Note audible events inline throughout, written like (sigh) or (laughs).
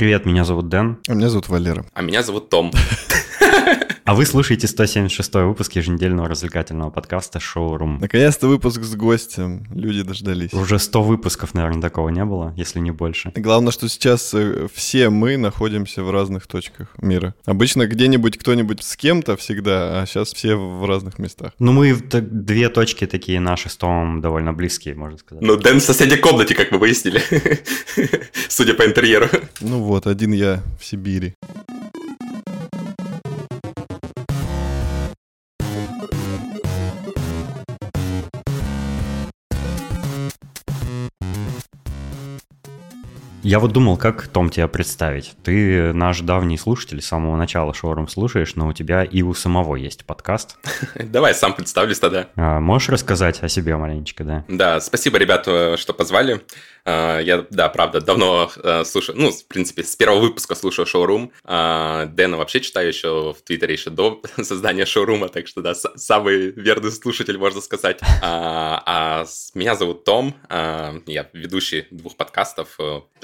привет, меня зовут Дэн. А меня зовут Валера. А меня зовут Том. (laughs) А вы слушаете 176 выпуск еженедельного развлекательного подкаста «Шоурум». Наконец-то выпуск с гостем. Люди дождались. Уже 100 выпусков, наверное, такого не было, если не больше. Главное, что сейчас э, все мы находимся в разных точках мира. Обычно где-нибудь кто-нибудь с кем-то всегда, а сейчас все в разных местах. Ну, мы две точки такие наши с Томом довольно близкие, можно сказать. Ну, Дэн в соседней комнате, как мы выяснили, (laughs) судя по интерьеру. Ну вот, один я в Сибири. Я вот думал, как, Том, тебя представить. Ты наш давний слушатель, с самого начала шоурум слушаешь, но у тебя и у самого есть подкаст. (laughs) Давай сам представлюсь тогда. А, можешь рассказать о себе маленечко, да? Да, спасибо, ребята, что позвали. А, я, да, правда, давно а, слушаю, ну, в принципе, с первого выпуска слушаю шоурум. Дэна вообще читаю еще в Твиттере еще до (laughs) создания шоурума, так что, да, самый верный слушатель, можно сказать. А, а меня зовут Том, я ведущий двух подкастов.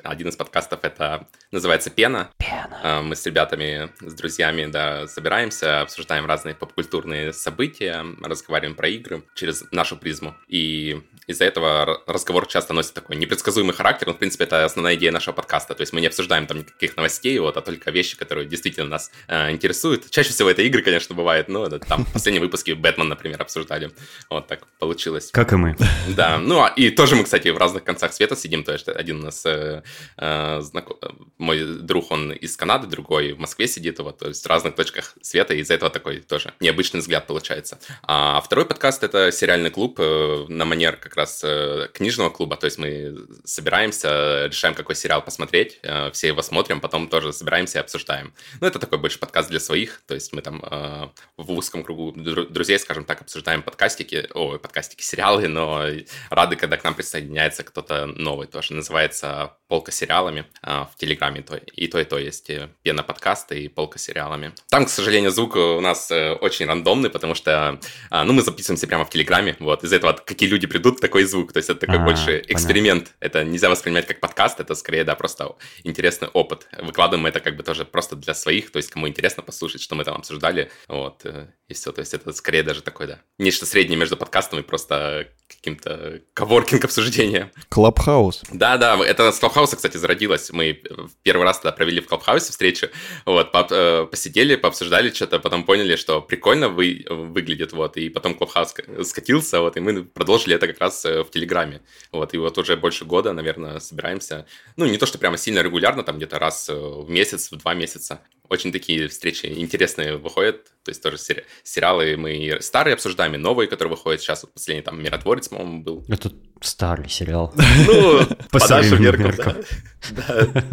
Один из подкастов это называется «Пена». Пена. Мы с ребятами, с друзьями, да, собираемся, обсуждаем разные попкультурные события, разговариваем про игры через нашу призму. И из-за этого разговор часто носит такой непредсказуемый характер. Но, в принципе, это основная идея нашего подкаста. То есть мы не обсуждаем там никаких новостей, вот, а только вещи, которые действительно нас э, интересуют. Чаще всего это игры, конечно, бывает. Но это, там в последнем выпуске Бэтмен, например, обсуждали. Вот так получилось. Как и мы. Да, ну а, и тоже мы, кстати, в разных концах света сидим. То есть один у нас э, э, знаком... мой друг, он из Канады, другой в Москве сидит, вот, то есть в разных точках света, и из-за этого такой тоже необычный взгляд получается. А второй подкаст — это сериальный клуб э, на манер как раз э, книжного клуба, то есть мы собираемся, решаем, какой сериал посмотреть, э, все его смотрим, потом тоже собираемся и обсуждаем. Ну, это такой больше подкаст для своих, то есть мы там э, в узком кругу друзей, скажем так, обсуждаем подкастики, о, подкастики, сериалы, но рады, когда к нам присоединяется кто-то новый тоже. Называется «Полка сериалами» в Телеграме, то, и то, и то есть пена подкаста и полка сериалами. Там, к сожалению, звук у нас очень рандомный, потому что, ну, мы записываемся прямо в Телеграме, вот, из-за этого какие люди придут, такой звук. То есть это такой а, больше эксперимент. Понятно. Это нельзя воспринимать как подкаст, это скорее, да, просто интересный опыт. Выкладываем это как бы тоже просто для своих, то есть кому интересно послушать, что мы там обсуждали, вот, э, и все. То есть это скорее даже такое, да, нечто среднее между подкастом и просто каким-то коворкинг обсуждения. Клабхаус. Да, да, это с Clubhouse'а, кстати, зародилось. Мы первый раз тогда провели в Clubhouse'е встречу, вот, э, посидели, пообсуждали что-то, потом поняли, что прикольно вы, выглядит, вот, и потом Clubhouse скатился, вот, и мы продолжили это как раз э, в Телеграме, вот, и вот уже больше года, наверное, собираемся, ну, не то, что прямо сильно регулярно, там где-то раз э, в месяц, в два месяца, очень такие встречи интересные выходят, то есть тоже сери- сериалы мы старые обсуждаем, и новые, которые выходят. Сейчас, вот последний там «Миротворец», по-моему, был. Это старый сериал. (laughs) Ну, (laughs) по нашим меркам, да.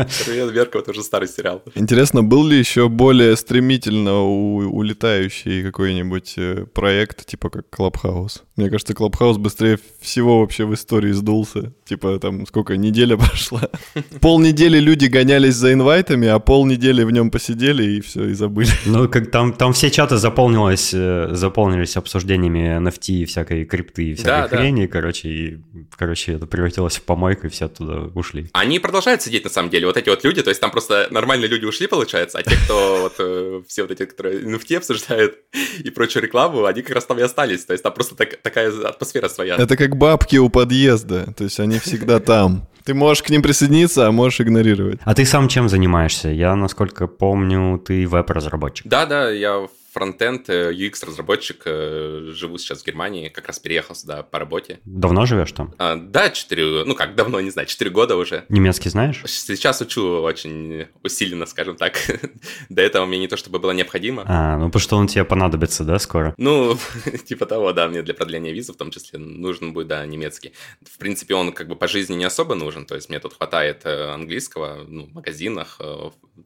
«Современным меркам» это уже старый сериал. Интересно, был ли еще более стремительно улетающий какой-нибудь э, проект, типа как «Clubhouse»? Мне кажется, «Clubhouse» быстрее всего вообще в истории сдулся. Типа там сколько, неделя (laughs) прошла. Полнедели люди гонялись за инвайтами, а полнедели в нем посидели и все, и забыли. Ну, как там, там все чаты заполнилось, э, заполнились обсуждениями NFT и всякой крипты и всякой да, хрени, да. короче, и, короче, это превратилось в помойку, и все оттуда ушли. Они продолжают сидеть, на самом деле, вот эти вот люди, то есть там просто нормальные люди ушли, получается, а те, кто (laughs) вот, э, все вот эти, которые NFT обсуждают и прочую рекламу, они как раз там и остались, то есть там просто так, такая атмосфера своя. Это как бабки у подъезда, то есть они всегда там. Ты можешь к ним присоединиться, а можешь игнорировать. А ты сам чем занимаешься? Я, насколько помню, ты веб-разработчик. Да-да, я фронтенд, э, UX-разработчик, э, живу сейчас в Германии, как раз переехал сюда по работе. Давно живешь там? А, да, 4, ну как давно, не знаю, 4 года уже. Немецкий знаешь? Сейчас учу очень усиленно, скажем так. (laughs) До этого мне не то чтобы было необходимо. А, ну потому что он тебе понадобится, да, скоро? Ну, (laughs) типа того, да, мне для продления визы в том числе нужен будет, да, немецкий. В принципе, он как бы по жизни не особо нужен, то есть мне тут хватает э, английского, ну, в магазинах,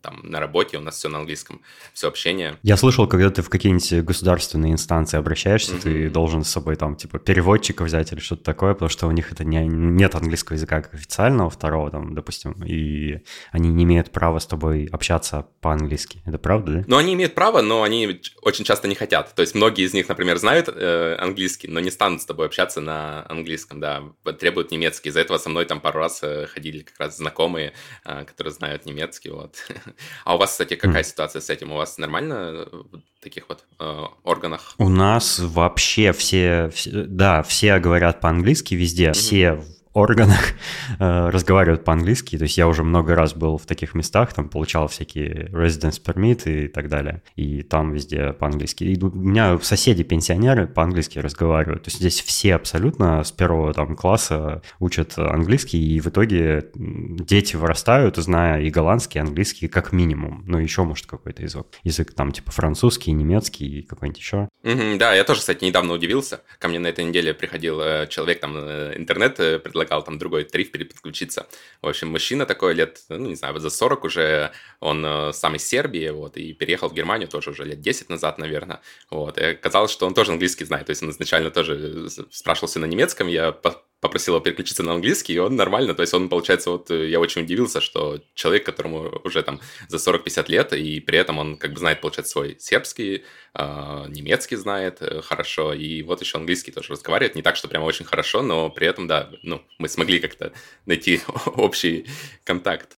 там, на работе у нас все на английском, все общение. Я слышал, когда ты в какие-нибудь государственные инстанции обращаешься, mm-hmm. ты должен с собой там, типа, переводчика взять или что-то такое, потому что у них это не, нет английского языка как официального, второго, там, допустим, и они не имеют права с тобой общаться по-английски. Это правда, да? Ну, они имеют право, но они очень часто не хотят. То есть многие из них, например, знают э, английский, но не станут с тобой общаться на английском, да, требуют немецкий. Из-за этого со мной там пару раз э, ходили как раз знакомые, э, которые знают немецкий, вот. (laughs) А у вас, кстати, какая mm. ситуация с этим? У вас нормально в таких вот э, органах? У нас вообще все, все, да, все говорят по-английски везде, mm-hmm. все органах (laughs) э, разговаривают по-английски. То есть я уже много раз был в таких местах, там получал всякие residence permit и так далее. И там везде по-английски. И у меня соседи пенсионеры по-английски разговаривают. То есть здесь все абсолютно с первого там класса учат английский, и в итоге дети вырастают, зная и голландский, и английский как минимум. Ну, еще, может, какой-то язык. Язык там типа французский, немецкий и какой-нибудь еще. Mm-hmm, да, я тоже, кстати, недавно удивился. Ко мне на этой неделе приходил э, человек, там э, интернет предлагал предлагал там другой тариф переподключиться. В общем, мужчина такой лет, ну, не знаю, за 40 уже, он э, сам из Сербии, вот, и переехал в Германию тоже уже лет 10 назад, наверное, вот, и оказалось, что он тоже английский знает, то есть он изначально тоже спрашивался на немецком, я попросил его переключиться на английский, и он нормально, то есть он, получается, вот э, я очень удивился, что человек, которому уже там за 40-50 лет, и при этом он как бы знает, получается, свой сербский, э, немецкий знает э, хорошо, и вот еще английский тоже разговаривает, не так, что прямо очень хорошо, но при этом, да, ну, мы смогли как-то найти (laughs) общий контакт.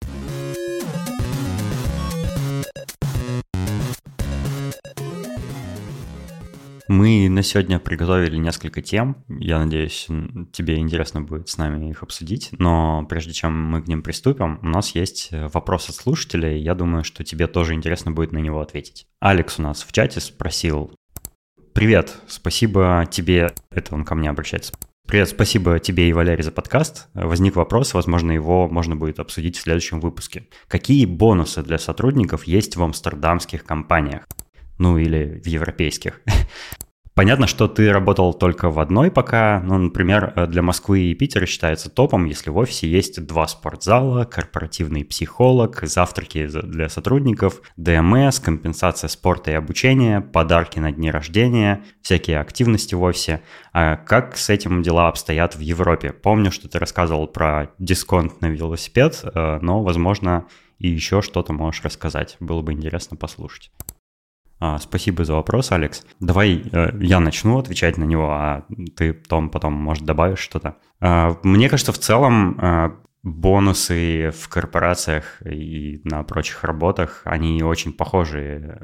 Мы на сегодня приготовили несколько тем. Я надеюсь, тебе интересно будет с нами их обсудить. Но прежде чем мы к ним приступим, у нас есть э, вопрос от слушателей. Я думаю, что тебе тоже интересно будет на него ответить. Алекс у нас в чате спросил. Привет, спасибо тебе. Это он ко мне обращается. Привет, спасибо тебе и Валерий за подкаст. Возник вопрос, возможно, его можно будет обсудить в следующем выпуске. Какие бонусы для сотрудников есть в амстердамских компаниях? Ну или в европейских. (laughs) Понятно, что ты работал только в одной пока. Ну, например, для Москвы и Питера считается топом, если в офисе есть два спортзала, корпоративный психолог, завтраки для сотрудников, ДМС, компенсация спорта и обучения, подарки на дни рождения, всякие активности в офисе. А как с этим дела обстоят в Европе? Помню, что ты рассказывал про дисконт на велосипед, э, но, возможно, и еще что-то можешь рассказать. Было бы интересно послушать. А, спасибо за вопрос, Алекс. Давай э, я начну отвечать на него, а ты потом, потом может, добавишь что-то. А, мне кажется, в целом а, бонусы в корпорациях и на прочих работах, они очень похожи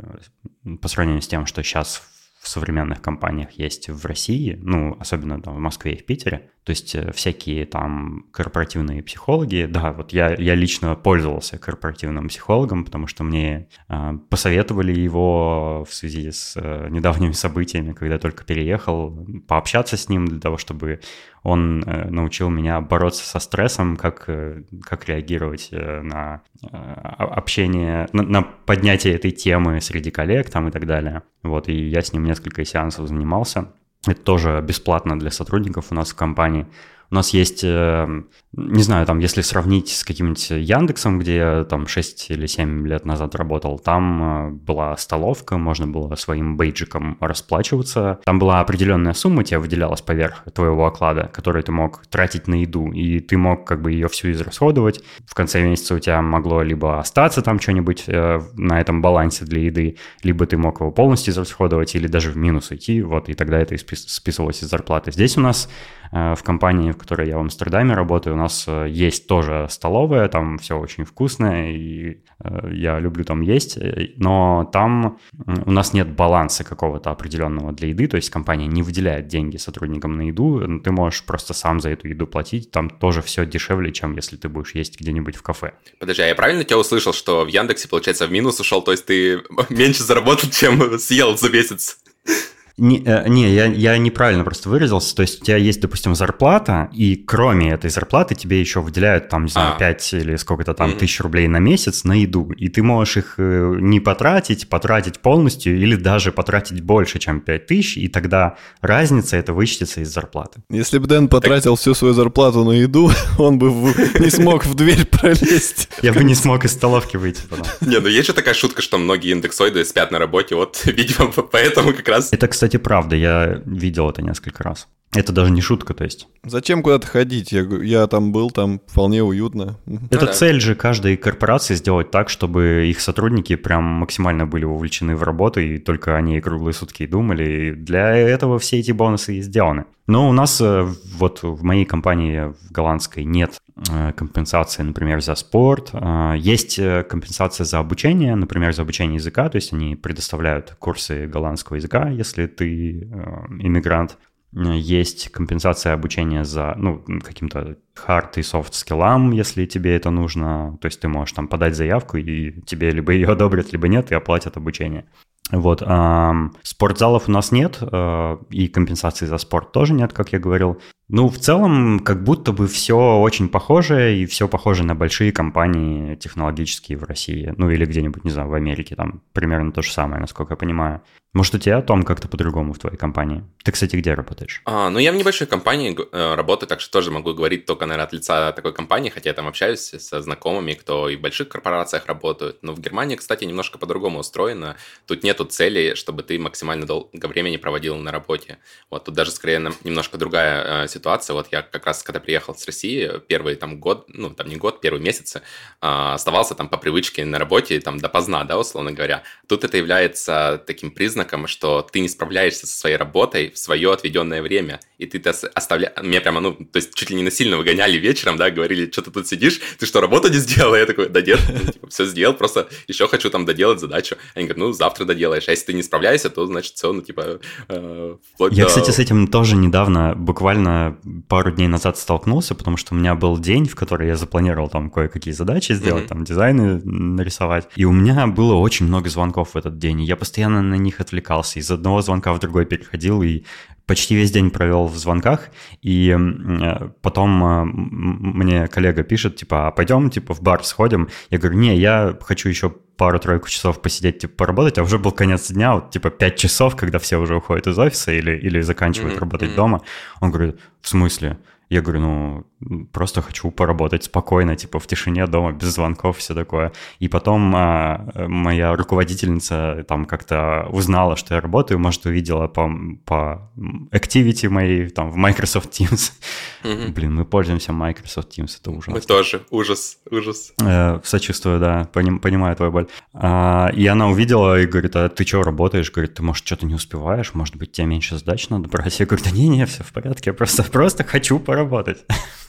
э, по сравнению с тем, что сейчас в современных компаниях есть в России, ну, особенно там в Москве и в Питере. То есть э, всякие там корпоративные психологи, да, вот я, я лично пользовался корпоративным психологом, потому что мне э, посоветовали его в связи с э, недавними событиями, когда только переехал, пообщаться с ним для того, чтобы он э, научил меня бороться со стрессом, как, э, как реагировать э, на общение, на, на поднятие этой темы среди коллег там и так далее. Вот, и я с ним несколько сеансов занимался. Это тоже бесплатно для сотрудников у нас в компании. У нас есть, э, не знаю, там, если сравнить с каким-нибудь Яндексом, где я там 6 или 7 лет назад работал, там э, была столовка, можно было своим бейджиком расплачиваться. Там была определенная сумма, тебе выделялась поверх твоего оклада, которую ты мог тратить на еду, и ты мог как бы ее всю израсходовать. В конце месяца у тебя могло либо остаться там что-нибудь э, на этом балансе для еды, либо ты мог его полностью израсходовать, или даже в минус идти, вот, и тогда это списывалось из зарплаты. Здесь у нас в компании, в которой я в Амстердаме работаю, у нас э, есть тоже столовая, там все очень вкусное, и э, я люблю там есть, э, но там у нас нет баланса какого-то определенного для еды, то есть компания не выделяет деньги сотрудникам на еду, ты можешь просто сам за эту еду платить, там тоже все дешевле, чем если ты будешь есть где-нибудь в кафе. Подожди, а я правильно тебя услышал, что в Яндексе, получается, в минус ушел, то есть ты (laughs) меньше заработал, чем съел за месяц? Не, э, не я, я неправильно просто выразился. То есть у тебя есть, допустим, зарплата, и кроме этой зарплаты тебе еще выделяют там, не знаю, а. 5 или сколько-то там mm-hmm. тысяч рублей на месяц на еду. И ты можешь их э, не потратить, потратить полностью или даже потратить больше, чем 5 тысяч, и тогда разница это вычтется из зарплаты. Если бы Дэн потратил так... всю свою зарплату на еду, (laughs) он бы не смог в дверь пролезть. Я бы не смог из столовки выйти потом. Не, ну есть же такая шутка, что многие индексоиды спят на работе, вот, (laughs) видимо, поэтому как раз... Это, кстати, правда, я видел это несколько раз. Это даже не шутка, то есть. Зачем куда-то ходить? Я, я там был, там вполне уютно. Это ну, цель же каждой корпорации сделать так, чтобы их сотрудники прям максимально были вовлечены в работу, и только они круглые сутки думали. И для этого все эти бонусы и сделаны. Но у нас э, вот в моей компании в голландской нет э, компенсации, например, за спорт. Э, есть компенсация за обучение, например, за обучение языка, то есть они предоставляют курсы голландского языка, если ты иммигрант есть компенсация обучения за, ну, каким-то hard и soft скиллам, если тебе это нужно. То есть ты можешь там подать заявку, и тебе либо ее одобрят, либо нет, и оплатят обучение. Вот. Спортзалов у нас нет, а, и компенсации за спорт тоже нет, как я говорил. Ну, в целом, как будто бы все очень похоже, и все похоже на большие компании технологические в России. Ну, или где-нибудь, не знаю, в Америке, там примерно то же самое, насколько я понимаю. Может, у тебя, Том, как-то по-другому в твоей компании? Ты, кстати, где работаешь? А, ну, я в небольшой компании э, работаю, так что тоже могу говорить только, наверное, от лица такой компании, хотя я там общаюсь со знакомыми, кто и в больших корпорациях работают. Но в Германии, кстати, немножко по-другому устроено. Тут нету цели, чтобы ты максимально долго времени проводил на работе. Вот тут даже скорее немножко другая э, ситуация. Вот я как раз, когда приехал с России, первый там год, ну, там не год, первые месяцы, э, оставался там по привычке на работе там допоздна, да, условно говоря. Тут это является таким признаком, признаком, что ты не справляешься со своей работой в свое отведенное время, и ты это оставляешь... Меня прямо, ну, то есть чуть ли не насильно выгоняли вечером, да, говорили, что ты тут сидишь, ты что, работу не сделал? Я такой, да нет, ну, (laughs) типа, все сделал, просто еще хочу там доделать задачу. Они говорят, ну, завтра доделаешь, а если ты не справляешься, то, значит, все, ну, типа, э, Я, до... кстати, с этим тоже недавно, буквально пару дней назад столкнулся, потому что у меня был день, в который я запланировал там кое-какие задачи сделать, mm-hmm. там, дизайны нарисовать, и у меня было очень много звонков в этот день, и я постоянно на них отвлекался из одного звонка в другой переходил и почти весь день провел в звонках, и э, потом э, мне коллега пишет, типа, а пойдем, типа, в бар сходим? Я говорю, не, я хочу еще пару-тройку часов посидеть, типа, поработать, а уже был конец дня, вот, типа, 5 часов, когда все уже уходят из офиса или, или заканчивают mm-hmm. работать дома. Он говорит, в смысле? Я говорю, ну, просто хочу поработать спокойно, типа в тишине дома, без звонков, все такое. И потом а, моя руководительница там как-то узнала, что я работаю, может, увидела по, по activity моей там в Microsoft Teams. Угу. Блин, мы пользуемся Microsoft Teams, это ужасно. Мы тоже, ужас, ужас. Э, сочувствую, да, поним, понимаю твою боль. А, и она увидела и говорит, а ты что, работаешь? Говорит, ты, может, что-то не успеваешь, может быть, тебе меньше задач надо брать? Я говорю, да не-не, все в порядке, я просто, просто хочу поработать.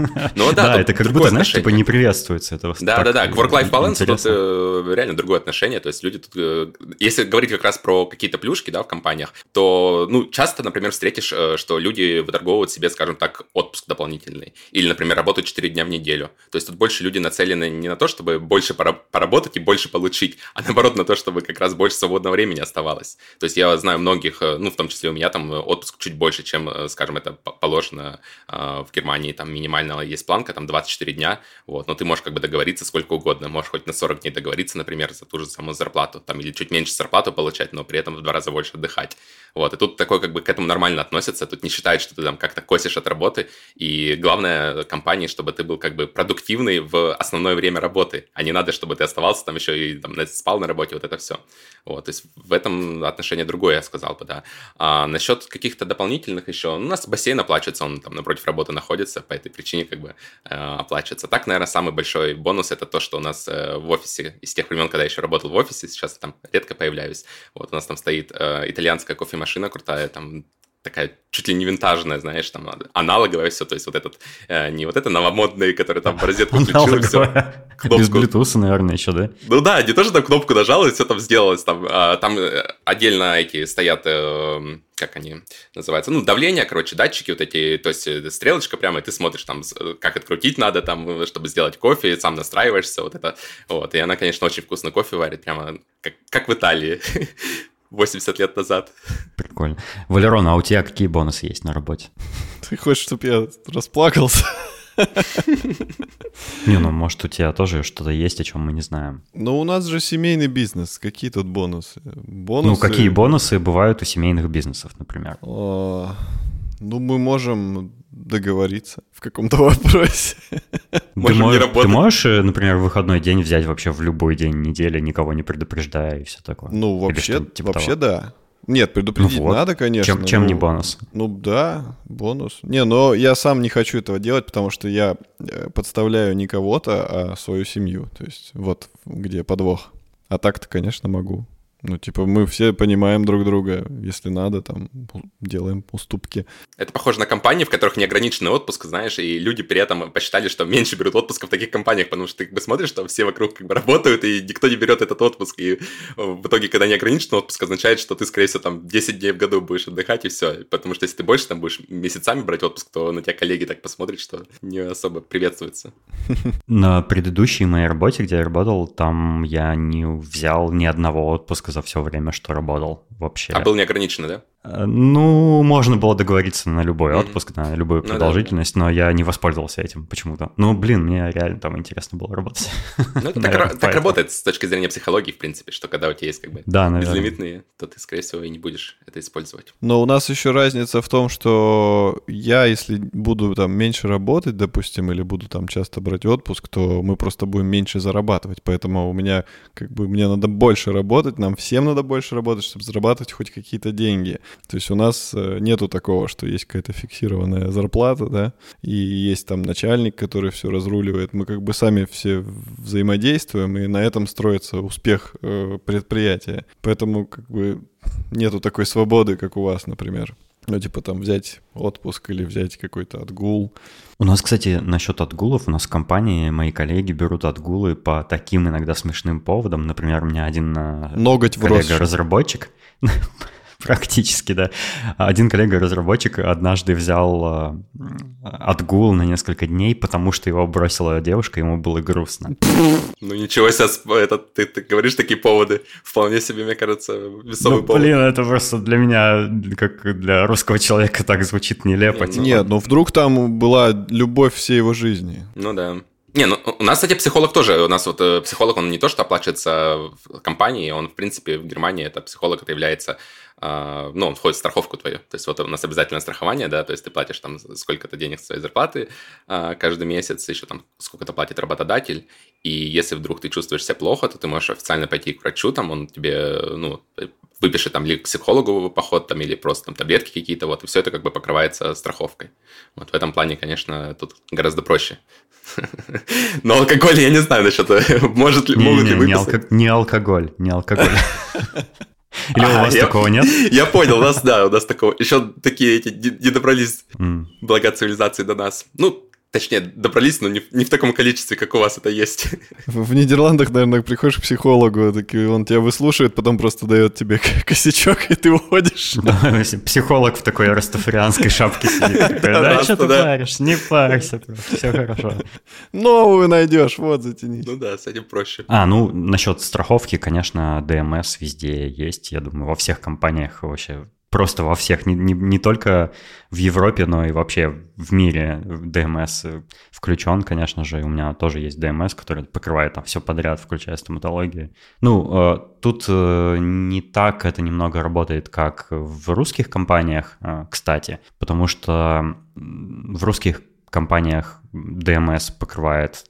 (laughs) Ну да, да это как будто, знаешь, типа не приветствуется этого. Да, да, да, к work-life balance тут э, реально другое отношение, то есть люди тут, э, если говорить как раз про какие-то плюшки, да, в компаниях, то, ну, часто, например, встретишь, э, что люди выторговывают себе, скажем так, отпуск дополнительный, или, например, работают 4 дня в неделю, то есть тут больше люди нацелены не на то, чтобы больше поработать и больше получить, а наоборот на то, чтобы как раз больше свободного времени оставалось. То есть я знаю многих, ну, в том числе у меня там отпуск чуть больше, чем, скажем, это положено в Германии, там минимального есть планка, там 24 дня, вот, но ты можешь как бы договориться сколько угодно, можешь хоть на 40 дней договориться, например, за ту же самую зарплату, там, или чуть меньше зарплату получать, но при этом в два раза больше отдыхать. Вот, и тут такой как бы к этому нормально относятся, тут не считают, что ты там как-то косишь от работы, и главное компании, чтобы ты был как бы продуктивный в основное время работы, а не надо, чтобы ты оставался там еще и там спал на работе, вот это все. Вот, то есть в этом отношении другое, я сказал бы, да. А насчет каких-то дополнительных еще, у нас бассейн оплачивается, он там напротив работы находится, по этой причине как бы э, оплачивается. Так, наверное, самый большой бонус это то, что у нас э, в офисе, из тех времен, когда я еще работал в офисе, сейчас там редко появляюсь, вот у нас там стоит э, итальянская кофемашина крутая, там такая чуть ли не винтажная, знаешь, там аналоговая все, то есть вот этот, э, не вот это новомодный, который там в розетку (laughs) включил, все. Кнопку. Без Bluetooth, наверное, еще, да? Ну да, не тоже там кнопку нажал, и все там сделалось, там, а, там э, отдельно эти стоят, э, как они называются, ну, давление, короче, датчики вот эти, то есть э, стрелочка прямо, и ты смотришь там, э, как открутить надо там, чтобы сделать кофе, сам настраиваешься, вот это, вот, и она, конечно, очень вкусно кофе варит, прямо как, как в Италии. (laughs) 80 лет назад. Прикольно. Валерон, а у тебя какие бонусы есть на работе? Ты хочешь, чтобы я расплакался? Не, ну может у тебя тоже что-то есть, о чем мы не знаем. Ну у нас же семейный бизнес. Какие тут бонусы? бонусы... Ну какие бонусы бывают у семейных бизнесов, например? О, ну мы можем договориться в каком-то (laughs) вопросе. Ты, можешь, ты можешь, э, например, выходной день взять вообще в любой день недели, никого не предупреждая и все такое? Ну, вообще, типа вообще того? да. Нет, предупредить ну вот. надо, конечно. Чем, чем ну, не бонус? Ну да, бонус. Не, но я сам не хочу этого делать, потому что я э, подставляю не кого-то, а свою семью. То есть вот где подвох. А так-то, конечно, могу. Ну, типа, мы все понимаем друг друга. Если надо, там, делаем уступки. Это похоже на компании, в которых неограниченный отпуск, знаешь, и люди при этом посчитали, что меньше берут отпуска в таких компаниях, потому что ты как бы смотришь, что все вокруг как бы работают, и никто не берет этот отпуск. И в итоге, когда неограниченный отпуск, означает, что ты, скорее всего, там 10 дней в году будешь отдыхать, и все. Потому что если ты больше там будешь месяцами брать отпуск, то на тебя коллеги так посмотрят, что не особо приветствуется. На предыдущей моей работе, где я работал, там я не взял ни одного отпуска за все время, что работал вообще. А был неограниченный, да? Э, ну, можно было договориться на любой mm-hmm. отпуск, на любую ну, продолжительность, да, да. но я не воспользовался этим почему-то. Ну, блин, мне реально там интересно было работать. Ну, это (laughs) так, так работает с точки зрения психологии, в принципе, что когда у тебя есть как бы да, безлимитные, то ты, скорее всего, и не будешь это использовать. Но у нас еще разница в том, что я, если буду там меньше работать, допустим, или буду там часто брать отпуск, то мы просто будем меньше зарабатывать. Поэтому у меня как бы мне надо больше работать, нам всем надо больше работать, чтобы зарабатывать хоть какие-то деньги. То есть у нас э, нету такого, что есть какая-то фиксированная зарплата, да, и есть там начальник, который все разруливает. Мы как бы сами все взаимодействуем, и на этом строится успех э, предприятия. Поэтому как бы нету такой свободы, как у вас, например. Ну, типа там взять отпуск или взять какой-то отгул. У нас, кстати, насчет отгулов, у нас в компании мои коллеги берут отгулы по таким иногда смешным поводам. Например, у меня один э, Ноготь коллега-разработчик (laughs) Практически, да. Один коллега-разработчик однажды взял э, отгул на несколько дней, потому что его бросила девушка, ему было грустно. Ну ничего себе, это, ты, ты говоришь такие поводы. Вполне себе, мне кажется, весомый ну, повод. Блин, это просто для меня, как для русского человека, так звучит нелепо. Нет, нет ну вдруг там была любовь всей его жизни. Ну да. Не, ну у нас, кстати, психолог тоже. У нас вот э, психолог, он не то, что оплачивается в компании, он, в принципе, в Германии это психолог, это является ну, он входит в страховку твою. То есть вот у нас обязательное страхование, да, то есть ты платишь там сколько-то денег своей зарплаты а, каждый месяц, еще там сколько-то платит работодатель, и если вдруг ты чувствуешь себя плохо, то ты можешь официально пойти к врачу, там он тебе, ну, выпишет там ли к психологу поход, там, или просто там таблетки какие-то, вот, и все это как бы покрывается страховкой. Вот в этом плане, конечно, тут гораздо проще. (laughs) Но алкоголь я не знаю насчет, (laughs) может ли, могут ли выписать. Не алкоголь, не алкоголь. (laughs) Или у вас такого нет? (laughs) Я понял, у нас, да, у нас такого. Еще такие эти не добрались блага цивилизации до нас. Ну, Точнее, добрались, но не, не в таком количестве, как у вас это есть. В, в Нидерландах, наверное, приходишь к психологу, таки он тебя выслушивает, потом просто дает тебе косячок, и ты уходишь. психолог в такой растафарианской шапке сидит. Да, что ты паришь? Не парься, все хорошо. Новую найдешь, вот затяни. Ну да, с этим проще. А, ну, насчет страховки, конечно, ДМС везде есть, я думаю, во всех компаниях вообще просто во всех, не, не, не только в Европе, но и вообще в мире ДМС включен, конечно же. У меня тоже есть ДМС, который покрывает там все подряд, включая стоматологию. Ну, э, тут э, не так это немного работает, как в русских компаниях, э, кстати, потому что в русских компаниях ДМС покрывает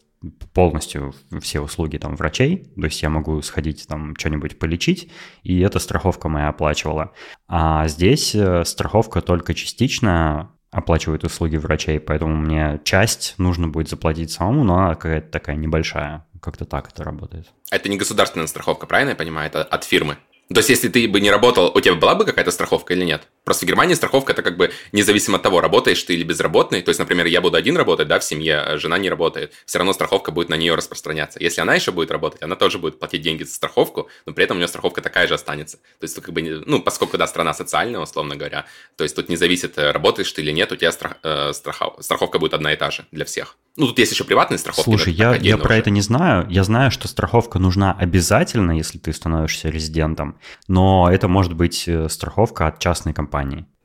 полностью все услуги там врачей, то есть я могу сходить там что-нибудь полечить, и эта страховка моя оплачивала. А здесь э, страховка только частично оплачивает услуги врачей, поэтому мне часть нужно будет заплатить самому, но она какая-то такая небольшая. Как-то так это работает. Это не государственная страховка, правильно я понимаю? Это от фирмы? То есть, если ты бы не работал, у тебя была бы какая-то страховка или нет? Просто в Германии страховка это как бы независимо от того, работаешь ты или безработный. То есть, например, я буду один работать, да, в семье, а жена не работает. Все равно страховка будет на нее распространяться. Если она еще будет работать, она тоже будет платить деньги за страховку, но при этом у нее страховка такая же останется. То есть, как бы, ну, поскольку, да, страна социальная, условно говоря, то есть тут не зависит, э, работаешь ты или нет, у тебя страх, э, страхов, страховка будет одна и та же для всех. Ну, тут есть еще приватные страховки. Слушай, я, я про это не знаю. Я знаю, что страховка нужна обязательно, если ты становишься резидентом, но это может быть э, страховка от частной компании.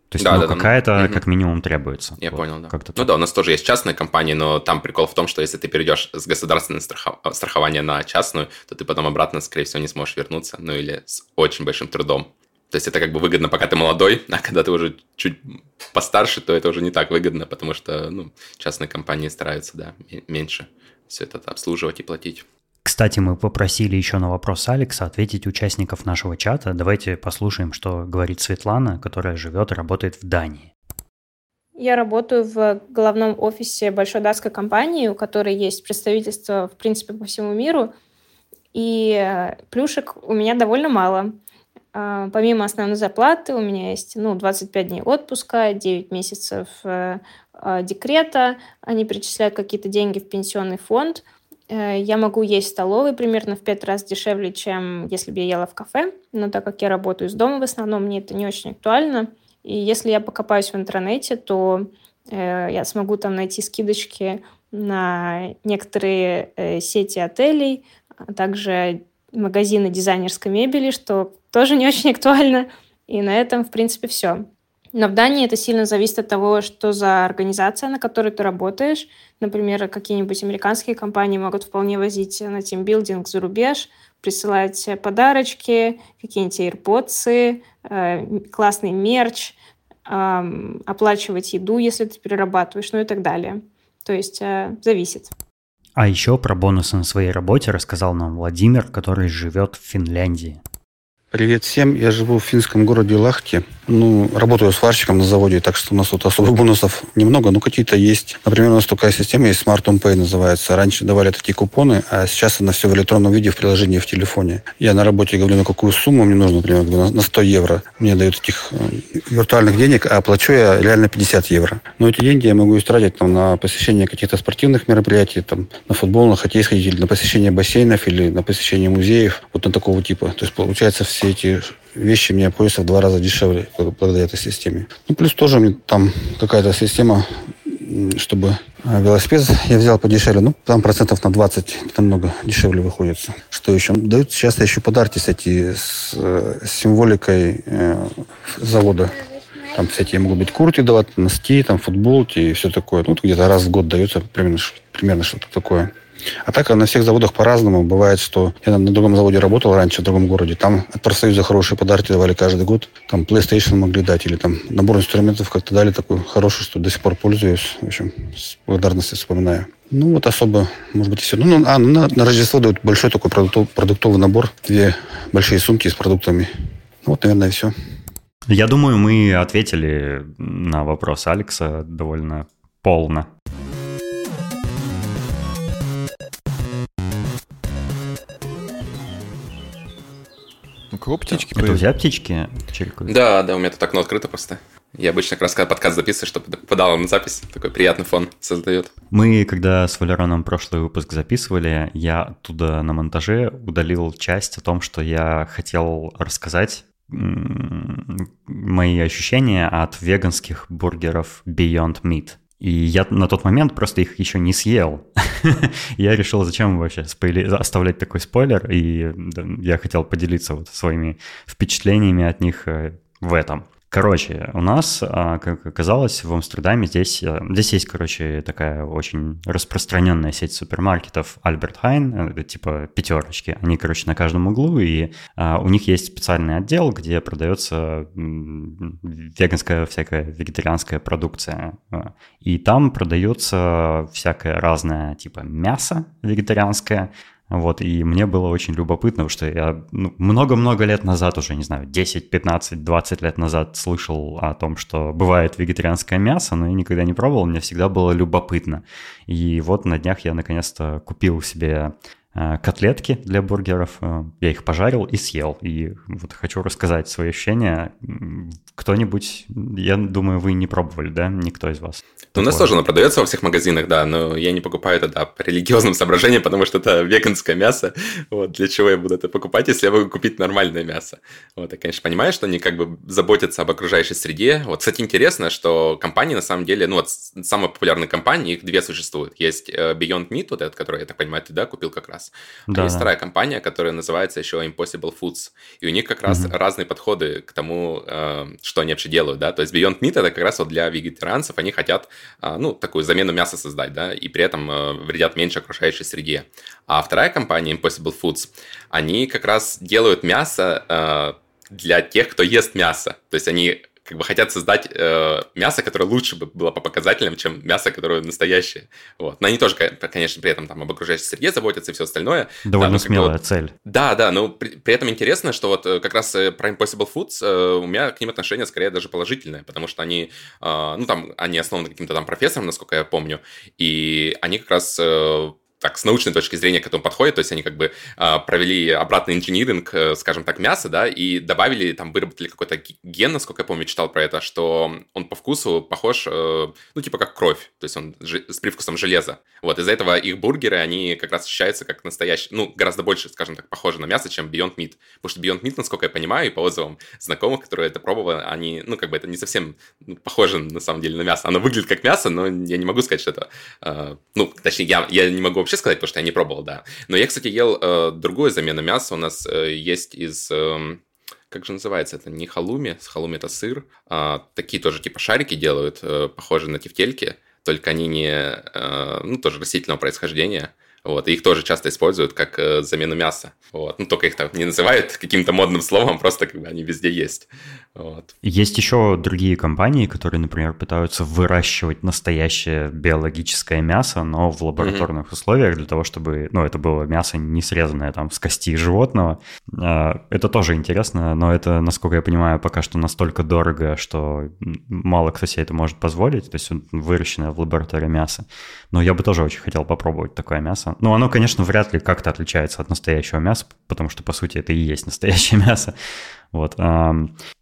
То есть, да, ну, да, какая-то угу. как минимум требуется. Я вот, понял, да. Как-то ну да, у нас тоже есть частные компании, но там прикол в том, что если ты перейдешь с государственного страхов... страхования на частную, то ты потом обратно, скорее всего, не сможешь вернуться, ну или с очень большим трудом. То есть это как бы выгодно, пока ты молодой, (laughs) а когда ты уже чуть постарше, то это уже не так выгодно, потому что ну, частные компании стараются, да, меньше все это обслуживать и платить. Кстати, мы попросили еще на вопрос Алекса ответить участников нашего чата. Давайте послушаем, что говорит Светлана, которая живет и работает в Дании. Я работаю в головном офисе большой датской компании, у которой есть представительство, в принципе, по всему миру. И э, плюшек у меня довольно мало. А, помимо основной зарплаты у меня есть ну, 25 дней отпуска, 9 месяцев э, э, декрета. Они перечисляют какие-то деньги в пенсионный фонд – я могу есть в столовой примерно в пять раз дешевле, чем если бы я ела в кафе. Но так как я работаю из дома в основном, мне это не очень актуально. И если я покопаюсь в интернете, то э, я смогу там найти скидочки на некоторые э, сети отелей, а также магазины дизайнерской мебели, что тоже не очень актуально. И на этом, в принципе, все. Но в Дании это сильно зависит от того, что за организация, на которой ты работаешь. Например, какие-нибудь американские компании могут вполне возить на тимбилдинг за рубеж, присылать подарочки, какие-нибудь AirPods, э, классный мерч, оплачивать еду, если ты перерабатываешь, ну и так далее. То есть э, зависит. А еще про бонусы на своей работе рассказал нам Владимир, который живет в Финляндии. Привет всем. Я живу в финском городе Лахти. Ну, работаю сварщиком на заводе, так что у нас тут особых бонусов немного, но какие-то есть. Например, у нас такая система есть, Smart On Pay называется. Раньше давали такие купоны, а сейчас она все в электронном виде в приложении в телефоне. Я на работе говорю, на какую сумму мне нужно, например, на 100 евро. Мне дают этих э, виртуальных денег, а плачу я реально 50 евро. Но эти деньги я могу истратить там, на посещение каких-то спортивных мероприятий, там, на футбол, на хоккей сходить, или на посещение бассейнов, или на посещение музеев, вот на такого типа. То есть, получается, все эти вещи мне обходятся в два раза дешевле благодаря этой системе. Ну, плюс тоже там какая-то система, чтобы а, велосипед я взял подешевле, ну, там процентов на 20 намного дешевле выходит. Что еще? Дают часто еще подарки, с, э, с символикой э, завода. Там всякие могут быть куртки давать, носки, там футболки и все такое. Ну, где-то раз в год дается примерно, примерно что-то такое. А так на всех заводах по-разному. Бывает, что я на другом заводе работал раньше, в другом городе. Там от профсоюза хорошие подарки давали каждый год. Там PlayStation могли дать или там набор инструментов как-то дали такой хороший, что до сих пор пользуюсь. В общем, с благодарностью вспоминаю. Ну, вот особо, может быть, и все. Ну, ну, а, на, на Рождество дают большой такой продуктов, продуктовый набор. Две большие сумки с продуктами. Ну, вот, наверное, и все. Я думаю, мы ответили на вопрос Алекса довольно полно. Кого птички Это у тебя птички чирикают? Да, да, у меня тут окно открыто просто. Я обычно как раз когда подкаст записываю, чтобы подал на запись, такой приятный фон создает. Мы, когда с Валероном прошлый выпуск записывали, я оттуда на монтаже удалил часть о том, что я хотел рассказать мои ощущения от веганских бургеров Beyond Meat. И я на тот момент просто их еще не съел. (laughs) я решил, зачем вообще оставлять такой спойлер, и я хотел поделиться вот своими впечатлениями от них э, в этом. Короче, у нас, а, как оказалось, в Амстердаме здесь, э, здесь есть, короче, такая очень распространенная сеть супермаркетов Альберт Хайн, это типа пятерочки. Они, короче, на каждом углу, и а, у них есть специальный отдел, где продается веганская всякая вегетарианская продукция. А, и там продается всякое разное, типа мясо вегетарианское, вот, и мне было очень любопытно, потому что я ну, много-много лет назад, уже, не знаю, 10, 15, 20 лет назад слышал о том, что бывает вегетарианское мясо, но я никогда не пробовал, мне всегда было любопытно. И вот на днях я наконец-то купил себе котлетки для бургеров. Э, я их пожарил и съел. И вот хочу рассказать свои ощущения. Кто-нибудь, я думаю, вы не пробовали, да? Никто из вас? Ну, у нас тоже оно продается во всех магазинах, да, но я не покупаю это, да, по религиозным соображениям, потому что это веганское мясо. Вот, для чего я буду это покупать, если я могу купить нормальное мясо? Вот, я, конечно, понимаю, что они как бы заботятся об окружающей среде. Вот, кстати, интересно, что компании, на самом деле, ну, вот самые популярные компании, их две существуют. Есть э, Beyond Meat, вот этот, который, я так понимаю, ты, да, купил как раз. А да, есть вторая компания, которая называется еще Impossible Foods. И у них как раз угу. разные подходы к тому, э, что они вообще делают, да. То есть Beyond Meat это как раз вот для вегетарианцев, они хотят, э, ну, такую замену мяса создать, да, и при этом вредят меньше окружающей среде. А вторая компания Impossible Foods, они как раз делают мясо для тех, кто ест мясо. То есть они как бы хотят создать э, мясо, которое лучше бы было по показателям, чем мясо, которое настоящее. Вот. Но они тоже, конечно, при этом там об окружающей среде заботятся и все остальное. Довольно да, смелая вот, цель. Да, да, но при, при этом интересно, что вот э, как раз э, про Impossible Foods э, у меня к ним отношение скорее даже положительное, потому что они, э, ну там, они основаны каким-то там профессором, насколько я помню, и они как раз э, так, с научной точки зрения к этому подходят, то есть они как бы э, провели обратный инжиниринг, э, скажем так, мяса, да, и добавили, там, выработали какой-то ген, насколько я помню, читал про это, что он по вкусу похож, э, ну, типа как кровь, то есть он с привкусом железа. Вот, из-за этого их бургеры, они как раз ощущаются как настоящие, ну, гораздо больше, скажем так, похожи на мясо, чем Beyond Meat. Потому что Beyond Meat, насколько я понимаю, и по отзывам знакомых, которые это пробовали, они, ну, как бы это не совсем ну, похоже, на самом деле, на мясо. Оно выглядит как мясо, но я не могу сказать, что это, э, ну, точнее, я, я не могу вообще сказать, потому что я не пробовал, да. Но я, кстати, ел э, другую замену мяса. У нас э, есть из... Э, как же называется это? Не халуми, с халуми это сыр. А, такие тоже типа шарики делают, э, похожие на тефтельки, только они не, э, ну, тоже растительного происхождения. Вот, и их тоже часто используют как э, замену мяса. Вот. Ну, только их там не называют каким-то модным словом, просто как бы они везде есть. Вот. Есть еще другие компании, которые, например, пытаются выращивать настоящее биологическое мясо, но в лабораторных mm-hmm. условиях для того, чтобы, ну, это было мясо не срезанное там с кости животного. А, это тоже интересно, но это, насколько я понимаю, пока что настолько дорого, что мало кто себе это может позволить, то есть выращенное в лаборатории мясо. Но я бы тоже очень хотел попробовать такое мясо. Ну, оно, конечно, вряд ли как-то отличается от настоящего мяса, потому что, по сути, это и есть настоящее (laughs) мясо. Вот.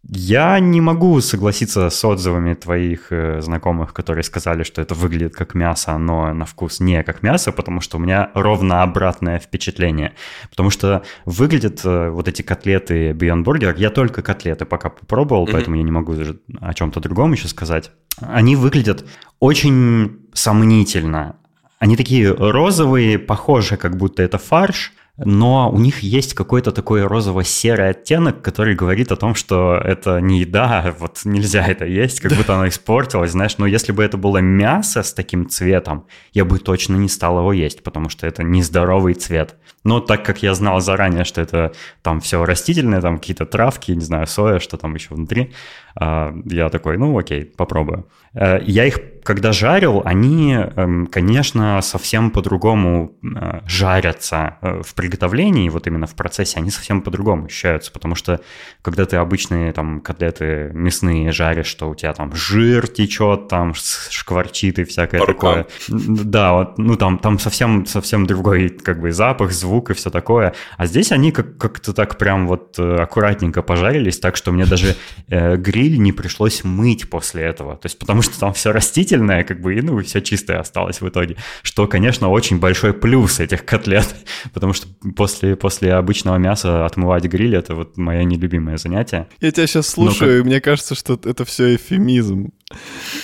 Я не могу согласиться с отзывами твоих э, знакомых, которые сказали, что это выглядит как мясо, но на вкус не как мясо, потому что у меня ровно обратное впечатление. Потому что выглядят э, вот эти котлеты Beyond Burger, я только котлеты пока попробовал, mm-hmm. поэтому я не могу о чем-то другом еще сказать. Они выглядят очень сомнительно. Они такие розовые, похожи, как будто это фарш, но у них есть какой-то такой розово-серый оттенок, который говорит о том, что это не еда, а вот нельзя это есть, как будто оно испортилось, знаешь. Но если бы это было мясо с таким цветом, я бы точно не стал его есть, потому что это нездоровый цвет. Но так как я знал заранее, что это там все растительное, там какие-то травки, не знаю, соя, что там еще внутри, а, я такой, ну окей, попробую. Э, я их, когда жарил, они, эм, конечно, совсем по-другому э, жарятся э, в приготовлении, вот именно в процессе, они совсем по-другому ощущаются, потому что когда ты обычные там котлеты мясные жаришь, что у тебя там жир течет, там шкварчит и всякое такое. Да, вот, ну там, там совсем, совсем другой как бы запах, звук и все такое. А здесь они как- как-то так прям вот аккуратненько пожарились, так что мне даже э, гриль не пришлось мыть после этого. То есть потому что там все растительное, как бы, и ну, все чистое осталось в итоге. Что, конечно, очень большой плюс этих котлет, (laughs) потому что после, после обычного мяса отмывать гриль — это вот мое нелюбимое занятие. Я тебя сейчас слушаю, как... и мне кажется, что это все эвфемизм.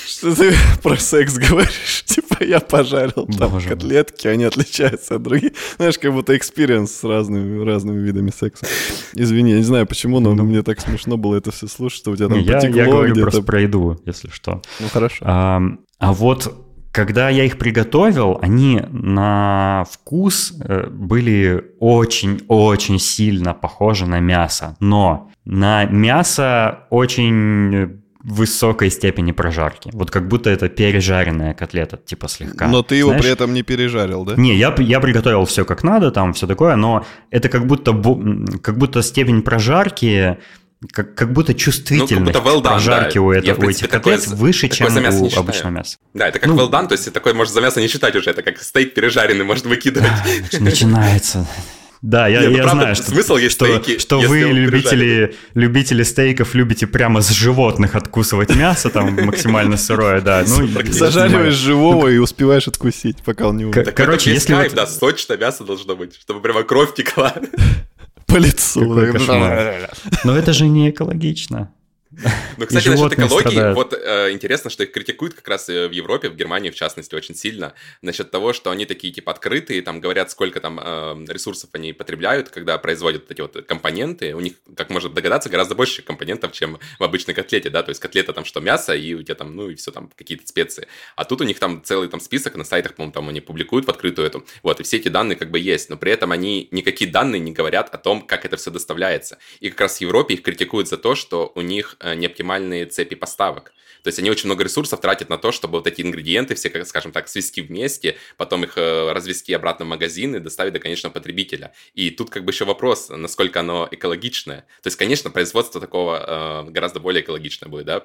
Что ты (laughs) про секс говоришь? (laughs) Типа я пожарил там Боже котлетки, они отличаются от других. Знаешь, как будто experience с разными, разными видами секса. Извини, я не знаю почему, но ну, мне так смешно было это все слушать, что у тебя там я, потекло Я говорю просто про еду, если что. Ну хорошо. А, а вот когда я их приготовил, они на вкус э, были очень-очень сильно похожи на мясо. Но на мясо очень высокой степени прожарки. Вот как будто это пережаренная котлета, типа слегка. Но ты его Знаешь? при этом не пережарил, да? Не, я, я приготовил все как надо, там все такое, но это как будто, как будто степень прожарки как, как будто чувствительность ну, как будто well done, прожарки да. у, это, Я, принципе, у этих такое, котлет выше, чем у обычного мяса. Да, это как ну, well done, то есть такое может за мясо не считать уже, это как стейк пережаренный может выкидывать. Начинается. Да, я, Нет, ну, я правда, знаю, что, смысл есть что, стейки, что вы, любители, любители стейков, любите прямо с животных откусывать мясо, там максимально сырое, да. Ну, Зажариваешь живого и успеваешь откусить, пока он не умер. Короче, если... Кайф, да, сочное мясо должно быть, чтобы прямо кровь текла. По лицу. Но это же не экологично. (laughs) Ну, кстати, насчет экологии, страдают. вот э, интересно, что их критикуют как раз э, в Европе, в Германии, в частности, очень сильно, насчет того, что они такие, типа, открытые, там, говорят, сколько там э, ресурсов они потребляют, когда производят эти вот компоненты, у них, как можно догадаться, гораздо больше компонентов, чем в обычной котлете, да, то есть котлета там что, мясо, и у тебя там, ну, и все там, какие-то специи, а тут у них там целый там список на сайтах, по-моему, там они публикуют в открытую эту, вот, и все эти данные как бы есть, но при этом они, никакие данные не говорят о том, как это все доставляется, и как раз в Европе их критикуют за то, что у них неоптимальные цепи поставок. То есть они очень много ресурсов тратят на то, чтобы вот эти ингредиенты все, скажем так, свести вместе, потом их э, развести обратно в магазин и доставить до конечного потребителя. И тут как бы еще вопрос, насколько оно экологичное. То есть, конечно, производство такого э, гораздо более экологичное будет, да,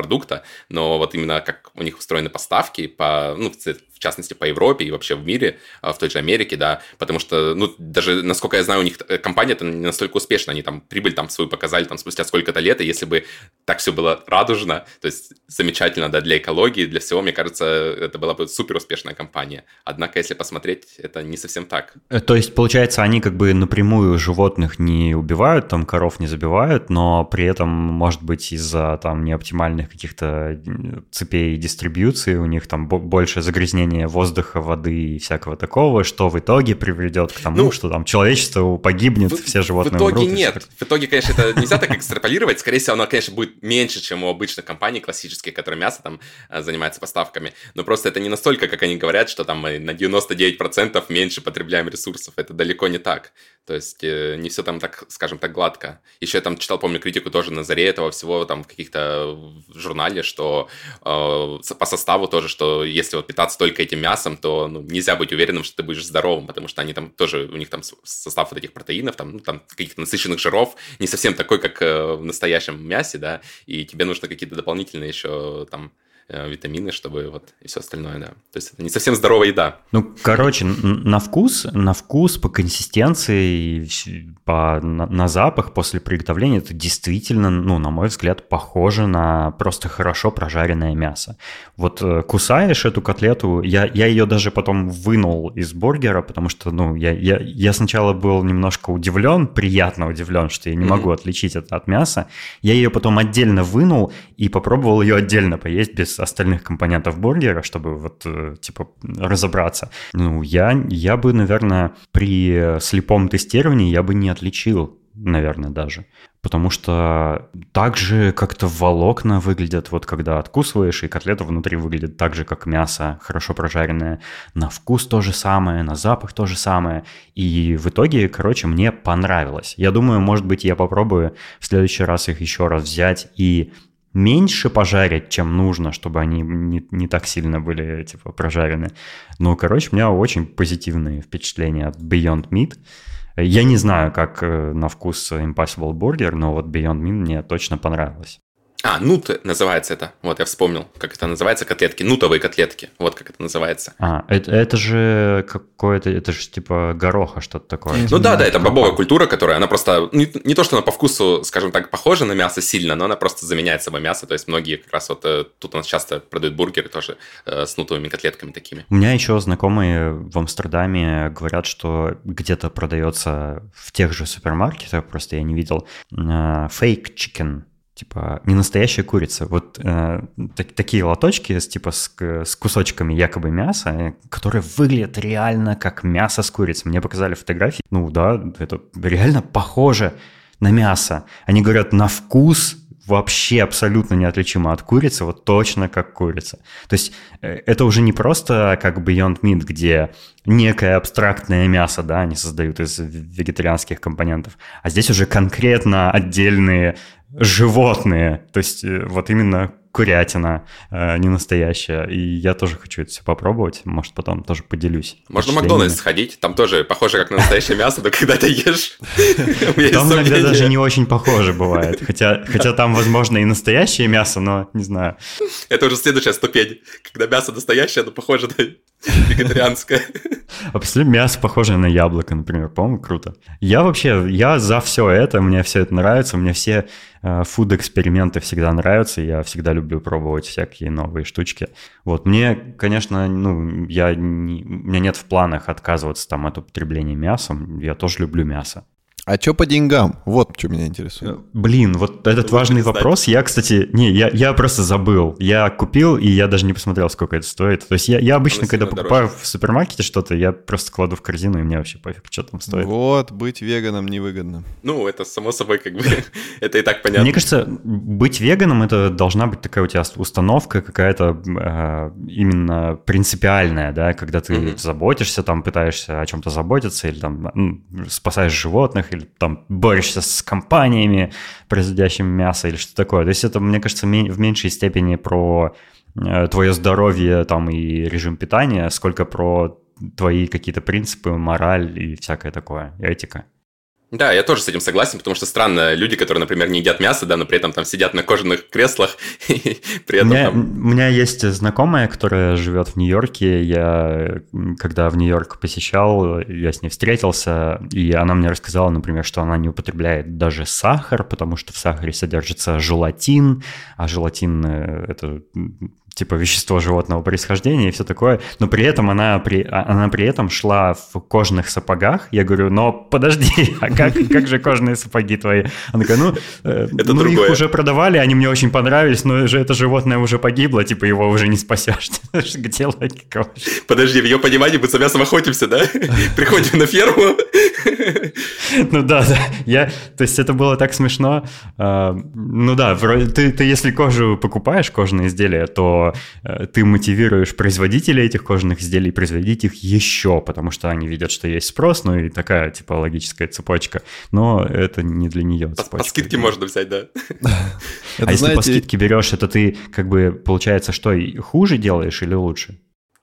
продукта, но вот именно как у них устроены поставки, по, ну, в частности, по Европе и вообще в мире, а, в той же Америке, да, потому что, ну, даже, насколько я знаю, у них э, компания-то не настолько успешна, они там прибыль там свою показали там спустя сколько-то лет, и если бы так все было радужно, то есть замечательно, да, для экологии, для всего, мне кажется, это была бы супер успешная компания. Однако, если посмотреть, это не совсем так. Э, то есть, получается, они как бы напрямую животных не убивают, там коров не забивают, но при этом, может быть, из-за там неоптимальных каких-то цепей дистрибьюции, у них там больше загрязнения воздуха, воды и всякого такого, что в итоге приведет к тому, ну, что там человечество погибнет, в, все животные В итоге умрут, нет. В итоге, конечно, это нельзя так экстраполировать. Скорее всего, оно, конечно, будет меньше, чем у обычных компаний классических, которые мясо там э, занимаются поставками. Но просто это не настолько, как они говорят, что там мы на 99% меньше потребляем ресурсов. Это далеко не так. То есть э, не все там так, скажем так, гладко. Еще я там читал, помню, критику тоже на заре этого всего, там в каких-то журнале, что э, по составу тоже, что если вот питаться только этим мясом, то ну, нельзя быть уверенным, что ты будешь здоровым, потому что они там тоже, у них там состав вот этих протеинов, там, ну, там каких-то насыщенных жиров не совсем такой, как э, в настоящем мясе, да, и тебе нужно какие-то дополнительные еще там витамины, чтобы вот и все остальное, да. То есть это не совсем здоровая еда. Ну, короче, на вкус, на вкус, по консистенции, по, на, на запах после приготовления это действительно, ну, на мой взгляд, похоже на просто хорошо прожаренное мясо. Вот э, кусаешь эту котлету, я, я ее даже потом вынул из бургера, потому что, ну, я, я, я сначала был немножко удивлен, приятно удивлен, что я не могу отличить это от мяса. Я ее потом отдельно вынул и попробовал ее отдельно поесть без остальных компонентов бургера, чтобы вот, э, типа, разобраться. Ну, я, я бы, наверное, при слепом тестировании я бы не отличил наверное, даже. Потому что так же как-то волокна выглядят, вот когда откусываешь, и котлета внутри выглядит так же, как мясо, хорошо прожаренное. На вкус то же самое, на запах то же самое. И в итоге, короче, мне понравилось. Я думаю, может быть, я попробую в следующий раз их еще раз взять и меньше пожарить, чем нужно, чтобы они не, не так сильно были, типа, прожарены. Ну, короче, у меня очень позитивные впечатления от Beyond Meat. Я не знаю, как э, на вкус Impossible Burger, но вот Beyond Meat мне точно понравилось. А, нут называется это. Вот, я вспомнил, как это называется, котлетки. Нутовые котлетки. Вот как это называется. А, это, это же какое-то, это же типа гороха, что-то такое. Ну да, да, это бобовая культура, которая, она просто, не, не то, что она по вкусу, скажем так, похожа на мясо сильно, но она просто заменяет собой мясо. То есть многие как раз вот э, тут у нас часто продают бургеры тоже э, с нутовыми котлетками такими. У меня еще знакомые в Амстердаме говорят, что где-то продается в тех же супермаркетах, просто я не видел, э, chicken типа не настоящая курица. Вот э, так, такие лоточки с типа с, с кусочками якобы мяса, э, которые выглядят реально как мясо с курицей. Мне показали фотографии. Ну да, это реально похоже на мясо. Они говорят на вкус вообще абсолютно неотличимо от курицы, вот точно как курица. То есть э, это уже не просто как Beyond Meat, где некое абстрактное мясо, да, они создают из вегетарианских компонентов, а здесь уже конкретно отдельные животные, то есть э, вот именно курятина э, не настоящая. И я тоже хочу это все попробовать. Может, потом тоже поделюсь. Можно в Макдональдс сходить. Там тоже похоже, как на настоящее мясо, но когда ты ешь... (laughs) Там иногда даже не очень похоже бывает. Хотя, хотя там, возможно, и настоящее мясо, но не знаю. Это уже следующая ступень. Когда мясо настоящее, оно похоже на (laughs) вегетарианское. А после мясо похожее на яблоко, например. По-моему, круто. Я вообще, я за все это, мне все это нравится, мне все э, фуд-эксперименты всегда нравятся, я всегда люблю пробовать всякие новые штучки. Вот, мне, конечно, ну, я не, у меня нет в планах отказываться там от употребления мяса, я тоже люблю мясо. А что по деньгам? Вот что меня интересует. Блин, вот этот важный вопрос. Я, кстати, не, я, я просто забыл. Я купил, и я даже не посмотрел, сколько это стоит. То есть я, я обычно, когда покупаю дороже. в супермаркете что-то, я просто кладу в корзину, и мне вообще пофиг, что там стоит. Вот, быть веганом невыгодно. Ну, это само собой как бы, (laughs) это и так понятно. Мне кажется, быть веганом, это должна быть такая у тебя установка какая-то э, именно принципиальная, да, когда ты mm-hmm. заботишься, там пытаешься о чем-то заботиться, или там спасаешь животных, или там борешься с компаниями, производящими мясо или что такое. То есть это, мне кажется, в меньшей степени про э, твое здоровье там и режим питания, сколько про твои какие-то принципы, мораль и всякое такое, этика. Да, я тоже с этим согласен, потому что странно, люди, которые, например, не едят мясо, да, но при этом там сидят на кожаных креслах, (laughs) при этом у меня, там... У меня есть знакомая, которая живет в Нью-Йорке, я, когда в Нью-Йорк посещал, я с ней встретился, и она мне рассказала, например, что она не употребляет даже сахар, потому что в сахаре содержится желатин, а желатин э, – это типа вещество животного происхождения и все такое, но при этом она при, а, она при этом шла в кожаных сапогах. Я говорю, но подожди, а как, как же кожаные сапоги твои? Она такая, ну, э, это ну их уже продавали, они мне очень понравились, но же это животное уже погибло, типа его уже не спасешь. (laughs) Где логика вообще? Подожди, в ее понимании мы за мясом охотимся, да? (laughs) Приходим на ферму. Ну да, да. Я, то есть это было так смешно. А, ну да, ты, ты если кожу покупаешь, кожаные изделия, то э, ты мотивируешь производителей этих кожаных изделий производить их еще, потому что они видят, что есть спрос, ну и такая типа логическая цепочка. Но это не для нее цепочка. По, скидке можно взять, да. (laughs) А если по скидке берешь, это ты как бы получается что, хуже делаешь или лучше?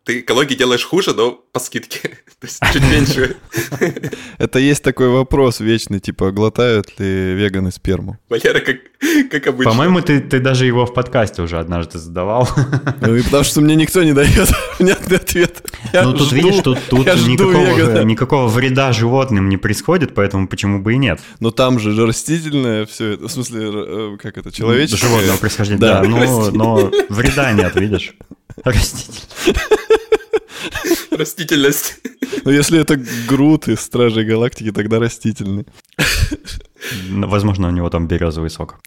Ты экологии делаешь хуже, но по скидке. (laughs) То есть чуть (laughs) меньше. Это есть такой вопрос вечный, типа, глотают ли веганы сперму? Валера, как, как обычно. По-моему, ты, ты даже его в подкасте уже однажды задавал. (laughs) Ну и потому что мне никто не дает внятный ответ. Я ну тут жду, видишь, тут, тут никакого, никакого вреда животным не происходит, поэтому почему бы и нет. Но там же растительное все это, в смысле, э, как это, человеческое? Животного происхождения, да, да но, но вреда нет, видишь. Растительное. Растительность. Ну, если это Грут из Стражей Галактики, тогда растительный. Возможно, у него там березовый сок.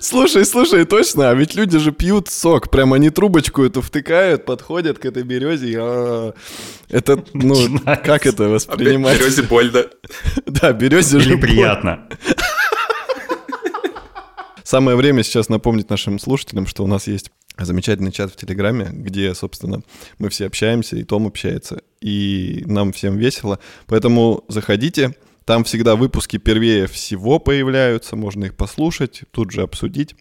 Слушай, слушай, точно, а ведь люди же пьют сок, прям они трубочку эту втыкают, подходят к этой березе, и а, это, ну, как это воспринимать? Березе больно. Да, березе же приятно. Самое время сейчас напомнить нашим слушателям, что у нас есть замечательный чат в Телеграме, где, собственно, мы все общаемся, и Том общается, и нам всем весело. Поэтому заходите, там всегда выпуски первее всего появляются, можно их послушать, тут же обсудить.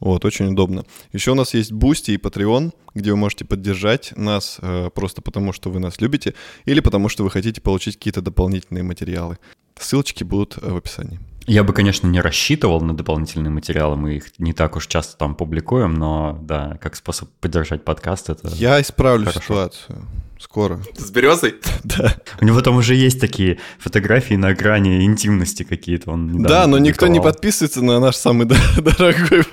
Вот, очень удобно. Еще у нас есть Boosty и Patreon, где вы можете поддержать нас э, просто потому, что вы нас любите, или потому, что вы хотите получить какие-то дополнительные материалы. Ссылочки будут э, в описании. Я бы, конечно, не рассчитывал на дополнительные материалы, мы их не так уж часто там публикуем, но да, как способ поддержать подкаст это Я исправлю хорошо. ситуацию. Скоро. (laughs) С березой? (laughs) Да. У него там уже есть такие фотографии на грани интимности какие-то. Он да, но никто не подписывается на наш самый (laughs) дорогой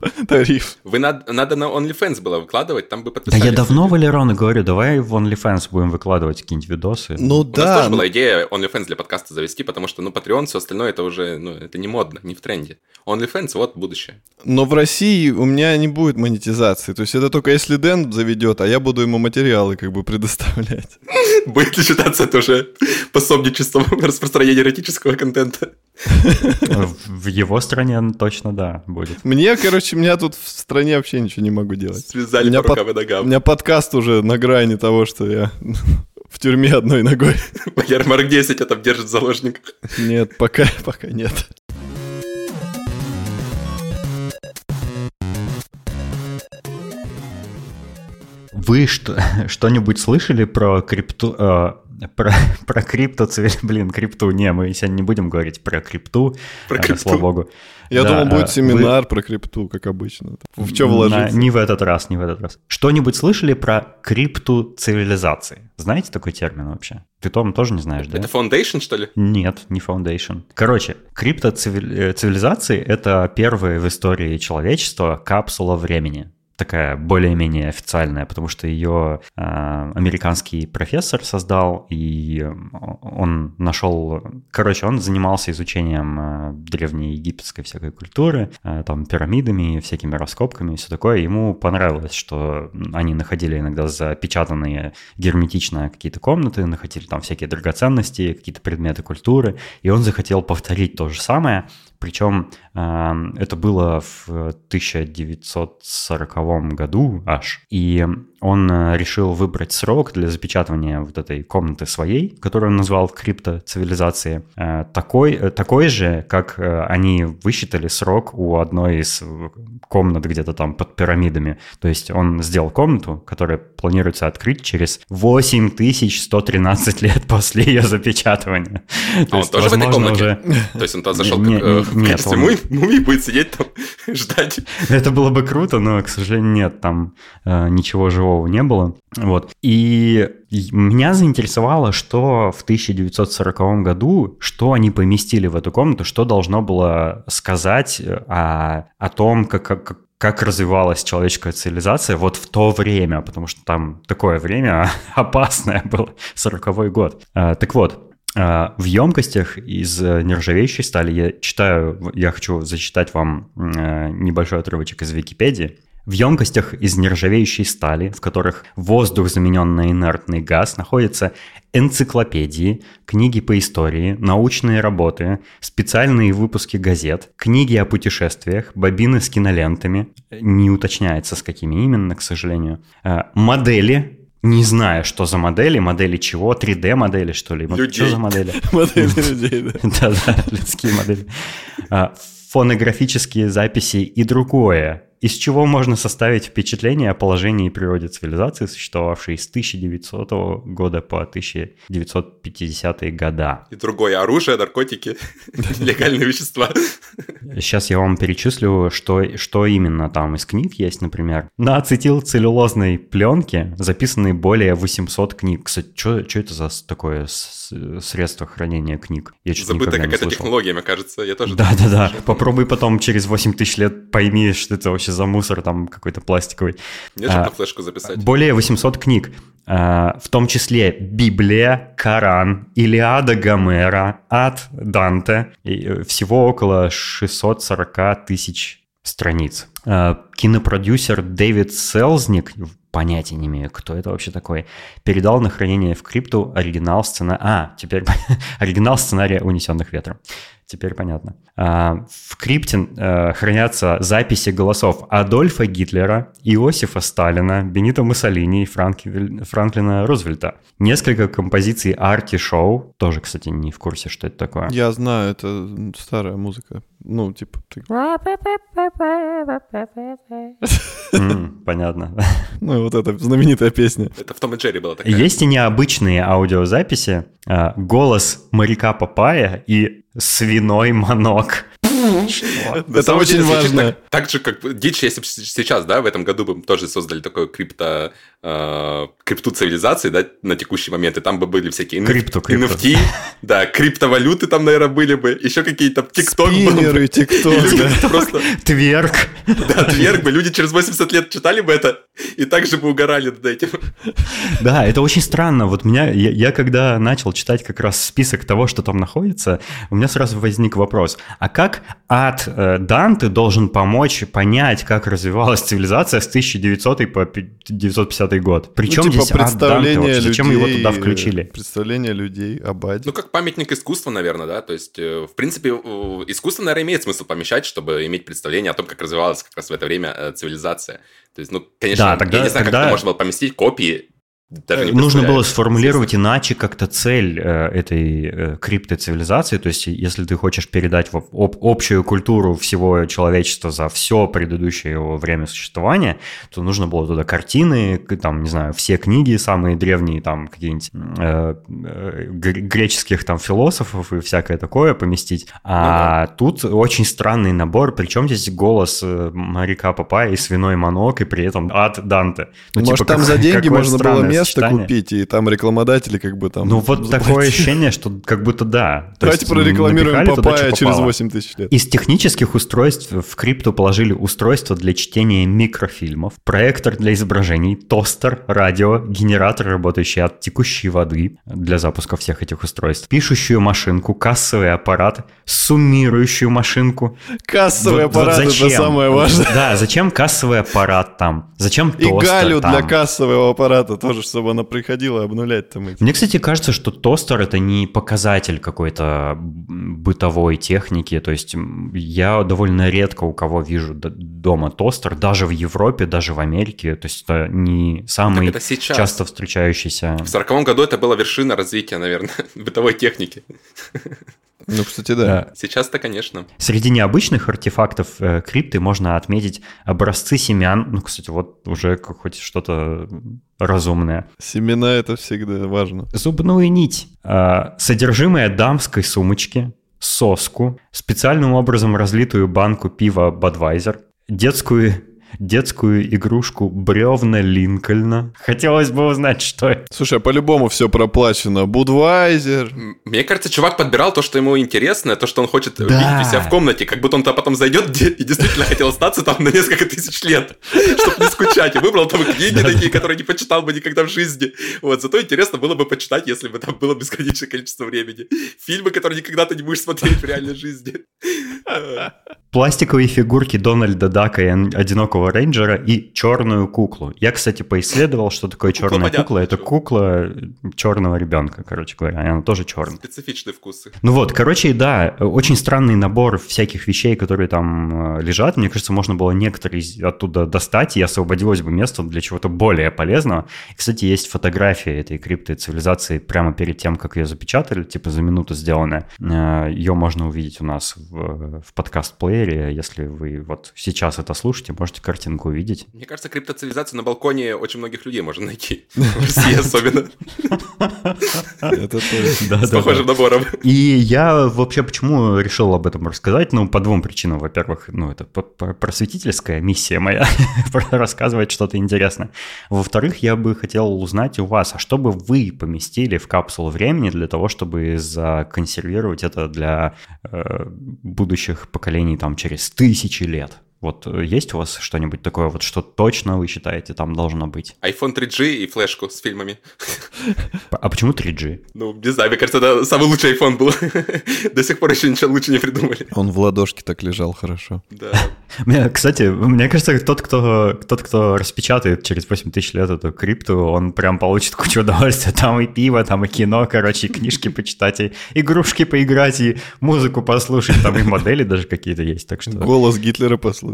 (laughs) тариф. Вы надо, надо на OnlyFans было выкладывать, там бы подписались. Да я давно Валерону говорю, давай в OnlyFans будем выкладывать какие-нибудь видосы. Ну У да. У нас тоже была идея OnlyFans для подкаста завести, потому что, ну, Patreon, все остальное, это уже, ну, это не модно, не в тренде. OnlyFans, вот будущее. Но в России у меня не будет монетизации, то есть это только если Дэн заведет, а я буду ему материалы как бы предоставлять. (laughs) Будет ли считаться это уже пособничеством (laughs) распространения эротического контента? В его стране точно да, будет. Мне, короче, короче, меня тут в стране вообще ничего не могу делать. Связали меня по рукам под... и ногам. У меня подкаст уже на грани того, что я (laughs) в тюрьме одной ногой. (laughs) Валер Марк 10 а тебя держит заложник. Нет, пока, пока нет. Вы что, что-нибудь слышали про крипту... Э, про, (laughs) про криптоцивиль... Блин, крипту. Не, мы сегодня не будем говорить про крипту. Про крипту. Э, слава богу. Я да, думал, будет э, семинар вы... про крипту, как обычно. В что вложиться? На, не в этот раз, не в этот раз. Что-нибудь слышали про крипту цивилизации? Знаете такой термин вообще? Ты, Том, тоже не знаешь, да? Это Foundation, что ли? Нет, не Foundation. Короче, криптоцивилизации — это первые в истории человечества капсула времени такая более-менее официальная, потому что ее э, американский профессор создал, и он нашел... Короче, он занимался изучением э, древней египетской всякой культуры, э, там, пирамидами, всякими раскопками и все такое. Ему понравилось, что они находили иногда запечатанные герметично какие-то комнаты, находили там всякие драгоценности, какие-то предметы культуры, и он захотел повторить то же самое, причем э, это было в 1940 году аж. И он э, решил выбрать срок для запечатывания вот этой комнаты своей, которую он назвал криптоцивилизацией, э, такой, э, такой же, как они высчитали срок у одной из комнат где-то там под пирамидами. То есть он сделал комнату, которая планируется открыть через 8113 лет (laughs) после ее запечатывания. А То он есть, тоже в этой комнате? (laughs) То есть он туда зашел в нет, он... мумии, будет сидеть там, (laughs) ждать? Это было бы круто, но, к сожалению, нет, там ничего живого такового не было. Вот. И меня заинтересовало, что в 1940 году, что они поместили в эту комнату, что должно было сказать э, о, о том, как, как, как развивалась человеческая цивилизация вот в то время, потому что там такое время (laughs) опасное было, (laughs) 40-й год. А, так вот, а, в емкостях из нержавеющей стали я читаю, я хочу зачитать вам э, небольшой отрывочек из Википедии. В емкостях из нержавеющей стали, в которых воздух заменен на инертный газ, находятся энциклопедии, книги по истории, научные работы, специальные выпуски газет, книги о путешествиях, бобины с кинолентами, не уточняется с какими именно, к сожалению, э, модели, не знаю, что за модели, модели чего, 3D-модели, что ли? Людей. Что за модели? (laughs) Модели людей, да. (laughs) Да-да, людские модели. Э, фонографические записи и другое из чего можно составить впечатление о положении и природе цивилизации, существовавшей с 1900 года по 1950-е года. И другое оружие, наркотики, (laughs) легальные вещества. Сейчас я вам перечислю, что, что именно там из книг есть, например. На ацетилцеллюлозной пленке записаны более 800 книг. Кстати, что это за такое средство хранения книг? Я Забытая какая-то технология, мне кажется. Я тоже... Да-да-да. Попробуй потом через 8 тысяч лет пойми, что это вообще за мусор там какой-то пластиковый. Мне же а, флешку записать. Более 800 книг, а, в том числе Библия, Коран, Илиада Гомера, Ад Данте, и э, всего около 640 тысяч страниц. А, кинопродюсер Дэвид Селзник, понятия не имею, кто это вообще такой, передал на хранение в крипту оригинал сценария... А, теперь (laughs) оригинал сценария «Унесенных ветром». Теперь понятно. А, в крипте э, хранятся записи голосов Адольфа Гитлера, Иосифа Сталина, Бенита Муссолини и Франклина Рузвельта. Несколько композиций Арти Шоу, тоже, кстати, не в курсе, что это такое. Я знаю, это старая музыка. Ну, типа... Ты... (laughs) понятно. (laughs) Ну, вот эта знаменитая песня. Это в Том и Джерри была такая. Есть и необычные аудиозаписи. А, голос моряка Папая и свиной манок. Это очень важно. Так же, как дичь, если бы сейчас, да, в этом году бы тоже создали такое крипто э, крипту цивилизации, да, на текущий момент, и там бы были всякие крипту, крипту. NFT, да, криптовалюты там, наверное, были бы, еще какие-то ТикТок Спиннеры, ТикТок, просто... Тверк. Да, тверк бы, люди через 80 лет читали бы это, и также бы угорали над этим. Да, это очень странно, вот меня, я, я когда начал читать как раз список того, что там находится, у меня сразу возник вопрос, а как ад э, Данте должен помочь понять, как развивалась цивилизация с 1900 по 950 год. Причем ну, типа здесь представление людей, Зачем его туда включили? Представление людей об Аде. Ну, как памятник искусства, наверное, да? То есть, э, в принципе, искусство, наверное, имеет смысл помещать, чтобы иметь представление о том, как развивалась как раз в это время э, цивилизация. То есть, ну, конечно, да, тогда, я не знаю, тогда... как это можно было поместить копии даже Нужно было сформулировать иначе как-то цель э, этой э, криптоцивилизации. То есть, если ты хочешь передать в об- общую культуру всего человечества за все предыдущее его время существования, то нужно было туда картины, там, не знаю, все книги самые древние, там, какие-нибудь э, э, гр- греческих там философов и всякое такое поместить. А тут очень странный набор, причем здесь голос моряка Папая и свиной Манок, и при этом ад Данте. Ну, Может, типа, там какое- за деньги можно было место купить, и там рекламодатели как бы там... Ну, вот (laughs) такое ощущение, что как будто да. Давайте прорекламируем Папая через попало. 8 тысяч лет. Из технических устройств в крипту положили устройство для чтения микрофильмов, проектор для изображений, тостер, радио, генератор, работающий от текущей воды для запуска всех этих устройств, пишущую машинку, кассовый аппарат, суммирующую машинку. Кассовый Вот- вот аппарат это зачем? самое важное. Да, зачем кассовый аппарат там? Зачем И тостер Галю там? для кассового аппарата тоже, чтобы она приходила обнулять там эти. Мне, кстати, кажется, что тостер это не показатель какой-то бытовой техники. То есть я довольно редко у кого вижу дома тостер, даже в Европе, даже в Америке. То есть это не самый Так это сейчас. часто встречающийся. В сороковом году это была вершина развития, наверное, (laughs) бытовой техники. Ну, кстати, да. Да. Сейчас-то, конечно. Среди необычных артефактов э, крипты можно отметить образцы семян. Ну, кстати, вот уже как хоть что-то разумное. Семена это всегда важно. зубную нить, а, содержимое дамской сумочки, соску, специальным образом разлитую банку пива Budweiser, детскую детскую игрушку бревна Линкольна. Хотелось бы узнать, что это. Слушай, а по-любому все проплачено. Будвайзер. Мне кажется, чувак подбирал то, что ему интересно, то, что он хочет Да. видеть у себя в комнате, как будто он то потом зайдет и действительно хотел остаться там на несколько тысяч лет, чтобы не скучать. И выбрал там книги такие, которые не почитал бы никогда в жизни. Вот, зато интересно было бы почитать, если бы там было бесконечное количество времени. Фильмы, которые никогда ты не будешь смотреть в реальной жизни. Э, Пластиковые фигурки Дональда Дака и Одинокого Рейнджера и черную куклу. Я, кстати, поисследовал, что такое Кукла черная понятно, кукла. Это кукла черного ребенка, короче говоря. и Она тоже черная. Специфичные вкусы. Ну вот, короче, да, очень странный набор всяких вещей, которые там э, лежат. Мне кажется, можно было некоторые оттуда достать, и освободилось бы место для чего-то более полезного. И, кстати, есть фотография этой крипты цивилизации прямо перед тем, как ее запечатали, типа за минуту сделанная. Э, Ее можно увидеть у нас в, в подкаст-плеере. Если вы вот сейчас это слушаете, можете картинку увидеть. Мне кажется, криптоцивилизацию на балконе очень многих людей можно найти. (laughs) В России особенно. (laughs) Это. Да, С похожим набором. И я вообще почему решил об этом рассказать? Ну, по двум причинам. Во-первых, ну, это просветительская миссия моя, (laughs) рассказывать что-то интересное. Во-вторых, я бы хотел узнать у вас, а что бы вы поместили в капсулу времени для того, чтобы законсервировать это для э, будущих поколений там через тысячи лет? Вот э, есть у вас что-нибудь такое, вот что точно вы считаете там должно быть? iPhone 3G и флешку с фильмами. А почему 3G? Ну, не знаю, мне кажется, это самый лучший iPhone был. (laughs) До сих пор еще ничего лучше не придумали. Он в ладошке так лежал хорошо. Да. (laughs) Мне, кстати, мне кажется, тот, кто, тот, кто распечатает через 8 тысяч лет эту крипту, он прям получит кучу удовольствия. Там и пиво, там и кино, короче, и книжки (laughs) почитать, и игрушки поиграть, и музыку послушать, там и модели даже какие-то есть, так что... Голос Гитлера послушать.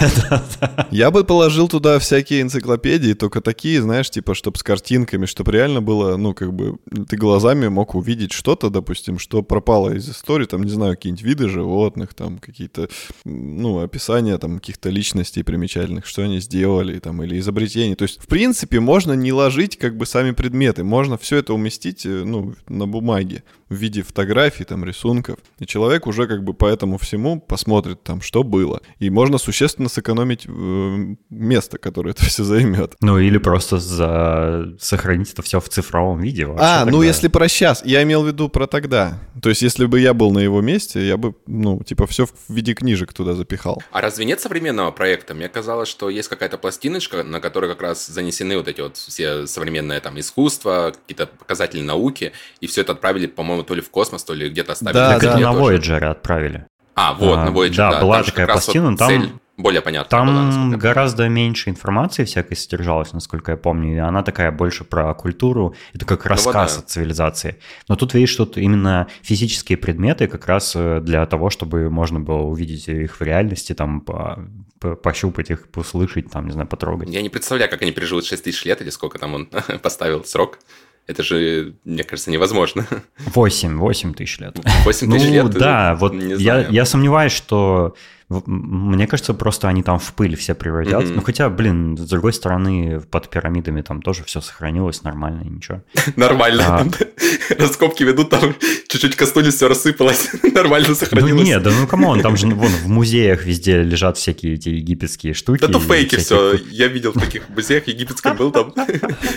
Да-да-да. Я бы положил туда всякие энциклопедии, только такие, знаешь, типа, чтобы с картинками, чтобы реально было, ну, как бы, ты глазами мог увидеть что-то, допустим, что пропало из истории, там, не знаю, какие-нибудь виды животных, там, какие-то, ну, описания, там, каких-то личностей примечательных, что они сделали, там, или изобретений. То есть, в принципе, можно не ложить, как бы, сами предметы, можно все это уместить, э, ну, на бумаге в виде фотографий, там, рисунков. И человек уже как бы по этому всему посмотрит там, что было. И можно существенно сэкономить э, место, которое это (laughs) все займет. Ну, или просто за... сохранить это все в цифровом виде. вообще А, ну тогда. если про сейчас, я имел в виду про тогда. То есть если бы я был на его месте, я бы, ну, типа все в виде книжек туда запихал. А разве нет современного проекта? Мне казалось, что есть какая-то пластиночка, на которой как раз занесены вот эти вот все современное там искусство, какие-то показатели науки, и все это отправили, по-моему, то ли в космос, то ли где-то оставили. Да, Так на это на. Voyager отправили. А, вот, А, на Voyager, да, да. была там такая раз вот пластина, там- цель более понятно. Там я гораздо меньше информации всякой содержалось, насколько я помню, и она такая больше про культуру, это как вот рассказ да. о цивилизации. Но тут видишь, что именно физические предметы как раз э, для того, чтобы можно было увидеть их в реальности, там, по- по- пощупать их, услышать, там, не знаю, потрогать. Я не представляю, как они переживут 6 тысяч лет или сколько там он (laughs) поставил срок. Это же, мне кажется, невозможно. 8, 8 тысяч лет. 8 Ну тысяч лет? да, вот не я, я сомневаюсь, что мне кажется, просто они там в пыль все превратятся. Мгм. Ну хотя, блин, с другой стороны, под пирамидами там тоже все сохранилось нормально, ничего. (laughs) Нормально. А. (laughs) Раскопки ведут, там чуть-чуть коснулись, все рассыпалось. (laughs) Нормально Ну сохранилось. нет, да ну come on, там же вон в музеях везде лежат всякие эти египетские штуки. Да то и фейки все. Я видел в таких музеях египетском был там.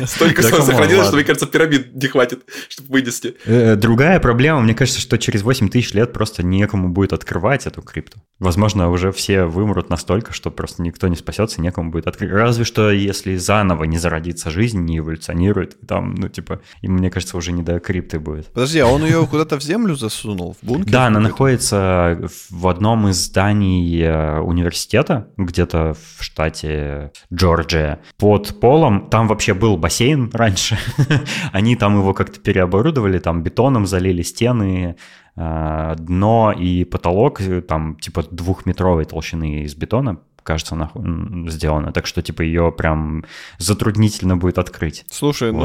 Столько сохранилось, что, мне кажется, пирамид не хватит, чтобы вынести. Э, Другая проблема, мне кажется, что через 8 тысяч лет просто некому будет открывать эту крипту. Возможно, уже все вымрут настолько, что просто никто не спасется, некому будет открыть. Разве что если заново не зародится жизнь, не эволюционирует, там, ну, типа, и мне кажется, уже не до крипты будет. Подожди, а он ее куда-то в землю засунул? В бункер? Да, она находится в одном из зданий э, университета, где-то в штате Джорджия, под полом. Там вообще был бассейн раньше. (laughs) Они там его как-то переоборудовали, там бетоном залили стены, дно и потолок, э, там типа двухметровой толщины из бетона, кажется, нах- м, сделано. Так что типа ее прям затруднительно будет открыть. Слушай, Вот.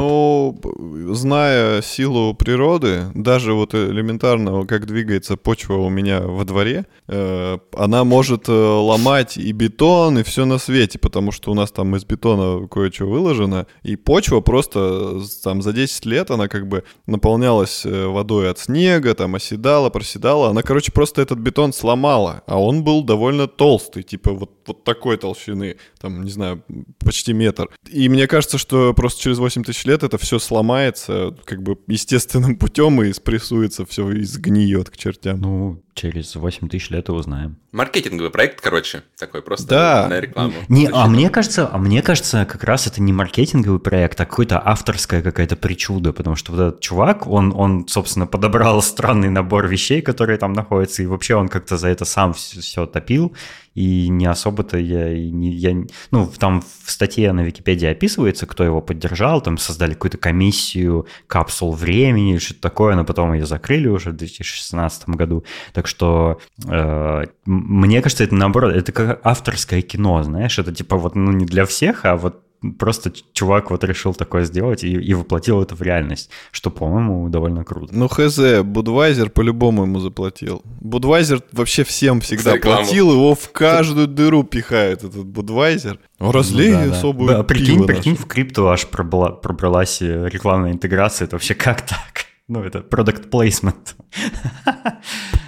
ну, зная силу природы, даже вот элементарного, как двигается почва у меня во дворе, э, она может э, ломать и бетон, и все на свете, потому что у нас там из бетона кое-что выложено, и почва просто с- там за 10 лет она как бы наполнялась э, водой от снега, там оседала, проседала, она, короче, просто этот бетон сломала, а он был довольно толстый, типа вот, вот такой толщины, там, не знаю, почти метр. И мне кажется, что просто через 8 тысяч лет это все сломается как бы естественным (laughs) путем и спрессуется, все и сгниет к чертям. Ну, через 8 тысяч лет и узнаем. Маркетинговый проект, короче, такой просто Да. на рекламу. Не, а мне кажется, а мне кажется, как раз это не маркетинговый проект, а какой-то авторская какая-то причуда, потому что вот этот чувак, он, он, собственно, подобрал (laughs) странный набор вещей, которые там находятся, и вообще он как-то за это сам все, топил, и не особо-то я, и не, я, ну, там в статье на Википедии описывается, кто его поддержал, там создали какую-то комиссию капсул времени, или что-то такое, но потом ее закрыли уже в 2016 году, так что э, мне кажется, это наоборот, это как авторское кино, знаешь, это типа вот, ну, не для всех, а вот просто чувак вот решил такое сделать и, и воплотил это в реальность, что, по-моему, довольно круто. Ну, хз, Будвайзер по-любому ему заплатил. Будвайзер вообще всем всегда рекламу. платил, его в каждую дыру пихает этот Будвайзер. Разлей Ну да, да. особую Да, прикинь, пиво прикинь, в крипту аж пробла- пробралась э, рекламная интеграция, это вообще как так? (laughs) Ну, это product placement. (laughs)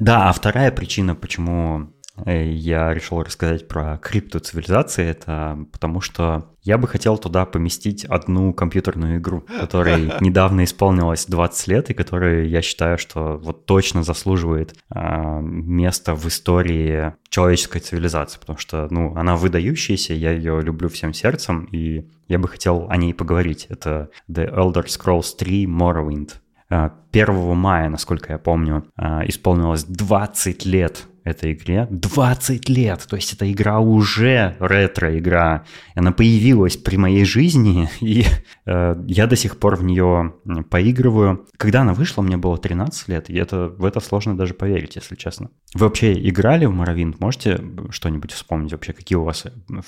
Да, а вторая причина, почему э, я решил рассказать про криптоцивилизации, это потому что я бы хотел туда поместить одну компьютерную игру, которой (laughs) недавно исполнилось 20 лет, и которая, я считаю, что вот точно заслуживает а, места в истории человеческой цивилизации, потому что, ну, она выдающаяся, я ее люблю всем сердцем, и я бы хотел о ней поговорить. Это The Elder Scrolls 3 Morrowind. А, 1 мая, насколько я помню, а, исполнилось 20 лет этой игре. 20 лет! То есть эта игра уже ретро-игра. Она появилась при моей жизни, (laughs) и э, я до сих пор в нее поигрываю. Когда она вышла, мне было 13 лет, и это, в это сложно даже поверить, если честно. Вы вообще играли в Morrowind? Можете что-нибудь вспомнить вообще? Какие у вас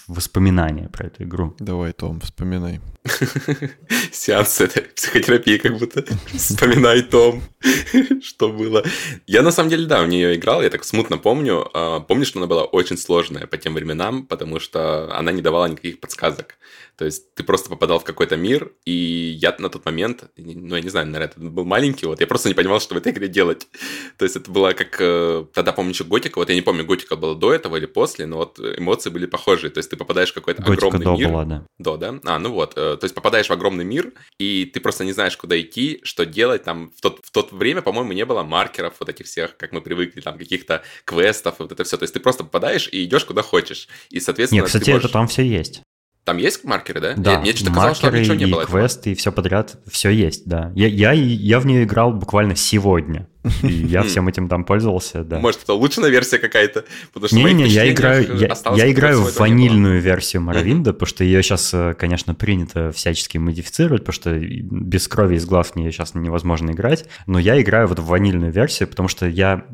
воспоминания про эту игру? Давай, Том, вспоминай. (laughs) Сеанс этой психотерапии как будто. Вспоминай, Том, (laughs) что было. Я на самом деле, да, в нее играл, я так смутно помню. А, Помню, что она была очень сложная по тем временам, потому что она не давала никаких подсказок. То есть ты просто попадал в какой-то мир, и я на тот момент, ну, я не знаю, наверное, это был маленький, вот, я просто не понимал, что в этой игре делать. (laughs) То есть это было как... э, Тогда, помню, еще Готика, вот я не помню, Готика была до этого или после, но вот эмоции были похожие. То есть ты попадаешь в какой-то Готика огромный до мир. была, да. До, да? А, ну вот. э, То есть попадаешь в огромный мир, и ты просто не знаешь, куда идти, что делать. Там в тот, в тот тот время, по-моему, не было маркеров вот этих всех, как мы привыкли, там, каких-то квестов, вот это все. То есть ты просто попадаешь и идешь куда хочешь. И, соответственно, Нет, кстати, можешь... это там все есть. Там есть маркеры, да? Да, мне что-то казалось, что ничего не было. и квесты, и все подряд, все есть, да. Я, я, я в нее играл буквально сегодня. (laughs) И я всем этим там пользовался, да. Может, это улучшенная версия какая-то? Не-не, я играю, я, я играю в ванильную версию Моровинда, потому что ее сейчас, э, конечно, принято всячески модифицировать, потому что без крови из глаз мне сейчас невозможно играть. Но я играю вот в ванильную версию, потому что я,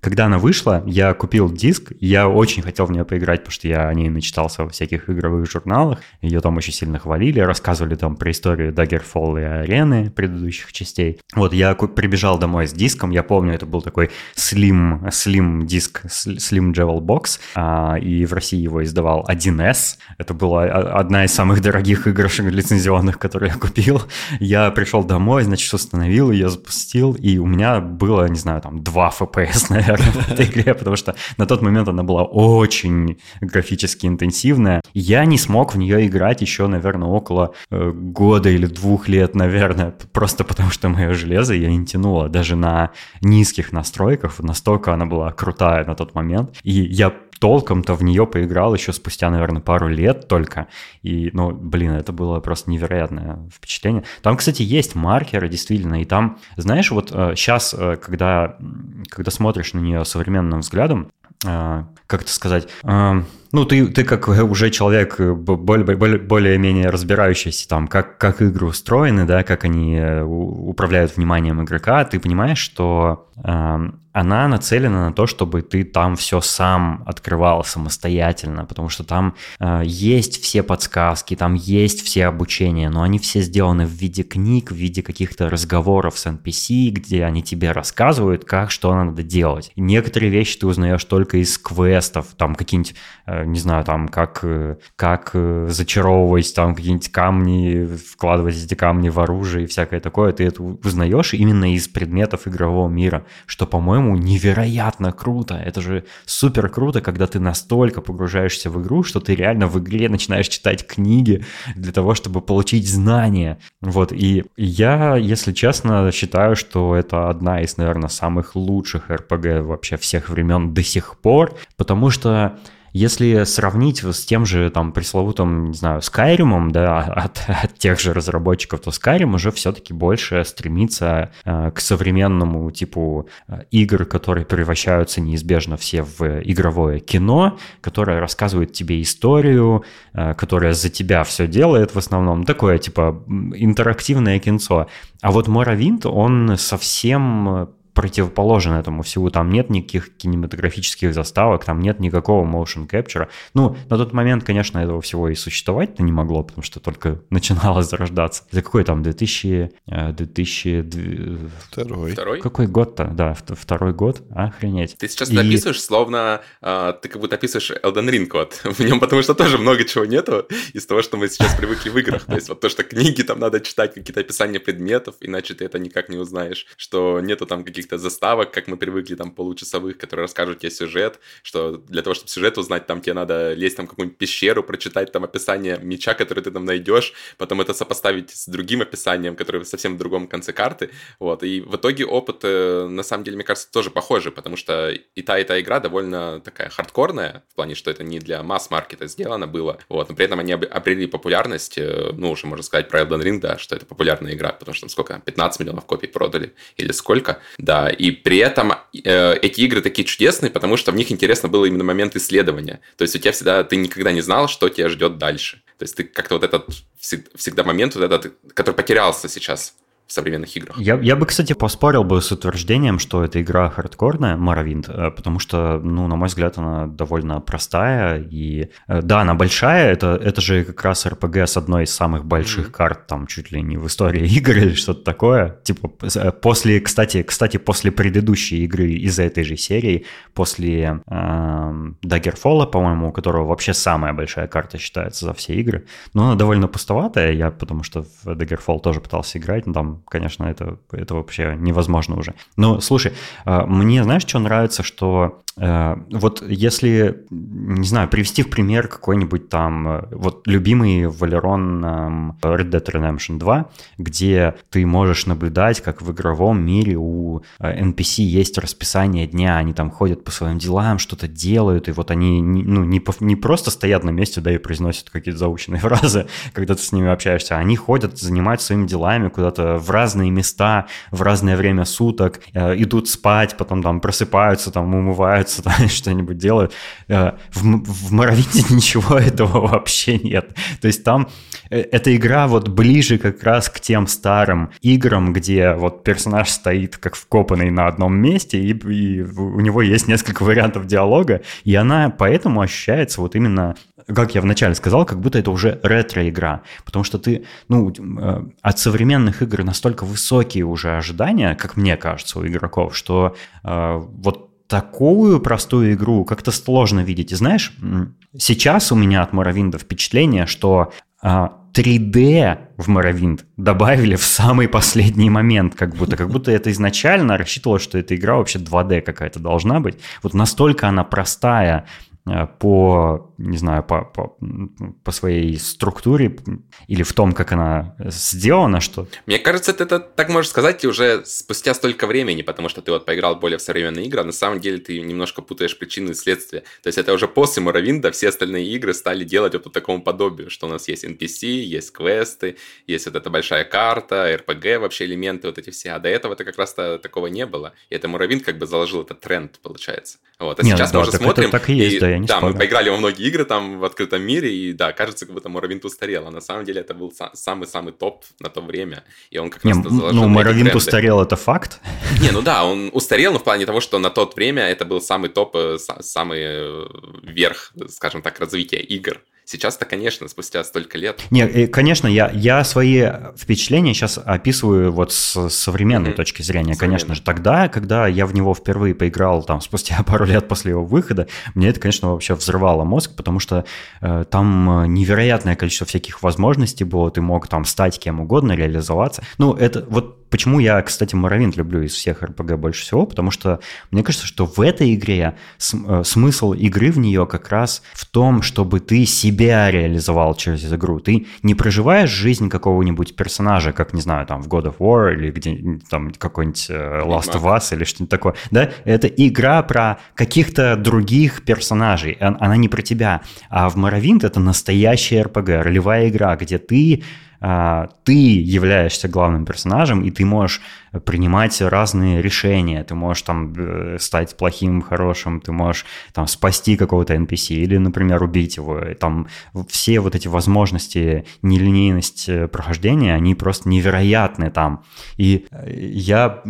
когда она вышла, я купил диск, я очень хотел в нее поиграть, потому что я о ней начитался во всяких игровых журналах, ее там очень сильно хвалили, рассказывали там про историю Daggerfall и арены предыдущих частей. Вот я прибежал домой с диском, диском. Я помню, это был такой slim, slim диск, slim Jewel Box, а, и в России его издавал 1С. Это была одна из самых дорогих игрушек лицензионных, которые я купил. Я пришел домой, значит, установил ее, запустил, и у меня было, не знаю, там 2 FPS, (laughs) наверное, в этой игре, потому что на тот момент она была очень графически интенсивная. Я не смог в нее играть еще, наверное, около э, года или двух лет, наверное, просто потому что мое железо я не тянуло даже на низких настройках, настолько она была крутая на тот момент. И я толком-то в нее поиграл еще спустя, наверное, пару лет только. И, ну, блин, это было просто невероятное впечатление. Там, кстати, есть маркеры, действительно, и там, знаешь, вот сейчас, э, э, когда, когда смотришь на нее современным взглядом, э, как это сказать, ну, ты, ты как уже человек более, более-менее разбирающийся там, как, как игры устроены, да, как они управляют вниманием игрока, ты понимаешь, что э, она нацелена на то, чтобы ты там все сам открывал самостоятельно, потому что там э, есть все подсказки, там есть все обучения, но они все сделаны в виде книг, в виде каких-то разговоров с NPC, где они тебе рассказывают, как что надо делать. Некоторые вещи ты узнаешь только из квестов, там какие-нибудь, э, не знаю, там как, э, как э, зачаровывать там какие-нибудь камни, вкладывать эти камни в оружие и всякое такое, ты это узнаешь именно из предметов игрового мира, что, по-моему, невероятно круто. Это же супер круто, когда ты настолько погружаешься в игру, что ты реально в игре начинаешь читать книги для того, чтобы получить знания. Вот, и я, если честно, считаю, что это одна из, наверное, самых лучших RPG вообще всех времен до сих пор, потому что если сравнить с тем же там пресловутым, не знаю, Skyrim, да, (laughs) от, от тех же разработчиков, то Skyrim уже все-таки больше стремится э, к современному типу э, игр, которые превращаются неизбежно все в игровое кино, которое рассказывает тебе историю, э, которое за тебя все делает в основном. Такое типа интерактивное кинцо. А вот Morrowind, он совсем противоположен этому всего. Там нет никаких кинематографических заставок, там нет никакого motion capture. Ну, на тот момент, конечно, этого всего и существовать-то не могло, потому что только (laughs) начинало зарождаться. Это какой там 2000... 2002... Второй. Второй? Какой год-то? Да, второй год. Охренеть. Ты сейчас и... описываешь, словно э, ты как будто описываешь Elden Ring вот (laughs) в нем, потому что тоже много чего нету из того, что мы сейчас привыкли в играх. То есть вот то, что книги там надо читать, какие-то описания предметов, иначе ты это никак не узнаешь, что нету там каких каких-то заставок, как мы привыкли, там, получасовых, которые расскажут тебе сюжет, что для того, чтобы сюжет узнать, там, тебе надо лезть там в какую-нибудь пещеру, прочитать там описание меча, который ты там найдешь, потом это сопоставить с другим описанием, которое совсем в другом конце карты, вот, и в итоге опыт, э, на самом деле, мне кажется, тоже похожий, потому что и та, и та игра довольно такая хардкорная, в плане, что это не для масс-маркета сделано было, вот, но при этом они обрели популярность, э, ну, уже можно сказать про Elden Ring, да, что это популярная игра, потому что там сколько, 15 миллионов копий продали, или сколько, да, да, и при этом э, эти игры такие чудесные, потому что в них интересно было именно момент исследования. То есть у тебя всегда, ты никогда не знал, что тебя ждет дальше. То есть ты как-то вот этот всегда момент, вот этот, который потерялся сейчас в современных играх. Я, я бы, кстати, поспорил бы с утверждением, что эта игра хардкорная, Morrowind, э, потому что, ну, на мой взгляд, она довольно простая, и э, да, она большая, это, это же как раз RPG с одной из самых больших mm-hmm. карт, там, чуть ли не в истории (laughs) игр или что-то такое, типа, э, после, кстати, кстати, после предыдущей игры из этой же серии, после э, Daggerfall, по-моему, у которого вообще самая большая карта считается за все игры, но она довольно пустоватая, я потому что в Daggerfall тоже пытался играть, но там конечно, это, это вообще невозможно уже. Но, слушай, а, мне, знаешь, что нравится, что вот если, не знаю, привести в пример какой-нибудь там, э, вот любимый Валерон эм, Red Dead Redemption 2, где ты можешь наблюдать, как в игровом мире у NPC есть расписание дня, они там ходят по своим делам, что-то делают, и вот они ну, не, не просто стоят на месте, да, и произносят какие-то заученные (laughs) фразы, когда ты с ними общаешься, они ходят, занимаются своими делами куда-то в разные места, в разное время суток, идут спать, потом там просыпаются, там умываются, там (laughs) что-нибудь делают. Э, в, в Моровиде (laughs) ничего этого вообще нет. То есть там э, эта игра вот ближе как раз к тем старым играм, где вот персонаж стоит как вкопанный на одном месте, и, и у него есть несколько вариантов диалога, и она поэтому ощущается вот именно как я вначале сказал, как будто это уже ретро-игра, потому что ты, ну, э, от современных игр настолько высокие уже ожидания, как мне кажется, у игроков, что э, вот такую простую игру как-то сложно видеть. И знаешь, сейчас у меня от Моровинда впечатление, что э, 3D в Моровинд добавили в самый последний момент, как будто, как будто это изначально рассчитывалось, что эта игра вообще 2D какая-то должна быть. Вот настолько она простая, Э, по, не знаю, по, по, по своей структуре или в том, как она сделана, что... Мне кажется, ты это так можешь сказать уже спустя столько времени, потому что ты вот поиграл более в современные игры, а на самом деле ты немножко путаешь причины и следствия. То есть это уже после Моровинда все остальные игры стали делать вот по такому подобию, что у нас есть NPC, есть квесты, есть вот эта большая карта, RPG вообще элементы вот эти все, а до этого это как раз-то такого не было. И это Моровинд как бы заложил этот тренд, получается. Вот. А Нет, сейчас да, мы уже смотрим... так и есть, и, да, я не Да, спорю. мы поиграли во многие игры там в открытом мире, и да, кажется, как будто Morrowind устарел, а на самом деле это был самый-самый топ на то время, и он как не, раз Ну, Morrowind устарел, это факт? (laughs) Не, ну да, он устарел, но в плане того, что на тот время это был самый топ, э, самый э, верх, скажем так, развития игр. Сейчас-то, конечно, спустя столько лет. Не, конечно, я, я свои впечатления сейчас описываю вот с современной mm-hmm. точки зрения. Конечно же, тогда, когда я в него впервые поиграл, там, спустя (laughs) пару лет после его выхода, мне это, конечно, вообще взрывало мозг, потому что э, там невероятное количество всяких возможностей было. Ты мог там стать кем угодно, реализоваться. Ну, это вот Почему я, кстати, Моровинт люблю из всех RPG больше всего? Потому что мне кажется, что в этой игре э, смысл игры в нее как раз в том, чтобы ты себя реализовал через игру. Ты не проживаешь жизнь какого-нибудь персонажа, как, не знаю, там в God of War или где там какой-нибудь э, Last of Us или что-нибудь такое. Да? Это игра про каких-то других персонажей. Она не про тебя. А в Моровинт это настоящая RPG, ролевая игра, где ты ты являешься главным персонажем, и ты можешь принимать разные решения. Ты можешь там э, стать плохим, хорошим, ты можешь там спасти какого-то NPC или, например, убить его. И там все вот эти возможности, нелинейность э, прохождения, они просто невероятны там. И э, я,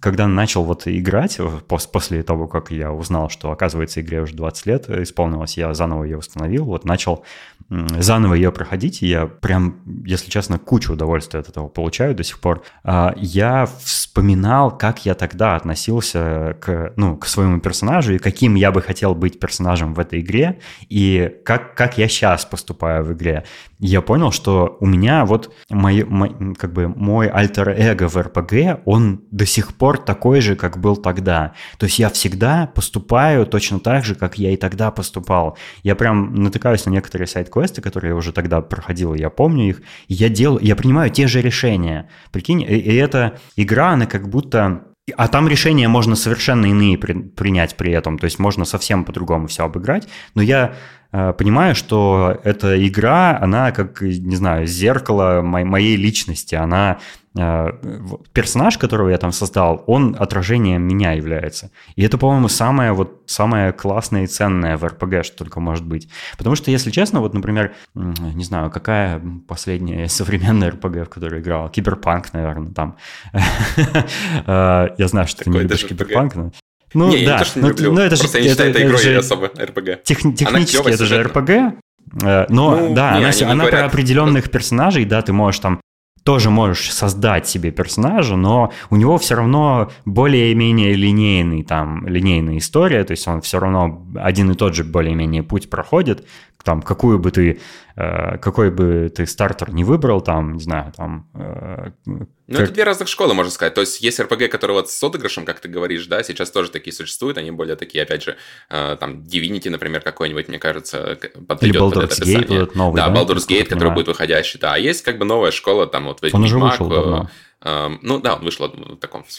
когда начал вот играть, после того, как я узнал, что, оказывается, игре уже 20 лет исполнилось, я заново ее установил, вот начал заново ее проходить, и я прям, если честно, кучу удовольствия от этого получаю до сих пор. А, я вспоминал, как я тогда относился к, ну, к своему персонажу и каким я бы хотел быть персонажем в этой игре, и как, как я сейчас поступаю в игре. Я понял, что у меня вот мой, мой, как бы мой альтер-эго в РПГ, он до сих пор такой же, как был тогда. То есть я всегда поступаю точно так же, как я и тогда поступал. Я прям натыкаюсь на некоторые сайт-квесты, которые я уже тогда проходил, я помню их, и я делаю, я принимаю те же решения. Прикинь, и, и эта игра, она как будто а там решения можно совершенно иные при, принять при этом, то есть можно совсем по-другому все обыграть. Но я Э, понимаю, что эта игра, она как, не знаю, зеркало моей личности, она персонаж, которого я там создал, он отражением меня является. И это, по-моему, самое вот самое классное и ценное в РПГ, что только может быть. Потому что, если честно, вот, например, не знаю, какая последняя (laughs) современная РПГ, в которой играл? Киберпанк, наверное, там. Э, (laughs) я знаю, что ты не любишь Киберпанк, но... Ну, не, да. я тоже не но, люблю. Но это Просто же, я не считаю это, это игрой же особо РПГ. Тех, технически это же РПГ, э, но ну, да, не, она, она про определенных персонажей, да, ты можешь там тоже можешь создать себе персонажа, но у него все равно более-менее линейный, там, линейная история, то есть он все равно один и тот же более-менее путь проходит, там, какую бы ты, э, какой бы ты стартер не выбрал, там, не знаю, там, э, Ну, как... это две разных школы, можно сказать. То есть есть RPG, которые вот с отыгрышем, как ты говоришь, да, сейчас тоже такие существуют, они более такие, опять же, э, там, Divinity, например, какой-нибудь, мне кажется, подойдет Или Baldur's под это Gate будет новый, да? Да, Baldur's Gate, который будет выходящий, да. А есть как бы новая школа, там, вот Он уже вышел давно. Э, ну, да, он вышел в таком в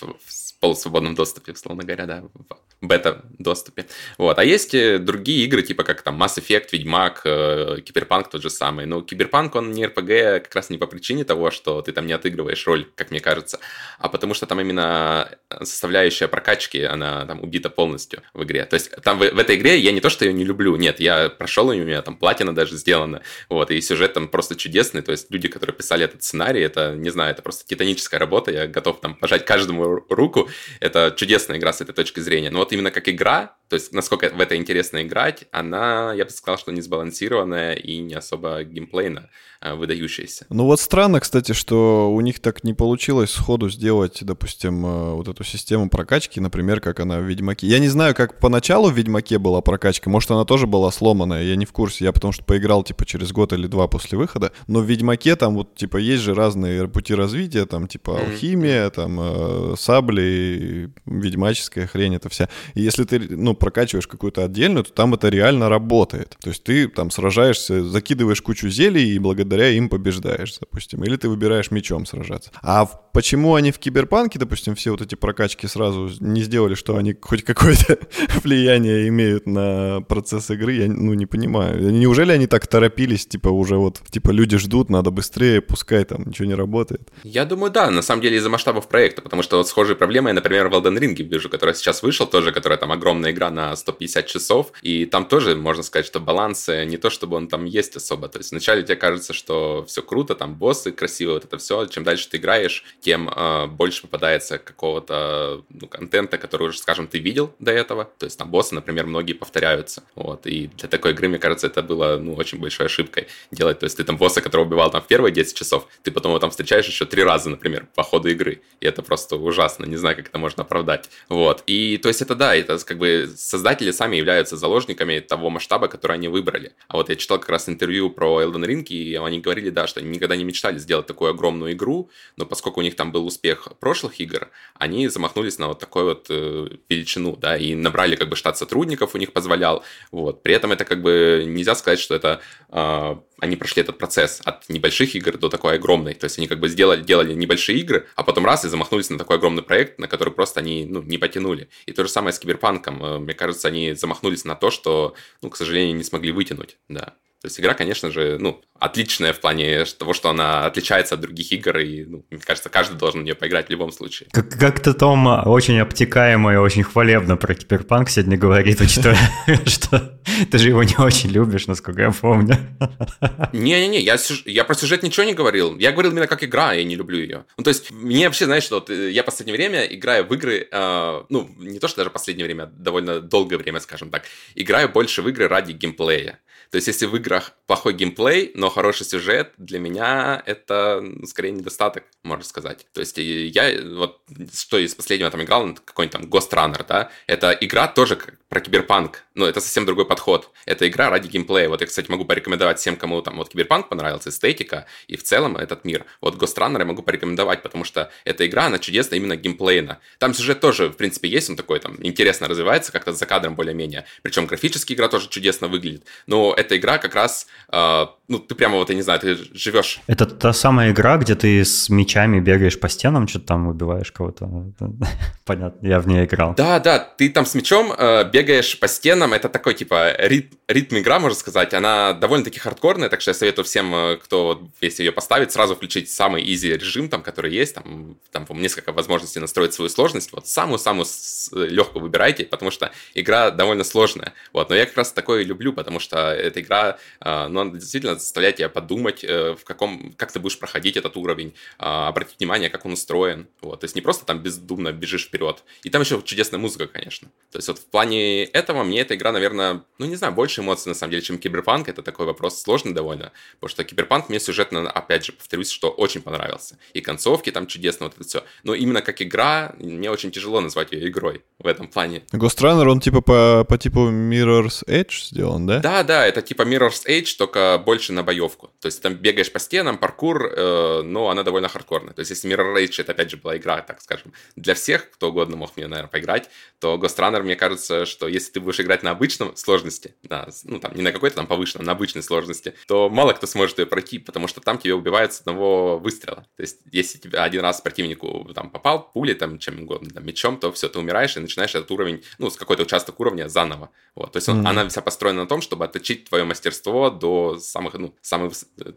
полусвободном доступе, условно говоря, да, в бета-доступе. Вот. А есть э, другие игры, типа как там Mass Effect, Ведьмак, э, Киберпанк тот же самый. Но Киберпанк, он не RPG как раз не по причине того, что ты там не отыгрываешь роль, как мне кажется, а потому что там именно составляющая прокачки, она там убита полностью в игре. То есть там в, в этой игре я не то, что ее не люблю, нет, я прошел ее, у меня там платина даже сделана, вот, и сюжет там просто чудесный, то есть люди, которые писали этот сценарий, это, не знаю, это просто титаническая работа, я готов там пожать каждому руку, это чудесная игра с этой точки зрения. Но вот именно как игра, то есть насколько в это интересно играть, она, я бы сказал, что не сбалансированная и не особо геймплейно э, выдающаяся. Ну вот странно, кстати, что у них так не получилось сходу сделать, допустим, э, вот эту систему прокачки, например, как она в Ведьмаке. Я не знаю, как поначалу в Ведьмаке была прокачка, может, она тоже была сломанная, я не в курсе, я потому что поиграл, типа, через год или два после выхода, но в Ведьмаке там вот, типа, есть же разные пути развития, там, типа, алхимия, там, э, сабли, ведьмаческая хрень, это вся. И если ты, ну, прокачиваешь какую-то отдельную, то там это реально работает. То есть ты там сражаешься, закидываешь кучу зелий и благодаря им побеждаешь, допустим. Или ты выбираешь мечом сражаться. А почему они в Киберпанке, допустим, все вот эти прокачки сразу не сделали, что они хоть какое-то (laughs) влияние имеют на процесс игры, я ну не понимаю. Неужели они так торопились, типа уже вот, типа люди ждут, надо быстрее, пускай там ничего не работает? Я думаю, да, на самом деле из-за масштабов проекта, потому что вот схожие проблемы я, например, в Elden Ring вижу, которая сейчас вышел тоже, которая там огромная игра на 150 часов, и там тоже можно сказать, что баланс не то, чтобы он там есть особо. То есть вначале тебе кажется, что все круто, там боссы красивые, вот это все. Чем дальше ты играешь, тем э, больше попадается какого-то ну, контента, который уже, скажем, ты видел до этого. То есть там боссы, например, многие повторяются. Вот. И для такой игры, мне кажется, это было ну, очень большой ошибкой делать. То есть ты там босса, которого убивал там в первые 10 часов, ты потом его там встречаешь еще три раза, например, по ходу игры. И это просто ужасно. Не знаю, как это можно оправдать. Вот. И то есть это да, это как бы создатели сами являются заложниками того масштаба, который они выбрали. А вот я читал как раз интервью про Elden Ring, и они говорили, да, что они никогда не мечтали сделать такую огромную игру, но поскольку у них там был успех прошлых игр, они замахнулись на вот такую вот э, величину, да, и набрали как бы штат сотрудников у них позволял, вот. При этом это как бы нельзя сказать, что это э, они прошли этот процесс от небольших игр до такой огромной. То есть они как бы сделали, делали небольшие игры, а потом раз и замахнулись на такой огромный проект, на который просто они ну, не потянули. И то же самое с Киберпанком. Э, мне кажется, они замахнулись на то, что, ну, к сожалению, не смогли вытянуть. Да. То есть игра, конечно же, ну, отличная в плане того, что она отличается от других игр, и, ну, мне кажется, каждый должен в нее поиграть в любом случае. Как- как-то Том очень обтекаемо и очень хвалебно про Киберпанк сегодня говорит, учитывая, (laughs) что ты же его не очень любишь, насколько я помню. (laughs) Не-не-не, я, я про сюжет ничего не говорил. Я говорил именно как игра, я не люблю ее. Ну, то есть, мне вообще, знаешь, что вот, э, я в последнее время играю в игры, э, ну, не то, что даже последнее время, а довольно долгое время, скажем так, играю больше в игры ради геймплея. То есть, если в играх плохой геймплей, но хороший сюжет, для меня это ну, скорее недостаток, можно сказать. То есть, я вот что из последнего там играл, какой-нибудь там Ghost Runner, да, это игра тоже про киберпанк, но это совсем другой подход. Это игра ради геймплея. Вот я, кстати, могу порекомендовать всем, кому там вот киберпанк понравился, эстетика и в целом этот мир. Вот Ghost Runner я могу порекомендовать, потому что эта игра, она чудесная именно геймплейно. Там сюжет тоже, в принципе, есть, он такой там интересно развивается, как-то за кадром более-менее. Причем графически игра тоже чудесно выглядит. Но эта игра как раз, э, ну, ты прямо вот, я не знаю, ты живешь. Это та самая игра, где ты с мечами бегаешь по стенам, что-то там убиваешь кого-то. (laughs) Понятно, я в ней играл. Да, да, ты там с мечом э, бегаешь по стенам, это такой, типа, ритм, ритм игра, можно сказать. Она довольно-таки хардкорная, так что я советую всем, э, кто, если ее поставить, сразу включить самый easy режим, там, который есть, там, там несколько возможностей настроить свою сложность. Вот самую-самую легкую выбирайте, потому что игра довольно сложная. Вот, но я как раз такое люблю, потому что эта игра, э, ну, она действительно заставляет тебя подумать, э, в каком, как ты будешь проходить этот уровень, обратить внимание, как он устроен. Вот, то есть не просто там бездумно бежишь вперед. И там еще чудесная музыка, конечно. То есть вот в плане фоне этого мне эта игра, наверное, ну не знаю, больше эмоций на самом деле, чем Киберпанк. Это такой вопрос сложный довольно, потому что Киберпанк мне сюжетно, опять же, повторюсь, что очень понравился. И концовки там чудесно, вот это все. Но именно как игра, мне очень тяжело назвать ее игрой в этом плане. Ghostrunner, он типа по, по типу Mirror's Edge сделан, да? Да, да, это типа Mirror's Edge, только больше на боевку. То есть там бегаешь по стенам, паркур, э, но она довольно хардкорная. То есть если Mirror's Edge это опять же была игра, так скажем, для всех, кто угодно мог мне, наверное, поиграть, то Ghost Runner, мне кажется, что если ты будешь играть на обычном сложности, на, ну там не на какой-то там повышенном, на обычной сложности, то мало кто сможет ее пройти, потому что там тебе убивают с одного выстрела. То есть если тебя один раз противнику там попал пулей, там чем угодно, там, мечом, то все, ты умираешь и начинаешь этот уровень, ну, с какой-то участок уровня заново. Вот. То есть он, mm-hmm. она вся построена на том, чтобы отточить твое мастерство до самых, ну, самой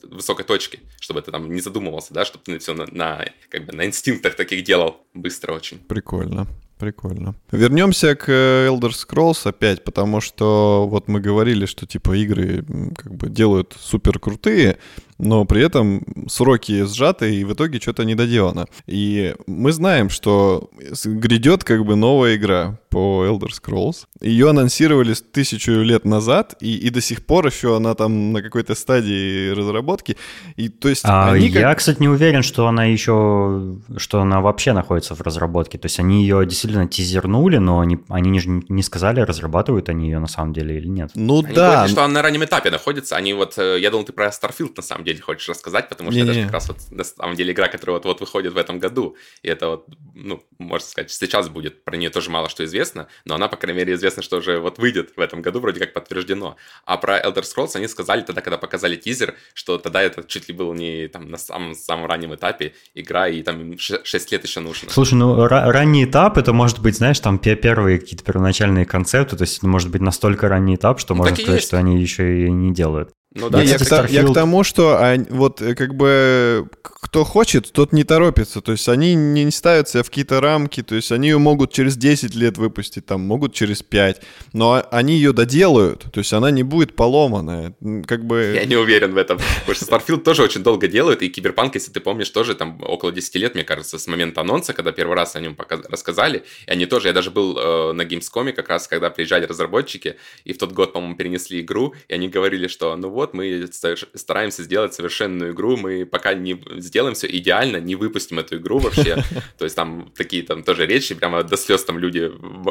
высокой точки, чтобы ты там не задумывался, да, чтобы ты все на, на как бы на инстинктах таких делал быстро очень. Прикольно. Прикольно. Вернемся к э, Elder Scrolls опять, потому что вот мы говорили, что типа игры как бы делают супер крутые, но при этом сроки сжаты, и в итоге что-то недоделано. И мы знаем, что грядет как бы новая игра по Elder Scrolls. Ее анонсировали тысячу лет назад, и, и до сих пор еще она там на какой-то стадии разработки. И то есть а, они как... Я, кстати, не уверен, что она еще, что она вообще находится в разработке. То есть они ее действительно тизернули, но они, они не, не сказали, разрабатывают они ее на самом деле или нет. Ну они да. Говорят, что она на раннем этапе находится. Они вот, э, я думал, ты про Starfield на самом деле деле хочешь рассказать, потому что не, это же как раз вот на самом деле игра, которая вот-вот выходит в этом году. И это вот, ну, можно сказать, сейчас будет. Про нее тоже мало что известно, но она, по крайней мере, известно, что уже вот выйдет в этом году, вроде как подтверждено. А про Elder Scrolls они сказали тогда, когда показали тизер, что тогда это чуть ли было не там на самом, самом раннем этапе игра, и там 6 лет еще нужно. Слушай, ну ранний этап, это может быть, знаешь, там первые какие-то первоначальные концепты, то есть это может быть настолько ранний этап, что ну, можно сказать, есть. что они еще и не делают. Ну да, я, я, к, я к тому, что а, вот э, как бы кто хочет, тот не торопится. То есть они не ставят себя в какие-то рамки, то есть они ее могут через 10 лет выпустить, там, могут через 5, но они ее доделают, то есть она не будет поломанная. Как бы... Я не уверен в этом, потому что Starfield тоже очень долго делают, и Киберпанк, если ты помнишь, тоже там около 10 лет, мне кажется, с момента анонса, когда первый раз о нем показ... рассказали, и они тоже, я даже был э, на Gamescom как раз, когда приезжали разработчики, и в тот год, по-моему, перенесли игру, и они говорили, что ну вот, мы стараемся сделать совершенную игру, мы пока не сделаем все идеально, не выпустим эту игру вообще. (laughs) То есть там такие там тоже речи, прямо до слез там люди,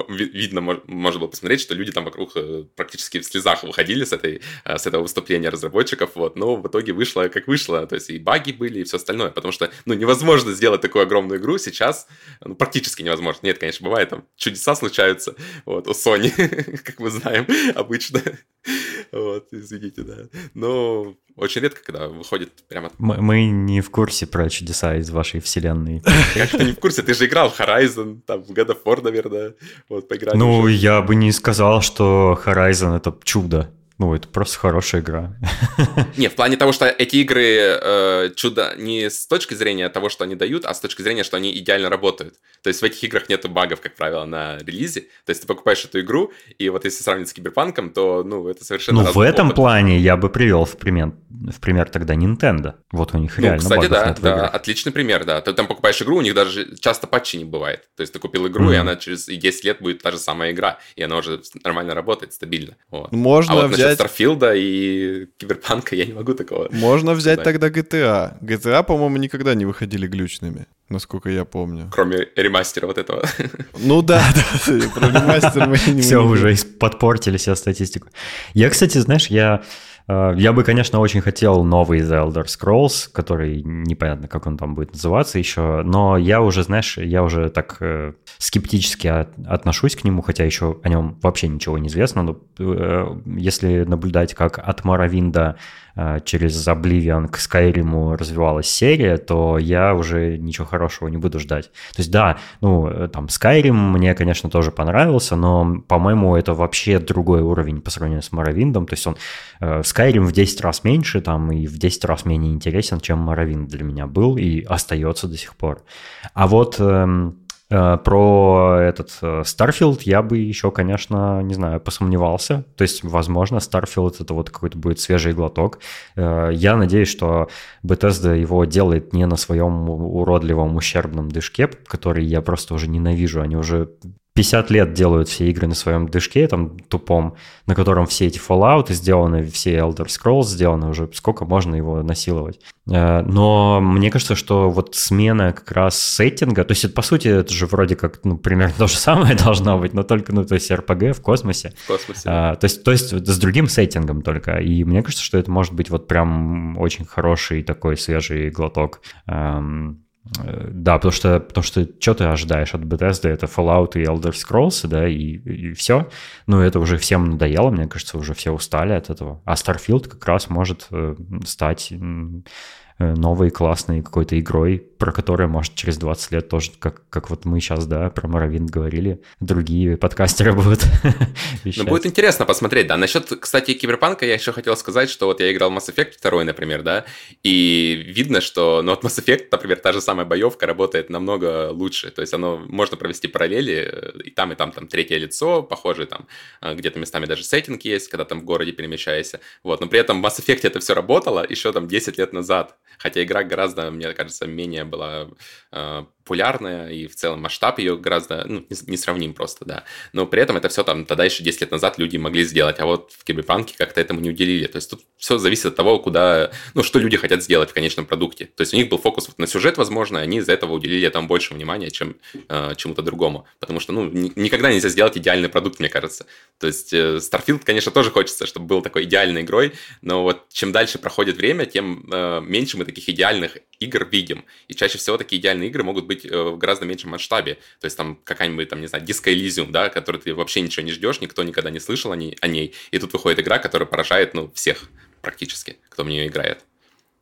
видно, можно было посмотреть, что люди там вокруг э, практически в слезах выходили с, этой, э, с этого выступления разработчиков, вот, но в итоге вышло как вышло, то есть и баги были, и все остальное, потому что, ну, невозможно сделать такую огромную игру сейчас, ну, практически невозможно. Нет, конечно, бывает, там чудеса случаются, вот, у Sony, (laughs) как мы знаем, обычно. (laughs) Вот, извините, да. Но очень редко, когда выходит прямо... Мы, мы не в курсе про чудеса из вашей вселенной. (laughs) Как ты не в курсе? Ты же играл в Horizon, там, в God of War, наверное. Вот, поиграли Ну, уже. я бы не сказал, что Horizon — это чудо. Ну, это просто хорошая игра. (laughs) Не, в плане того, что эти игры э, чудо не с точки зрения того, что они дают, а с точки зрения, что они идеально работают. То есть в этих играх нет багов, как правило, на релизе. То есть ты покупаешь эту игру, и вот если сравнить с Киберпанком, то, ну, это совершенно Ну, в этом опыт. плане я бы привел в пример, в пример тогда Nintendo. Вот у них ну, реально кстати, да, да, отличный пример, да. Ты там покупаешь игру, у них даже часто патчи не бывает. То есть ты купил игру, mm-hmm. и она через 10 лет будет та же самая игра, и она уже нормально работает, стабильно. Вот. Можно а вот взять взять... Старфилда и Киберпанка я не могу такого. Можно взять сказать. тогда GTA. GTA, по-моему, никогда не выходили глючными, насколько я помню. Кроме ремастера вот этого. Ну да, да, про ремастер мы не Все уже подпортили себе статистику. Я, кстати, знаешь, я я бы, конечно, очень хотел новый The Elder Scrolls, который непонятно, как он там будет называться еще, но я уже, знаешь, я уже так э, скептически от, отношусь к нему, хотя еще о нем вообще ничего не известно, но э, если наблюдать, как от Моровинда Э, через Oblivion к Skyrim развивалась серия, то я уже ничего хорошего не буду ждать. То есть да, ну, э, там, Skyrim мне, конечно, тоже понравился, но, по-моему, это вообще другой уровень по сравнению с Morrowind. То есть он э, Skyrim в 10 раз меньше, там, и в 10 раз менее интересен, чем Morrowind для меня был и остается до сих пор. А вот... Э, Э, про этот э, Starfield я бы еще, конечно, не знаю, посомневался. То есть, возможно, Starfield это вот какой-то будет свежий глоток. Э, я надеюсь, что Bethesda его делает не на своем уродливом ущербном движке, который я просто уже ненавижу. Они уже 50 лет делают все игры на своем движке, там, тупом, на котором все эти Fallout сделаны, все Elder Scrolls сделаны, уже сколько можно его насиловать. Э, но мне кажется, что вот смена как раз сеттинга, то есть это, по сути, это же вроде как, ну, примерно (laughs) то же самое должно быть, но только, ну, то есть RPG в космосе. В космосе. А, то, есть, то есть с другим сеттингом только. И мне кажется, что это может быть вот прям очень хороший такой свежий глоток. Эм, да, потому что, потому что что ты ожидаешь от Bethesda? Это Fallout и Elder Scrolls, да, и, и все. Ну, это уже всем надоело, мне кажется, уже все устали от этого. А Starfield как раз может э, стать Э, новой классной какой-то игрой, про которую, может, через 20 лет тоже, как, как вот мы сейчас, да, про Моровинт говорили, другие подкастеры будут (laughs) Ну, будет интересно посмотреть, да. Насчет, кстати, Киберпанка я еще хотел сказать, что вот я играл Mass Effect 2, например, да, и видно, что, ну, от Mass Effect, например, та же самая боевка работает намного лучше, то есть оно, можно провести параллели, э, и там, и там, там, третье лицо, похожие там, э, где-то местами даже сеттинг есть, когда там в городе перемещаешься, вот, но при этом в Mass Effect это все работало еще там 10 лет назад, Хотя игра гораздо, мне кажется, менее была э, популярная, и в целом масштаб ее гораздо, ну, не сравним просто, да. Но при этом это все там тогда еще 10 лет назад люди могли сделать, а вот в Киберпанке как-то этому не уделили. То есть тут все зависит от того, куда, ну, что люди хотят сделать в конечном продукте. То есть у них был фокус вот на сюжет, возможно, и они из-за этого уделили там больше внимания, чем э, чему-то другому. Потому что, ну, ни, никогда нельзя сделать идеальный продукт, мне кажется. То есть э, Starfield, конечно, тоже хочется, чтобы был такой идеальной игрой, но вот чем дальше проходит время, тем э, меньше мы таких идеальных игр видим. И чаще всего такие идеальные игры могут быть э, в гораздо меньшем масштабе. То есть там какая-нибудь, там, не знаю, Disco Elysium, да, который ты вообще ничего не ждешь, никто никогда не слышал о ней, о ней. И тут выходит игра, которая поражает, ну, всех практически, кто в нее играет.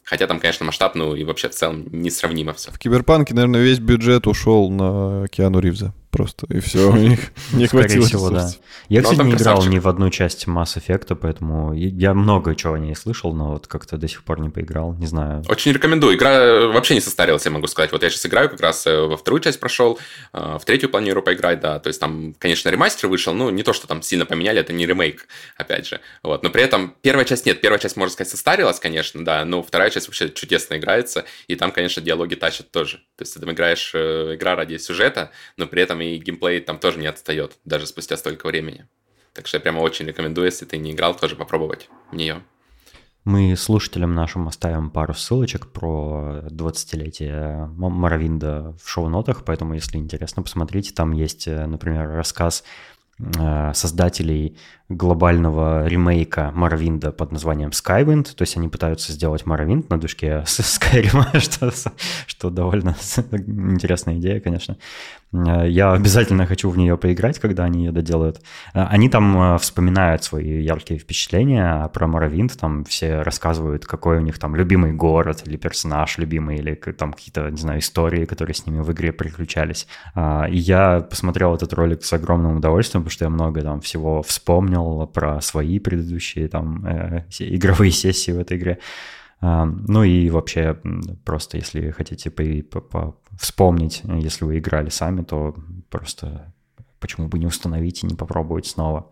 Хотя там, конечно, масштаб, ну и вообще в целом несравнимо все. В Киберпанке, наверное, весь бюджет ушел на Киану Ривза просто, и все, у них не хватило. всего, да. Я, кстати, не играл ни в одну часть Mass Effect, поэтому я много чего о ней слышал, но вот как-то до сих пор не поиграл, не знаю. Очень рекомендую. Игра вообще не состарилась, я могу сказать. Вот я сейчас играю, как раз э, во вторую часть прошел, э, в третью планирую поиграть, да. То есть там, конечно, ремастер вышел, ну, не то, что там сильно поменяли, это не ремейк, опять же. Вот. Но при этом первая часть нет. Первая часть, можно сказать, состарилась, конечно, да, но вторая часть вообще чудесно играется, и там, конечно, диалоги тащат тоже. То есть ты там играешь э, игра ради сюжета, но при этом и геймплей там тоже не отстает, даже спустя столько времени. Так что я прямо очень рекомендую, если ты не играл, тоже попробовать в нее. Мы слушателям нашим оставим пару ссылочек про 20-летие Моровинда в шоу-нотах, поэтому, если интересно, посмотрите. Там есть, э, например, рассказ э, создателей глобального ремейка Morrowind под названием Skywind, то есть они пытаются сделать Morrowind на душке (laughs) Skyrim, (laughs) что, что довольно интересная идея, конечно. Э, я обязательно хочу в нее поиграть, когда они ее доделают. Э, они там э, вспоминают свои яркие впечатления про Morrowind, там все рассказывают, какой у них там любимый город или персонаж любимый, или там какие-то, не знаю, истории, которые с ними в игре приключались. И я посмотрел этот ролик с огромным удовольствием, потому что я много там всего вспомнил, про свои предыдущие там игровые (laughs) сессии в этой игре. Ну и вообще просто, если хотите по, по, по вспомнить, если вы играли сами, то просто почему бы не установить и не попробовать снова.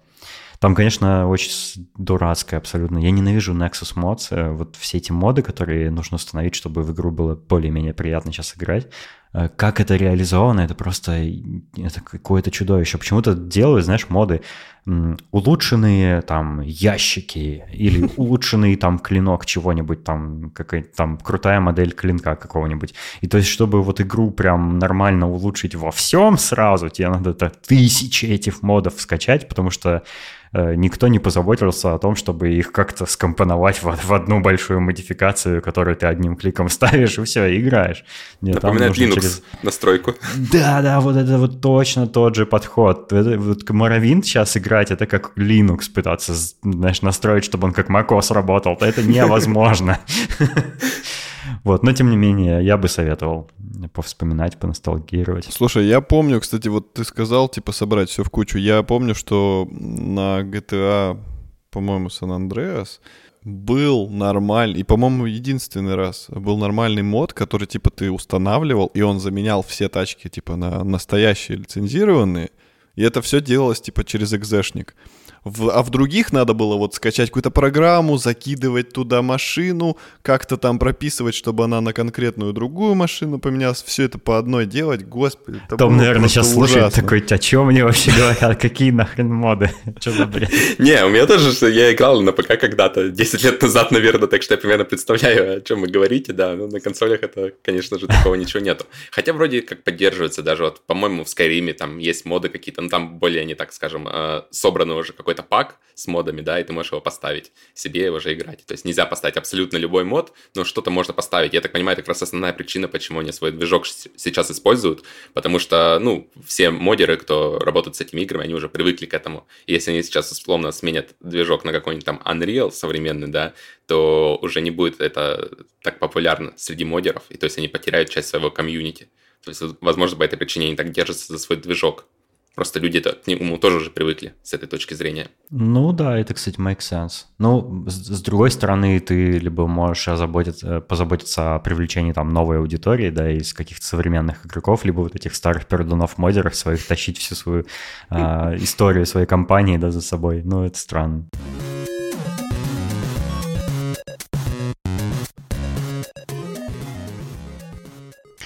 Там, конечно, очень дурацкое абсолютно. Я ненавижу Nexus Mods. Э, вот все эти моды, которые нужно установить, чтобы в игру было более-менее приятно сейчас играть. Э, как это реализовано, это просто это какое-то чудовище. Почему-то делают, знаешь, моды улучшенные там ящики или (laughs) улучшенный там клинок чего-нибудь, там какая-то там крутая модель клинка какого-нибудь. И то есть, чтобы вот игру прям нормально улучшить во всем сразу, тебе надо тысячи этих модов скачать, потому что никто не позаботился о том, чтобы их как-то скомпоновать в, в одну большую модификацию, которую ты одним кликом (laughs) ставишь, и все, играешь. Нет, Напоминает Linux через... настройку. Да, да, вот это вот точно тот же подход. Это, вот Morrowind сейчас играть, это как Linux пытаться, знаешь, настроить, чтобы он как macOS работал. Это (laughs) невозможно. (laughs) Вот, но тем не менее, я бы советовал повспоминать, поностальгировать. Слушай, я помню, кстати, вот ты сказал, типа, собрать все в кучу. Я помню, что на GTA, по-моему, Сан-Андреас был нормальный, и, по-моему, единственный раз был нормальный мод, который, типа, ты устанавливал, и он заменял все тачки, типа, на настоящие лицензированные, и это все делалось, типа, через экзешник. В, а в других надо было вот скачать какую-то программу, закидывать туда машину, как-то там прописывать, чтобы она на конкретную другую машину поменялась, все это по одной делать, господи. Это Том, наверное, сейчас ужасно. слушает такой, о чем мне вообще говорят, какие нахрен моды, (laughs) что за бред? Не, у меня тоже, я играл на ПК когда-то, 10 лет назад, наверное, так что я примерно представляю, о чем вы говорите, да, но на консолях это, конечно же, такого ничего нету. Хотя вроде как поддерживается даже, вот, по-моему, в Skyrim там есть моды какие-то, ну там более, не так скажем, э, собраны уже какой какой-то пак с модами, да, и ты можешь его поставить себе и уже играть. То есть нельзя поставить абсолютно любой мод, но что-то можно поставить. Я так понимаю, это как раз основная причина, почему они свой движок сейчас используют, потому что, ну, все модеры, кто работают с этими играми, они уже привыкли к этому. И если они сейчас условно сменят движок на какой-нибудь там Unreal современный, да, то уже не будет это так популярно среди модеров, и то есть они потеряют часть своего комьюнити. То есть, возможно, по этой причине они так держатся за свой движок. Просто люди к нему тоже уже привыкли с этой точки зрения. Ну да, это, кстати, makes sense. Ну, с, с другой стороны, ты либо можешь озаботиться, позаботиться о привлечении там новой аудитории, да, из каких-то современных игроков, либо вот этих старых пердунов модеров своих тащить всю свою э, (laughs) историю своей компании, да, за собой. Ну, это странно.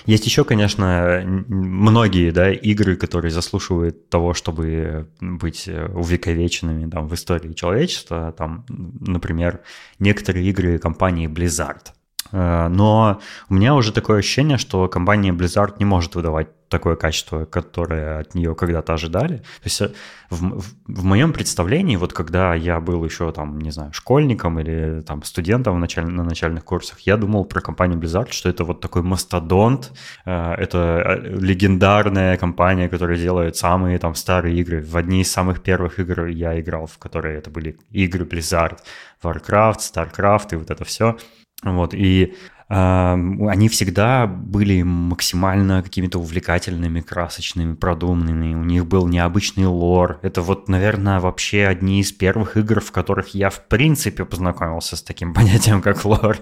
Есть еще, конечно, многие да, игры, которые заслуживают того, чтобы быть э, увековеченными там, в истории человечества. Там, например, некоторые игры компании Blizzard. Э, но у меня уже такое ощущение, что компания Blizzard не может выдавать такое качество, которое от нее когда-то ожидали. То есть э, в, в, в моем представлении, вот когда я был еще там, не знаю, школьником или там студентом в началь, на начальных курсах, я думал про компанию Blizzard, что это вот такой мастодонт, э, это легендарная компания, которая делает самые там старые игры. В одни из самых первых игр я играл, в которые это были игры Blizzard, Warcraft, Starcraft и вот это все. Вот, и они всегда были максимально какими-то увлекательными, красочными, продуманными. У них был необычный лор. Это вот, наверное, вообще одни из первых игр, в которых я в принципе познакомился с таким (laughs) понятием, как лор.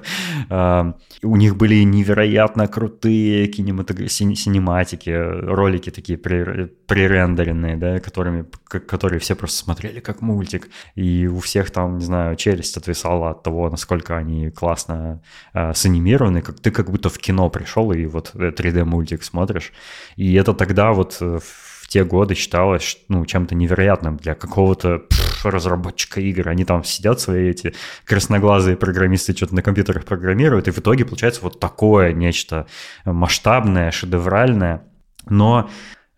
У них были невероятно крутые кинематог... синематики, ролики такие пререндеренные, да, которыми, которые все просто смотрели как мультик. И у всех там, не знаю, челюсть отвисала от того, насколько они классно э, санимированы анимированный, как ты как будто в кино пришел и вот 3D-мультик смотришь. И это тогда вот э, в те годы считалось ну, чем-то невероятным для какого-то разработчика игр. Они там сидят свои эти красноглазые программисты, что-то на компьютерах программируют, и в итоге получается вот такое нечто масштабное, шедевральное. Но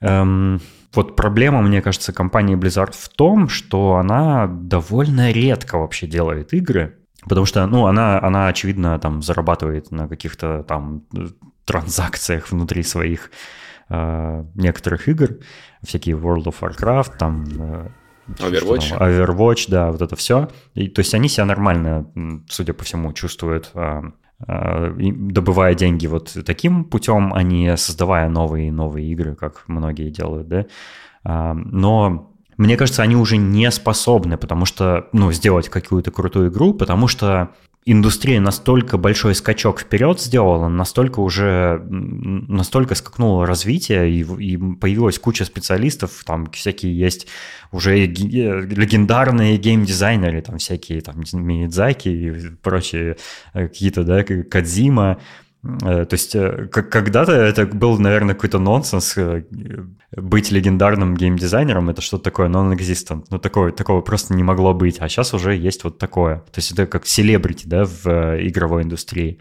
эм, вот проблема, мне кажется, компании Blizzard в том, что она довольно редко вообще делает игры, Потому что, ну, она, она, очевидно, там зарабатывает на каких-то там транзакциях внутри своих э, некоторых игр, всякие World of Warcraft, там... Э, Overwatch. Там, Overwatch, да, вот это все. И, то есть они себя нормально, судя по всему, чувствуют, э, э, добывая деньги вот таким путем, а не создавая новые новые игры, как многие делают, да. Э, но мне кажется, они уже не способны, потому что, ну, сделать какую-то крутую игру, потому что индустрия настолько большой скачок вперед сделала, настолько уже, настолько скакнуло развитие, и, и появилась куча специалистов, там всякие есть уже легендарные геймдизайнеры, там всякие там Миядзаки и прочие э, какие-то, да, Кадзима, то есть э, когда-то это был, наверное, какой-то нонсенс. Э, быть легендарным геймдизайнером — это что-то такое non-existent. Ну, такое, такого просто не могло быть. А сейчас уже есть вот такое. То есть это как селебрити, да, в игровой индустрии.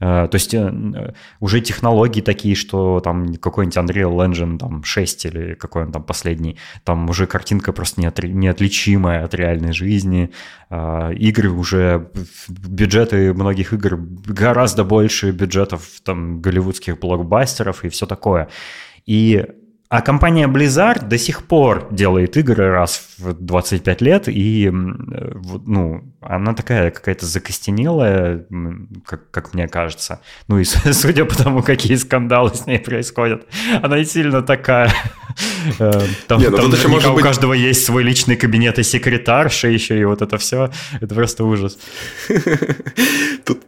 Э, то есть э, уже технологии такие, что там какой-нибудь Unreal Engine там 6 или какой он там последний, там уже картинка просто неотличимая от реальной жизни. Э, игры уже, бюджеты многих игр гораздо больше бюджетов там голливудских блокбастеров и все такое. И а компания Blizzard до сих пор делает игры раз в 25 лет, и ну, она такая какая-то закостенелая, как, как мне кажется. Ну и (laughs) судя по тому, какие скандалы с ней происходят, она и сильно такая. (laughs) Э, там, Не, ну, там наверняка у быть... каждого есть свой личный кабинет и секретарша еще, и вот это все. Это просто ужас. (laughs) Тут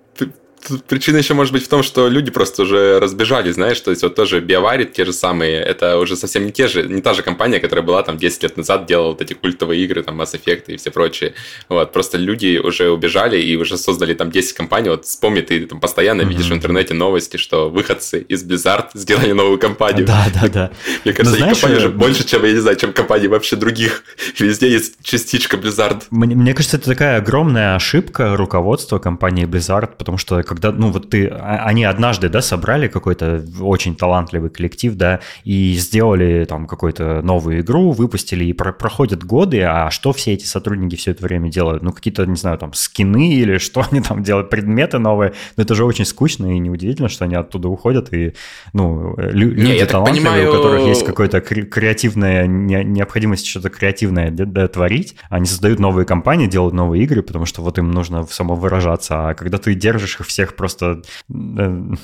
Тут причина еще может быть в том, что люди просто уже разбежались, знаешь, то есть вот тоже Биоварит, те же самые, это уже совсем не те же, не та же компания, которая была там 10 лет назад, делала вот эти культовые игры, там Mass Effect и все прочее. Вот, просто люди уже убежали и уже создали там 10 компаний. Вот вспомни, ты там постоянно mm-hmm. видишь в интернете новости, что выходцы из Blizzard сделали новую компанию. Да, да, да. (laughs) Мне кажется, ну, знаешь, компания уже э, больше, чем, я не знаю, чем компании вообще других. (laughs) Везде есть частичка Blizzard. Мне, мне кажется, это такая огромная ошибка руководства компании Blizzard, потому что когда, ну вот ты, а, они однажды, да, собрали какой-то очень талантливый коллектив, да, и сделали там какую-то новую игру, выпустили, и про проходят годы, а что все эти сотрудники все это время делают? Ну, какие-то, не знаю, там, скины или что они там делают, предметы новые, но это же очень скучно, и неудивительно, что они оттуда уходят, и, ну, лю- не, люди талантливые, понимаю... у которых есть какая-то креативная необходимость что-то креативное творить, они создают новые компании, делают новые игры, потому что вот им нужно самовыражаться, а когда ты держишь их всех просто... Э,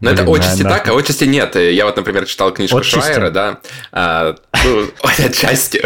но это отчасти на, так, а отчасти нет. Я вот, например, читал книжку отчасти. Шрайера, да. А, ну, (laughs) отчасти.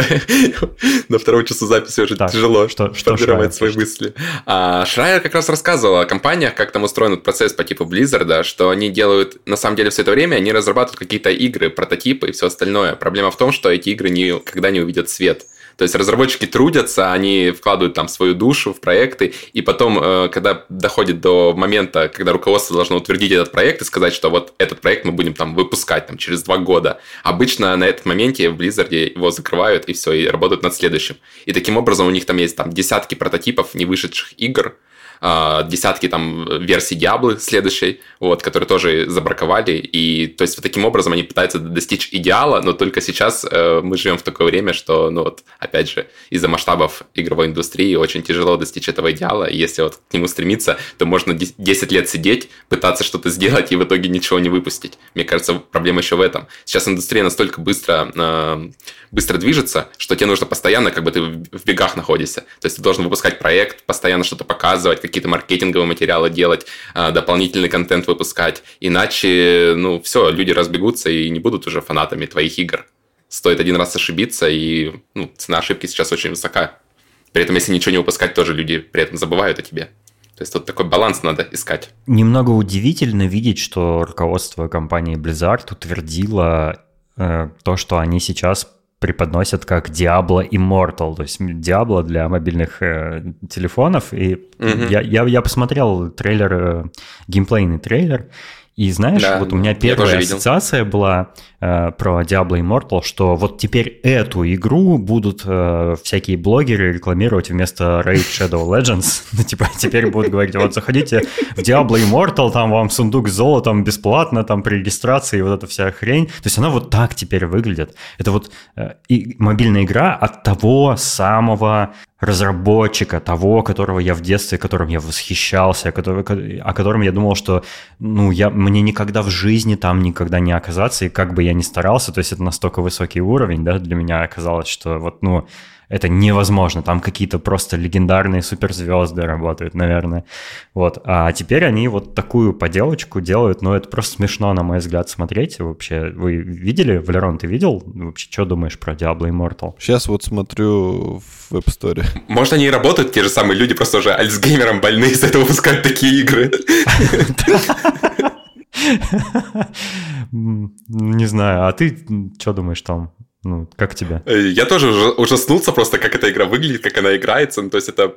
На втором часу записи уже так, тяжело что, что формировать свои мысли. А, Шрайер как раз рассказывал о компаниях, как там устроен процесс по типу Blizzard, что они делают, на самом деле, все это время, они разрабатывают какие-то игры, прототипы и все остальное. Проблема в том, что эти игры никогда не увидят свет. То есть разработчики трудятся, они вкладывают там свою душу в проекты, и потом, э, когда доходит до момента, когда руководство должно утвердить этот проект и сказать, что вот этот проект мы будем там выпускать там, через два года, обычно на этом моменте в Blizzard его закрывают и все, и работают над следующим. И таким образом у них там есть там десятки прототипов не вышедших игр, а, десятки там версий Diablo следующей, вот, которые тоже забраковали, и то есть вот таким образом они пытаются достичь идеала, но только сейчас э, мы живем в такое время, что, ну вот, опять же, из-за масштабов игровой индустрии очень тяжело достичь этого идеала, и если вот к нему стремиться, то можно 10 лет сидеть, пытаться что-то сделать и в итоге ничего не выпустить. Мне кажется, проблема еще в этом. Сейчас индустрия настолько быстро, э, быстро движется, что тебе нужно постоянно, как бы ты в бегах находишься. То есть ты должен выпускать проект, постоянно что-то показывать, какие-то маркетинговые материалы делать, а, дополнительный контент выпускать. Иначе, ну, все, люди разбегутся и не будут уже фанатами твоих игр. Стоит один раз ошибиться, и ну, цена ошибки сейчас очень высока. При этом, если ничего не выпускать, тоже люди при этом забывают о тебе. То есть тут такой баланс надо искать. Немного удивительно видеть, что руководство компании Blizzard утвердило э, то, что они сейчас преподносят как Diablo Immortal, то есть Diablo для мобильных э, телефонов. И mm-hmm. я, я, я посмотрел трейлер, э, геймплейный трейлер, и знаешь, да, вот у меня первая ассоциация видел. была э, про Diablo Immortal, что вот теперь эту игру будут э, всякие блогеры рекламировать вместо Raid Shadow Legends. (laughs) Ну, типа, теперь будут говорить, вот заходите в Diablo Immortal, там вам сундук с золотом бесплатно, там при регистрации, вот эта вся хрень. То есть она вот так теперь выглядит. Это вот э, и мобильная игра от того самого разработчика, того, которого я в детстве, которым я восхищался, который, о котором я думал, что ну, я, мне никогда в жизни там никогда не оказаться, и как бы я ни старался, то есть это настолько высокий уровень, да, для меня оказалось, что вот, ну, это невозможно. Там какие-то просто легендарные суперзвезды работают, наверное. Вот. А теперь они вот такую поделочку делают, но это просто смешно, на мой взгляд, смотреть. Вообще, вы видели, Валерон, ты видел? Вообще, что думаешь про Diablo Immortal? Сейчас вот смотрю в App Store. Может, они и работают, те же самые люди, просто уже альцгеймером больные, из этого выпускают такие игры. (laughs) Не знаю, а ты что думаешь там? Ну, как тебе? Э, я тоже ужаснулся просто, как эта игра выглядит, как она играется. Ну, то есть это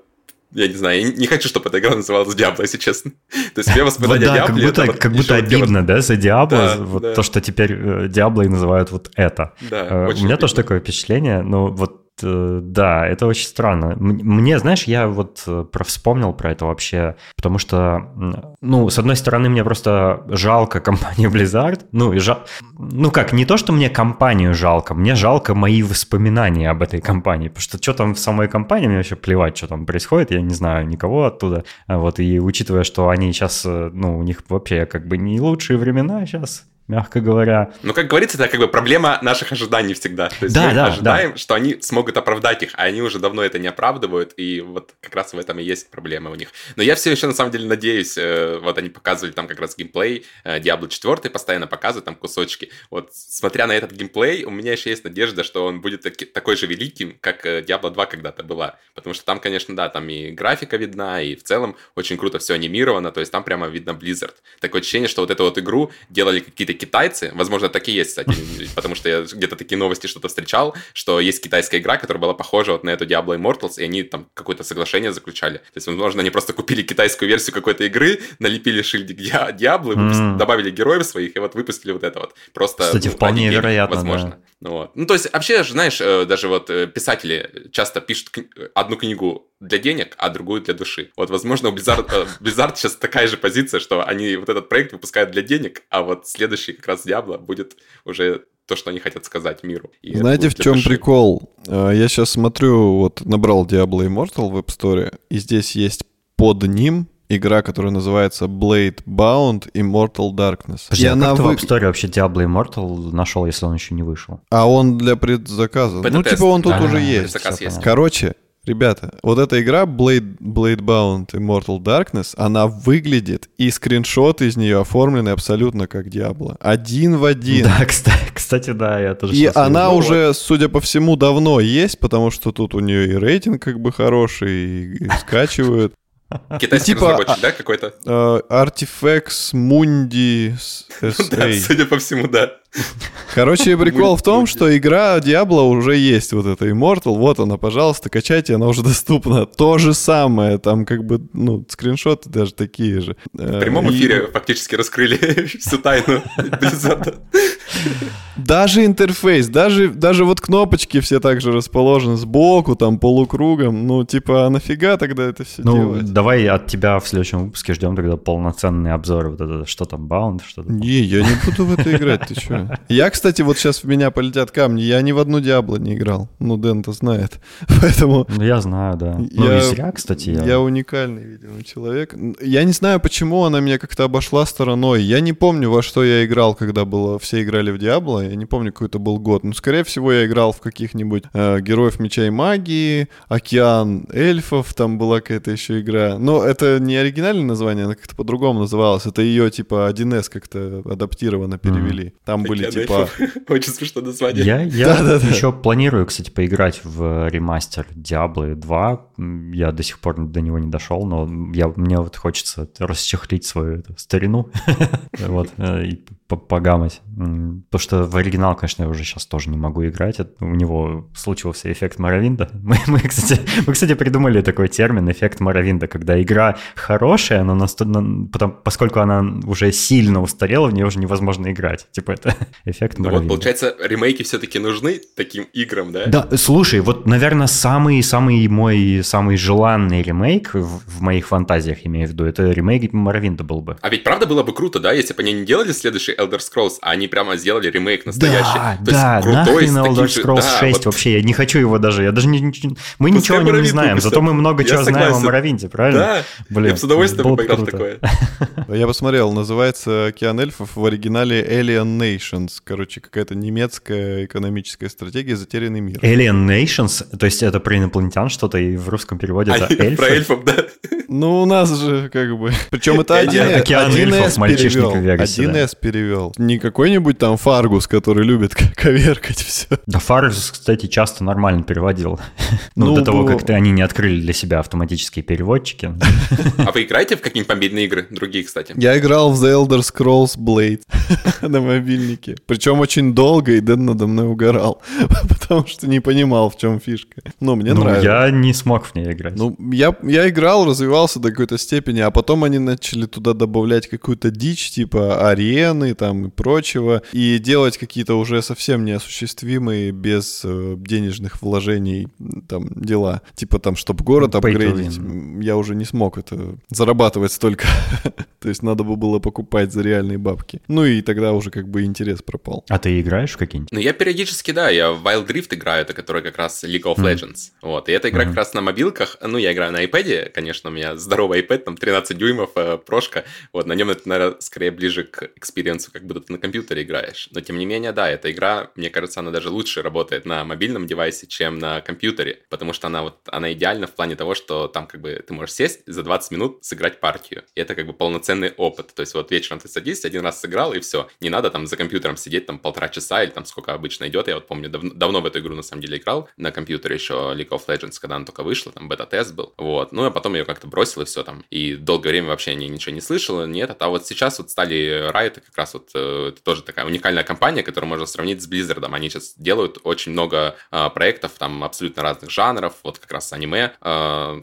я не знаю, я не хочу, чтобы эта игра называлась Диабло, если честно. То есть все воспоминания вот, да, Диабло... Как будто, это как будто обидно, вот... да, за Диабло, да, вот да. то, что теперь э, Диабло и называют вот это. Да, э, У меня обидно. тоже такое впечатление, но вот да, это очень странно. Мне, знаешь, я вот э, про вспомнил про это вообще, потому что, ну, с одной стороны, мне просто жалко компанию Blizzard, ну, и жал... ну как, не то, что мне компанию жалко, мне жалко мои воспоминания об этой компании, потому что что там в самой компании, мне вообще плевать, что там происходит, я не знаю никого оттуда, вот, и учитывая, что они сейчас, э, ну, у них вообще как бы не лучшие времена сейчас, мягко говоря. Ну, как говорится, это как бы проблема наших ожиданий всегда. То есть Да, мы да, ожидаем, да. что они смогут оправдать их, а они уже давно это не оправдывают, и вот как раз в этом и есть проблема у них. Но я все еще на самом деле надеюсь, э, вот они показывали там как раз геймплей э, Diablo 4, постоянно показывают там кусочки. Вот смотря на этот геймплей, у меня еще есть надежда, что он будет таки- такой же великим, как э, Diablo 2 когда-то была. Потому что там, конечно, да, там и графика видна, и в целом очень круто все анимировано, то есть там прямо видно Blizzard. Такое ощущение, что вот эту вот игру делали какие-то китайцы, возможно, так и есть, кстати, (laughs) потому что я где-то такие новости что-то встречал, что есть китайская игра, которая была похожа вот на эту Diablo Immortals, и они там какое-то соглашение заключали. То есть, возможно, они просто купили китайскую версию какой-то игры, налепили шильдик Dia- Diablo, выпус- М. добавили героев своих, и вот выпустили вот это вот. Просто, Кстати, ну, вполне денег, вероятно, возможно. да. Ну, вот. ну, то есть, вообще, знаешь, э, даже вот э, писатели часто пишут кни- одну книгу для денег, а другую для души. Вот, возможно, у Blizzard, э, Blizzard сейчас такая же позиция, что они вот этот проект выпускают для денег, а вот следующий как раз Diablo будет уже то, что они хотят сказать миру. И Знаете, в чем души. прикол? А, Я сейчас смотрю, вот набрал Diablo Immortal в App Store, и здесь есть под ним игра, которая называется Blade Bound Immortal Darkness. Подожди, и а она как ты вы- в App Store вообще Diablo Immortal нашел, если он еще не вышел? А он для предзаказа. Ну, типа он тут А, уже есть. Есть. Короче, ребята, вот эта игра Blade, Blade Bound Immortal Darkness, она выглядит, и скриншоты из нее оформлены абсолютно как Diablo. Один в один. Да, кстати, кстати, да, я тоже И она видел. уже, судя по всему, давно есть, потому что тут у нее и рейтинг как бы хороший, и, и скачивают. (laughs) Китайский типа, разработчик, а- да, какой-то? Э, Artifacts Mundi (laughs) Да, SA. судя по всему, да. Короче, прикол в том, что игра Diablo уже есть, вот эта Immortal, вот она, пожалуйста, качайте, она уже (laughs) доступна. То же самое, там как бы, ну, скриншоты даже такие же. Э, В прямом И эфире фактически раскрыли (laughs) всю тайну (laughs) Blizzard. Даже интерфейс, даже, даже вот кнопочки все так же расположены сбоку, там, полукругом. Ну, типа, а нафига тогда это все Ну, делать? давай от тебя в следующем выпуске ждем тогда полноценный обзор. Вот это, что там, Bound, что там. Не, я не буду в это играть, ты (laughs) Я, кстати, вот сейчас в меня полетят камни, я ни в одну Диабло не играл. Ну, Дэн-то знает. (laughs) Поэтому Ну, я знаю, да. Ну, Я- и зря, кстати, я... я уникальный, видимо, человек. Я не знаю, почему она меня как-то обошла стороной. Я не помню, во что я играл, когда было все играли в Диабло. Я не помню, какой это был год. Ну, скорее всего, я играл в каких-нибудь э, Героев Меча и Магии, Океан Эльфов, там была какая-то еще игра. Но это не оригинальное название, она как-то по-другому называлась. Это ее, типа, 1С как-то адаптированно перевели. Там были, типа... (laughs) Очень смешное название. Я, я Да-да-да. еще планирую, кстати, поиграть в ремастер Diablo 2. М, Я до сих пор до него не дошел, но я, мне вот хочется расчехлить свою эту старину (laughs) вот, э, и погамать. Потому что в оригинал, конечно, я уже сейчас тоже не могу играть. Это- У него случился эффект Моровинда. (laughs) Мы, мы, кстати, мы, кстати, придумали такой термин эффект Моровинда, когда игра хорошая, но наста- на- потом, поскольку она уже сильно устарела, в нее уже невозможно играть. Типа это (laughs) эффект Ну вот, получается, ремейки все-таки нужны таким играм, да? Да, слушай, вот, наверное, самый, самый мой, самый желанный ремейк в, в моих фантазиях, имею в виду, это ремейк Моровинда был бы. А ведь правда было бы круто, да, если бы они не делали следующий Elder Scrolls, а они прямо сделали ремейк настоящий. Да, То есть да, крутой, с нахрен Elder же- Scrolls да, 6 вот вообще, я не хочу его даже, я даже не, мы Пускай ничего о нем не знаем, зато мы много Я чего знаем о согласен. Моровинде, правильно? Да, Блин, я бы с удовольствием бы поиграл в круто. такое. (laughs) Я посмотрел, называется «Океан эльфов» в оригинале Alien Nations. Короче, какая-то немецкая экономическая стратегия «Затерянный мир». Alien Nations, то есть это про инопланетян что-то, и в русском переводе это (laughs) А, эльфы. Про эльфов, да. Ну, у нас же как бы... (laughs) Причем это И один один океан эльфов, мальчишник в Вегасе, да. 1С перевел. Не какой-нибудь там Фаргус, который любит (laughs) коверкать все. Да, Фарус, кстати, часто нормально переводил. (laughs) Ну, Ну, до того, было. как ты- они не открыли для себя автоматические переводчики. (laughs) А вы играете в какие-нибудь мобильные игры? Другие, кстати. Я играл в The Elder Scrolls Blade на мобильнике. Причем очень долго, и Дэн надо мной угорал. Потому что не понимал, в чем фишка. Но мне Ну, нравится. я не смог в ней играть. Ну, я, я играл, развивался до какой-то степени, а потом они начали туда добавлять какую-то дичь, типа арены там и прочего, и делать какие-то уже совсем неосуществимые без э, денежных вложений там дела. Типа там, чтобы город апгрейдить, я уже не смог это зарабатывать столько (laughs) То есть надо бы было покупать за реальные бабки. Ну и тогда уже как бы интерес пропал. А ты играешь в какие-нибудь? Ну, я периодически, да, я в Wild Rift играю, это который как раз League of Legends. Mm. Вот, и эта игра mm-hmm. как раз на мобилках. Ну, я играю на iPad, конечно, у меня здоровый iPad, там 13 дюймов, э, прошка. Вот, на нем это, наверное, скорее ближе к experience'у, как будто ты на компьютере играешь. Но, тем не менее, да, эта игра, мне кажется, она даже лучше работает на мобильном девайсе, чем на компьютере, потому что она вот, она идеальна в плане того, что там как бы ты можешь сесть за 20 минут сыграть партию. И это как бы полноценный опыт. То есть вот вечером ты садишься, один раз сыграл, и все. Не надо там за компьютером сидеть там полтора часа или там сколько обычно идет. Я вот помню, дав- давно в эту игру на самом деле играл на компьютере еще League of Legends, когда она только вышла, там бета-тест был. Вот. Ну, а потом ее как-то бросил и все там. И долгое время вообще о ней ничего не слышал, нет. А вот сейчас вот стали Riot, как раз вот э, это тоже такая уникальная компания, которую можно сравнить с Blizzard. Они сейчас делают очень много э, проектов, там абсолютно разных жанров. Вот как раз аниме, э,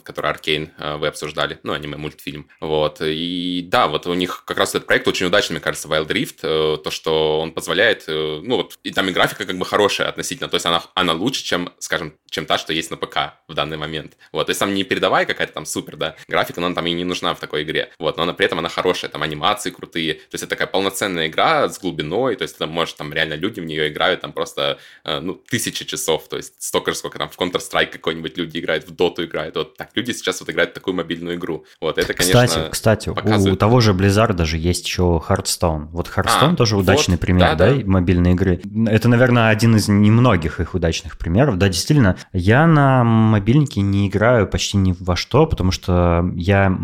Arkane э, вы обсуждали. Ну, аниме-мультфильм. Вот. И да, вот у них как раз этот проект очень удачный, мне кажется, Wild Rift. То, что он позволяет, ну вот, и там и графика как бы хорошая относительно, то есть она, она лучше, чем, скажем, чем та, что есть на ПК в данный момент. Вот, то есть там не передавая какая-то там супер, да, графика, но она там и не нужна в такой игре. Вот, но она при этом она хорошая, там анимации крутые, то есть это такая полноценная игра с глубиной, то есть там, может, там реально люди в нее играют там просто, э, ну, тысячи часов, то есть столько же, сколько там в Counter-Strike какой-нибудь люди играют, в Dota играют, вот так люди сейчас вот играют в такую мобильную игру. Вот, это, конечно, Кстати, кстати, показывает... у того же Blizzard даже есть еще Hearthstone. Вот Hearthstone а, тоже вот, удачный пример, да, да, да, мобильной игры. Это, наверное, один из немногих их удачных примеров. Да, действительно, я на мобильнике не играю почти ни во что, потому что я,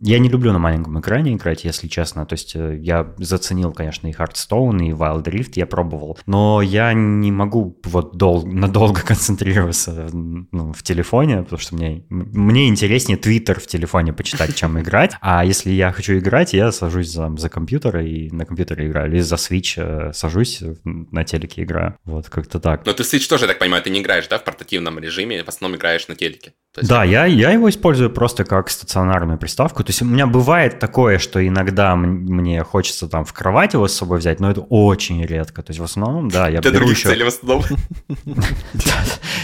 я не люблю на маленьком экране играть, если честно. То есть э, я заценил, конечно, и Hearthstone, и Wild Rift я пробовал, но я не могу вот дол- надолго (laughs) концентрироваться ну, в телефоне, потому что мне, мне интереснее Twitter в телефоне почитать, чем играть. А если я хочу играть, я сажусь за, за компьютер и на компьютере играю, или за Switch э, сажусь, на телеке играю. Вот, как-то так. Но ты Switch тоже, я так понимаю, ты не играешь, да, в портативном режиме, в основном играешь на телеке? есть... Да, я, я его использую просто как стационарную приставку. То есть у меня бывает такое, что иногда мне хочется там в кровать его с собой взять, но это очень редко. То есть в основном, да, я беру еще... целей в основном. (laughs)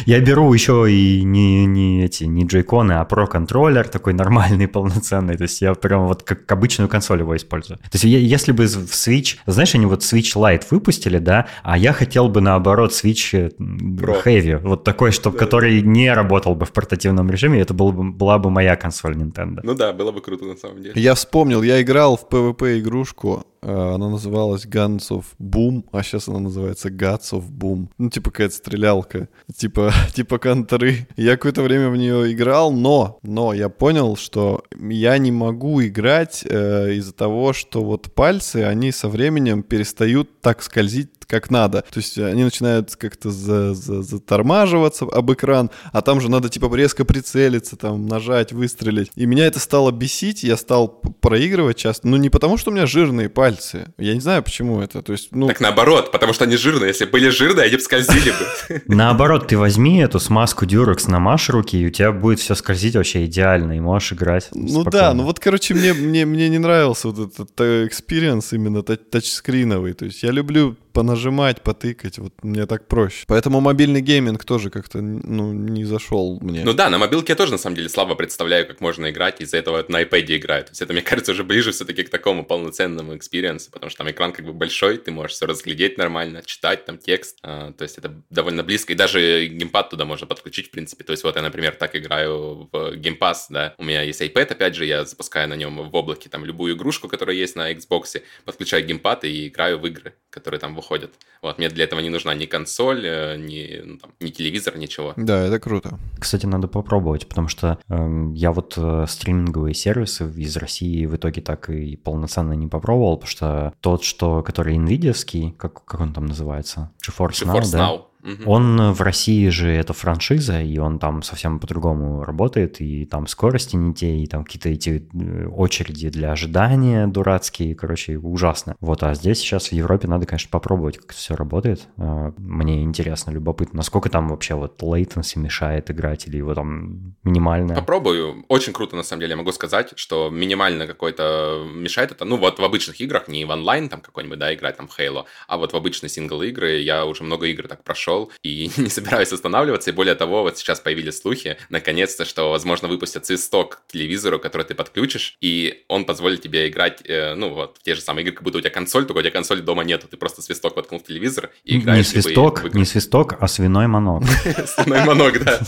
Я беру еще и не, не эти, не джейконы, а про контроллер такой нормальный, полноценный. То есть я прям вот как обычную консоль его использую. То есть если бы в Switch, знаешь, они вот Switch Lite выпустили, да, а я хотел бы наоборот Switch Heavy, вот такой, чтобы, который не работал бы в портативном режиме, это был бы, была бы моя консоль Nintendo. Ну да, было бы круто на самом деле. Я вспомнил, я играл в PvP игрушку, она называлась Guns of Boom, а сейчас она называется Guts of Boom. Ну, типа какая-то стрелялка, типа, (laughs) типа контры. Я какое-то время в нее играл, но, но я понял, что я не могу играть э, из-за того, что вот пальцы, они со временем перестают так скользить как надо. То есть они начинают как-то за, за, затормаживаться об экран, а там же надо типа резко прицелиться, там нажать, выстрелить. И меня это стало бесить, я стал проигрывать часто. Ну не потому, что у меня жирные пальцы. Я не знаю, почему это. То есть, ну... Так наоборот, потому что они жирные. Если были жирные, они бы скользили бы. (laughs) Наоборот, ты возьми эту смазку Durex, намажь руки, и у тебя будет все скользить вообще идеально, и можешь играть Ну да, ну вот, короче, мне, мне, мне не нравился вот этот experience именно тачскриновый. То есть я люблю понажимать, потыкать, вот мне так проще. Поэтому мобильный гейминг тоже как-то, ну, не зашел мне. Ну да, на мобилке я тоже, на самом деле, слабо представляю, как можно играть, из-за этого на iPad играю. То есть это, мне кажется, уже ближе все-таки к такому полноценному experience'у, потому что там экран как бы большой, ты можешь все разглядеть нормально, читать там текст, а, то есть это довольно близко, и даже геймпад туда можно подключить, в принципе. То есть вот я, например, так играю в Game да, у меня есть iPad, опять же, я запускаю на нем в облаке там любую игрушку, которая есть на Xbox, подключаю геймпад и играю в игры, которые там выходят. Вот, мне для этого не нужна ни консоль, э, ни, ну, там, ни телевизор, ничего. Да, это круто. Кстати, надо попробовать, потому что э, я вот э, стриминговые сервисы из России в итоге так и полноценно не попробовал, потому что тот, что, который NVIDIA, как, как он там называется? GeForce, GeForce Now, да? Угу. Он в России же это франшиза, и он там совсем по-другому работает, и там скорости не те, и там какие-то эти э, очереди для ожидания дурацкие, короче, ужасно. Вот, а здесь сейчас в Европе надо, конечно, попробовать, как это все работает. А, мне интересно, любопытно, насколько там вообще вот latency мешает играть, или его там минимально. Попробую. Очень круто, на самом деле, я могу сказать, что минимально какой-то мешает это, ну вот в обычных играх, не в онлайн там какой-нибудь, да, играть там Halo, а вот в обычные сингл игры я уже много игр так прошел, прошел и (laughs) не собираюсь останавливаться. И более того, вот сейчас появились слухи, наконец-то, что, возможно, выпустят свисток к телевизору, который ты подключишь, и он позволит тебе играть, э, ну, вот, в те же самые игры, как будто у тебя консоль, только у тебя консоли дома нету, ты просто свисток воткнул в телевизор и играешь. Не свисток, не свисток, а свиной манок. (laughs) Свиной манок, да.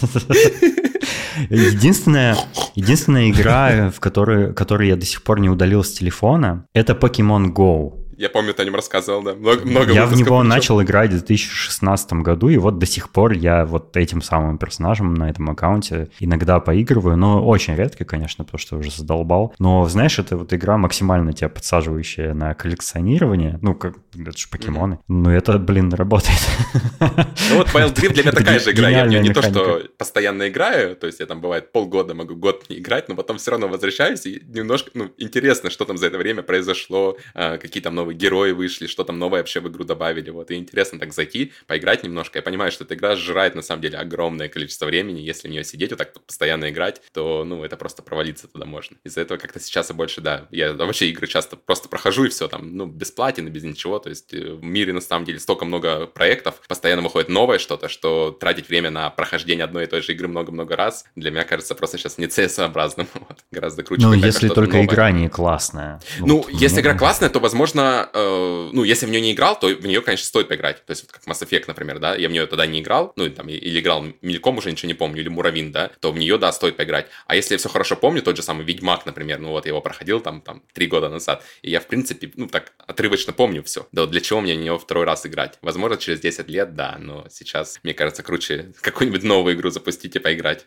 Единственная, единственная игра, в которой, которую я до сих пор не удалил с телефона, это Pokemon Go. Я помню, ты о нем рассказывал, да. Много, много я в него причем. начал играть в 2016 году, и вот до сих пор я вот этим самым персонажем на этом аккаунте иногда поигрываю, но очень редко, конечно, потому что уже задолбал. Но, знаешь, это вот игра максимально тебя подсаживающая на коллекционирование, ну, как, это же покемоны. Mm-hmm. Ну, это, блин, работает. Ну вот Wild Rift для меня (laughs) такая же игра. Я в нее не то, что постоянно играю, то есть я там бывает полгода могу год не играть, но потом все равно возвращаюсь, и немножко, ну, интересно, что там за это время произошло, а, какие там новые новые герои вышли, что там новое вообще в игру добавили. Вот, и интересно так зайти, поиграть немножко. Я понимаю, что эта игра сжирает, на самом деле, огромное количество времени. Если в нее сидеть вот так постоянно играть, то, ну, это просто провалиться туда можно. Из-за этого как-то сейчас и больше, да, я вообще игры часто просто прохожу и все там, ну, без платины, без ничего. То есть э, в мире, на самом деле, столько много проектов, постоянно выходит новое что-то, что тратить время на прохождение одной и той же игры много-много раз, для меня кажется просто сейчас нецелесообразным. (laughs) Вот. Гораздо круче. Ну, если только новое. игра не классная. Ну, вот, если игра классная, то, возможно, э, ну, если в нее не играл, то в нее, конечно, стоит поиграть. То есть, вот как Mass Effect, например, да, я в нее тогда не играл, ну, там, или играл мельком, уже ничего не помню, или Муравин, да, то в нее, да, стоит поиграть. А если я все хорошо помню, тот же самый Ведьмак, например, ну, вот я его проходил там, там, три года назад, и я, в принципе, ну, так, отрывочно помню все. Да, вот для чего мне в него второй раз играть? Возможно, через 10 лет, да, но сейчас, мне кажется, круче (laughs) какую-нибудь новую игру запустить и поиграть.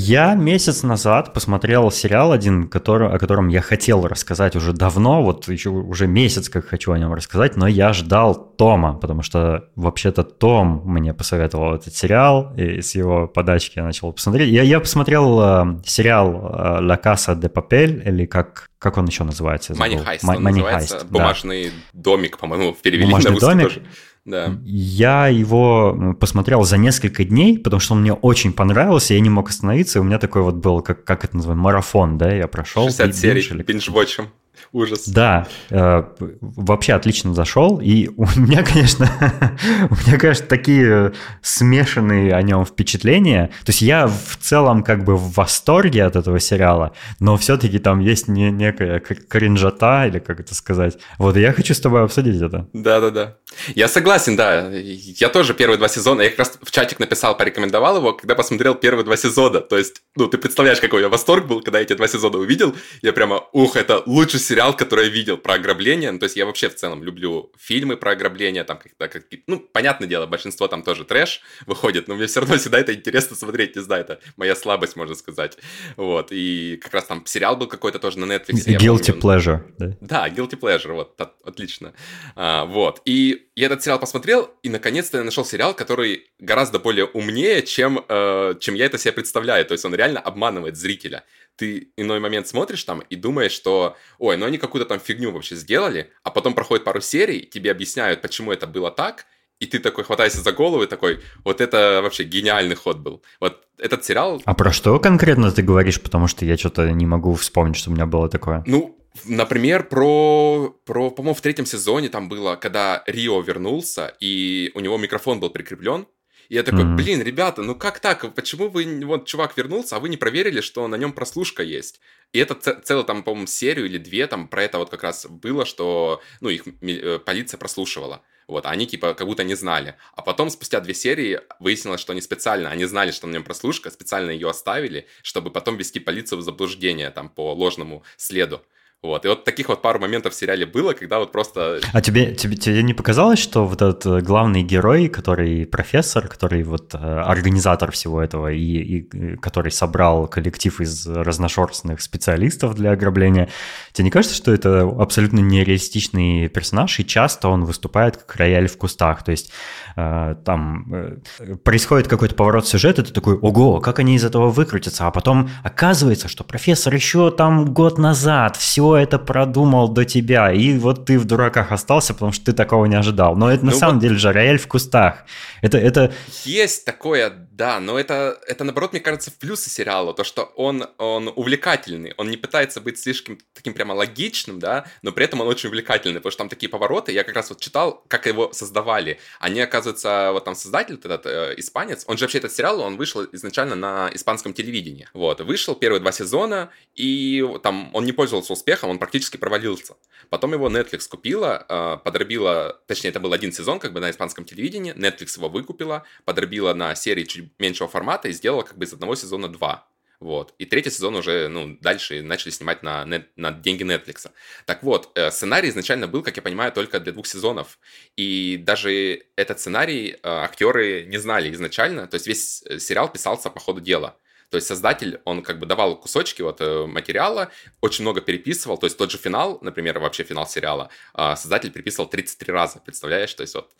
Я месяц назад посмотрел сериал один, который, о котором я хотел рассказать уже давно, вот еще уже месяц как хочу о нем рассказать, но я ждал Тома, потому что вообще-то Том мне посоветовал этот сериал, и с его подачки я начал посмотреть. Я, я посмотрел э, сериал э, «La Casa de Papel», или как, как он еще называется? Money Heist, Money, Heist, Бумажный да. домик, по-моему, перевели Бумажный на домик. тоже. Да. Я его посмотрел за несколько дней, потому что он мне очень понравился, я не мог остановиться, и у меня такой вот был, как, как это называется, марафон, да, я прошел. 60 серий, бинж-вотчем. Ужас. Да, э, вообще отлично зашел. И у меня, конечно, (laughs) у меня, конечно, такие смешанные о нем впечатления. То есть я в целом как бы в восторге от этого сериала, но все-таки там есть не, некая кринжата, или как это сказать. Вот, и я хочу с тобой обсудить это. Да-да-да. Я согласен, да. Я тоже первые два сезона, я как раз в чатик написал, порекомендовал его, когда посмотрел первые два сезона. То есть, ну, ты представляешь, какой я восторг был, когда я эти два сезона увидел. Я прямо, ух, это лучший сериал, который я видел про ограбление. Ну, то есть я вообще в целом люблю фильмы про ограбление. Там как-то, как, ну, понятное дело, большинство там тоже трэш выходит, но мне все равно всегда это интересно смотреть. Не знаю, это моя слабость, можно сказать. Вот. И как раз там сериал был какой-то тоже на Netflix. Guilty. Pleasure, да? Да, Guilty Pleasure, вот, отлично. А, вот. И я этот сериал посмотрел, и наконец-то я нашел сериал, который гораздо более умнее, чем, э, чем я это себе представляю. То есть он реально обманывает зрителя ты иной момент смотришь там и думаешь, что, ой, ну они какую-то там фигню вообще сделали, а потом проходит пару серий, тебе объясняют, почему это было так, и ты такой хватаешься за голову и такой, вот это вообще гениальный ход был. Вот этот сериал... А про что конкретно ты говоришь? Потому что я что-то не могу вспомнить, что у меня было такое. Ну, Например, про, про по-моему, в третьем сезоне там было, когда Рио вернулся, и у него микрофон был прикреплен, и я такой, mm-hmm. блин, ребята, ну как так? Почему вы, вот чувак вернулся, а вы не проверили, что на нем прослушка есть? И это целую там, по-моему, серию или две там про это вот как раз было, что, ну, их э, полиция прослушивала. Вот, а они типа как будто не знали. А потом, спустя две серии, выяснилось, что они специально, они знали, что на нем прослушка, специально ее оставили, чтобы потом вести полицию в заблуждение там по ложному следу. Вот. И вот таких вот пару моментов в сериале было, когда вот просто... А тебе, тебе, тебе не показалось, что вот этот э, главный герой, который профессор, который вот э, организатор всего этого и, и который собрал коллектив из разношерстных специалистов для ограбления, тебе не кажется, что это абсолютно нереалистичный персонаж, и часто он выступает как рояль в кустах? То есть э, там э, происходит какой-то поворот сюжета, ты такой, ого, как они из этого выкрутятся? А потом оказывается, что профессор еще там год назад все все это продумал до тебя, и вот ты в дураках остался, потому что ты такого не ожидал. Но это на ну самом вот... деле же рояль в кустах. Это, это... Есть такое, да, но это, это наоборот, мне кажется, плюсы сериала, то, что он, он увлекательный, он не пытается быть слишком таким прямо логичным, да, но при этом он очень увлекательный, потому что там такие повороты, я как раз вот читал, как его создавали. Они, оказывается, вот там создатель, этот э, испанец, он же вообще этот сериал, он вышел изначально на испанском телевидении. Вот, вышел первые два сезона, и там он не пользовался успехом, он практически провалился. Потом его Netflix купила, э, подробила, точнее, это был один сезон как бы на испанском телевидении, Netflix его выкупила, подробила на серии чуть меньшего формата и сделала как бы из одного сезона два. Вот. И третий сезон уже, ну, дальше начали снимать на, на деньги Netflix. Так вот, э, сценарий изначально был, как я понимаю, только для двух сезонов. И даже этот сценарий э, актеры не знали изначально. То есть весь э, сериал писался по ходу дела. То есть создатель, он как бы давал кусочки вот материала, очень много переписывал. То есть тот же финал, например, вообще финал сериала, создатель переписывал 33 раза, представляешь? То есть вот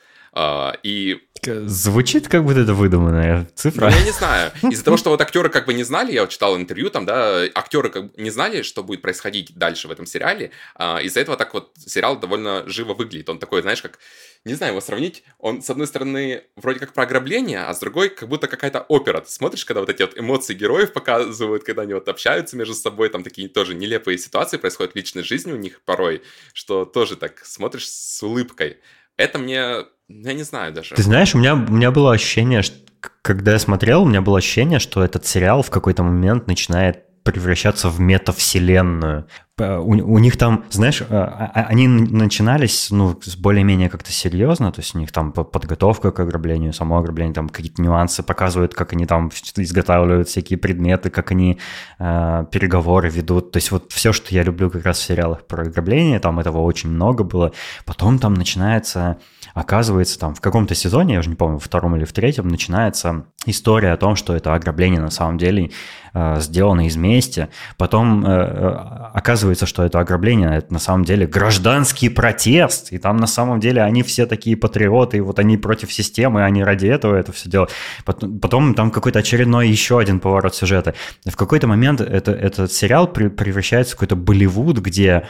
и... Звучит как будто это выдуманная цифра. Ну, я не знаю. (laughs) Из-за того, что вот актеры как бы не знали, я вот читал интервью там, да, актеры как бы не знали, что будет происходить дальше в этом сериале. Uh, из-за этого так вот сериал довольно живо выглядит. Он такой, знаешь, как, не знаю, его сравнить, он с одной стороны вроде как про ограбление, а с другой как будто какая-то опера. Ты смотришь, когда вот эти вот эмоции героев показывают, когда они вот общаются между собой, там такие тоже нелепые ситуации происходят в личной жизни у них порой, что тоже так смотришь с улыбкой. Это мне я не знаю даже. Ты знаешь, у меня, у меня было ощущение, что, когда я смотрел, у меня было ощущение, что этот сериал в какой-то момент начинает превращаться в метавселенную. У, у них там, знаешь, а, а, они начинались, ну, более-менее как-то серьезно, то есть у них там подготовка к ограблению, само ограбление, там какие-то нюансы показывают, как они там изготавливают всякие предметы, как они э, переговоры ведут. То есть вот все, что я люблю как раз в сериалах про ограбление, там этого очень много было. Потом там начинается оказывается, там в каком-то сезоне, я уже не помню, в втором или в третьем, начинается история о том, что это ограбление на самом деле э, сделано из мести. Потом э, э, оказывается, что это ограбление, это на самом деле гражданский протест. И там на самом деле они все такие патриоты, и вот они против системы, они ради этого это все делают. Потом, потом там какой-то очередной еще один поворот сюжета. В какой-то момент это, этот сериал превращается в какой-то Болливуд, где,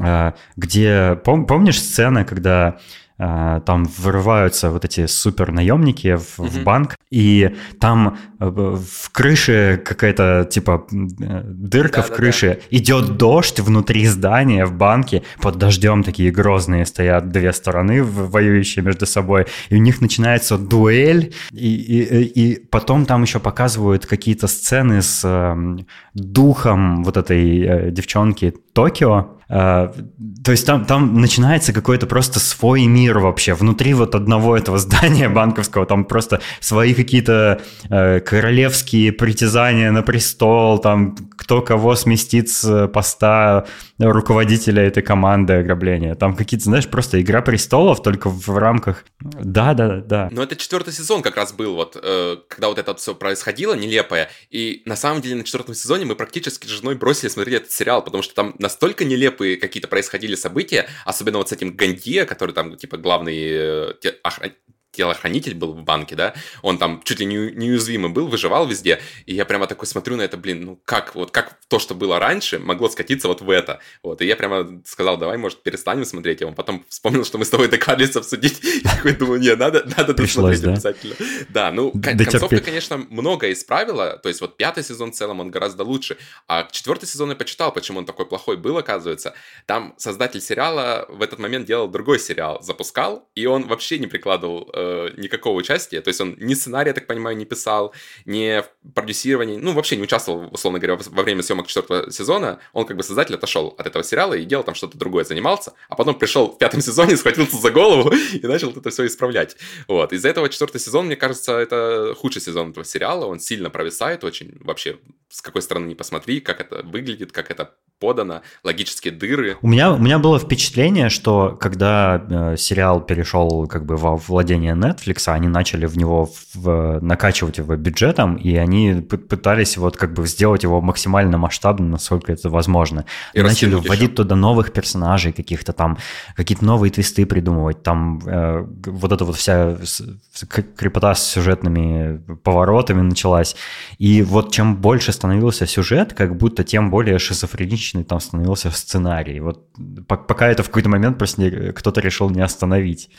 э, где пом, помнишь сцена, когда там вырываются вот эти супер наемники в, mm-hmm. в банк, и там э, в крыше какая-то типа э, дырка да, в крыше, да. идет дождь внутри здания в банке, под дождем такие грозные стоят две стороны, воюющие между собой, и у них начинается дуэль, и, и, и потом там еще показывают какие-то сцены с э, духом вот этой э, девчонки Токио, а, то есть там, там начинается какой-то просто свой мир вообще. Внутри вот одного этого (laughs) здания банковского там просто свои какие-то э, королевские притязания на престол, там кто кого сместит с поста руководителя этой команды ограбления. Там какие-то, знаешь, просто игра престолов только в рамках... Да, да, да. Но это четвертый сезон как раз был, вот, э, когда вот это все происходило, нелепое. И на самом деле на четвертом сезоне мы практически с женой бросили смотреть этот сериал, потому что там настолько нелепые какие-то происходили события, особенно вот с этим Гандия, который там, типа, главный э, охран телохранитель был в банке, да, он там чуть ли не неуязвимый был, выживал везде, и я прямо такой смотрю на это, блин, ну как, вот как то, что было раньше, могло скатиться вот в это, вот, и я прямо сказал, давай, может, перестанем смотреть, он потом вспомнил, что мы с тобой договорились обсудить, (laughs) и такой думаю, не, надо, надо досмотреть да? обязательно. Да, ну, да, концовка, конечно, многое исправила, то есть вот пятый сезон в целом, он гораздо лучше, а четвертый сезон я почитал, почему он такой плохой был, оказывается, там создатель сериала в этот момент делал другой сериал, запускал, и он вообще не прикладывал э, никакого участия. То есть он ни сценария, я так понимаю, не писал, ни в продюсировании, ну, вообще не участвовал, условно говоря, во время съемок четвертого сезона. Он как бы создатель отошел от этого сериала и делал там что-то другое, занимался. А потом пришел в пятом сезоне, (laughs) схватился за голову (laughs) и начал это все исправлять. Вот. Из-за этого четвертый сезон, мне кажется, это худший сезон этого сериала. Он сильно провисает очень. Вообще, с какой стороны не посмотри, как это выглядит, как это подано, логические дыры. У меня, у меня было впечатление, что когда э, сериал перешел как бы во владение Netflix, они начали в него в, накачивать его бюджетом, и они пытались вот как бы сделать его максимально масштабным, насколько это возможно. И начали вводить еще. туда новых персонажей, каких-то там, какие-то новые твисты придумывать, там э, вот эта вот вся крепота с сюжетными поворотами началась. И вот чем больше становился сюжет, как будто тем более шизофреничным месячный там становился сценарий. Вот пока это в какой-то момент просто кто-то решил не остановить.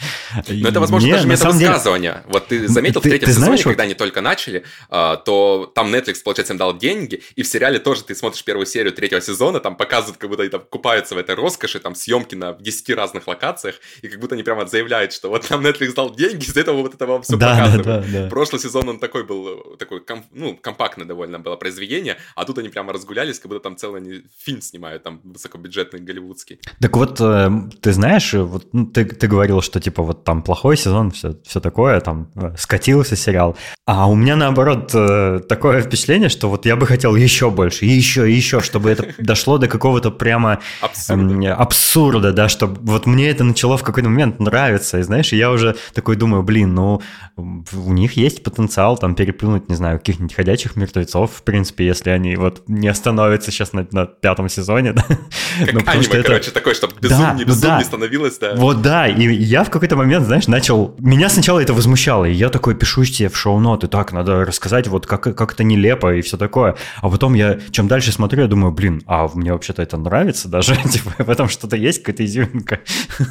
Но это, возможно, Мне, даже метавысказывание. Деле... Вот ты заметил ты, в третьем ты сезоне, знаешь, когда вот... они только начали, а, то там Netflix, получается, им дал деньги, и в сериале тоже ты смотришь первую серию третьего сезона, там показывают, как будто они там купаются в этой роскоши, там съемки на 10 разных локациях, и как будто они прямо заявляют, что вот нам Netflix дал деньги, из-за этого вот это вам все да, показывают. Да, да, да. Прошлый сезон он такой был, такой, ну, компактное довольно было произведение, а тут они прямо разгулялись, как будто там целый фильм снимают, там высокобюджетный голливудский. Так вот, э, ты знаешь, вот ну, ты, ты говорил, что типа вот там плохой сезон, все, все такое, там э, скатился сериал. А у меня наоборот э, такое впечатление, что вот я бы хотел еще больше, еще, еще, чтобы это (laughs) дошло до какого-то прямо абсурда. абсурда, да, чтобы вот мне это начало в какой-то момент нравиться, и знаешь, я уже такой думаю, блин, ну у них есть потенциал там переплюнуть, не знаю, каких-нибудь ходячих мертвецов, в принципе, если они вот не остановятся сейчас на, на пятом сезоне, (laughs) да. Как ну, аниме, это... короче, такой, чтобы безумнее, да, безумнее да. становилось, да. Вот да, и я в какой-то момент, знаешь, начал... Меня сначала это возмущало, и я такой пишу себе в шоу-ноты, так, надо рассказать, вот как, как это нелепо и все такое. А потом я, чем дальше смотрю, я думаю, блин, а мне вообще-то это нравится даже, (laughs) типа, в этом что-то есть, какая-то изюминка.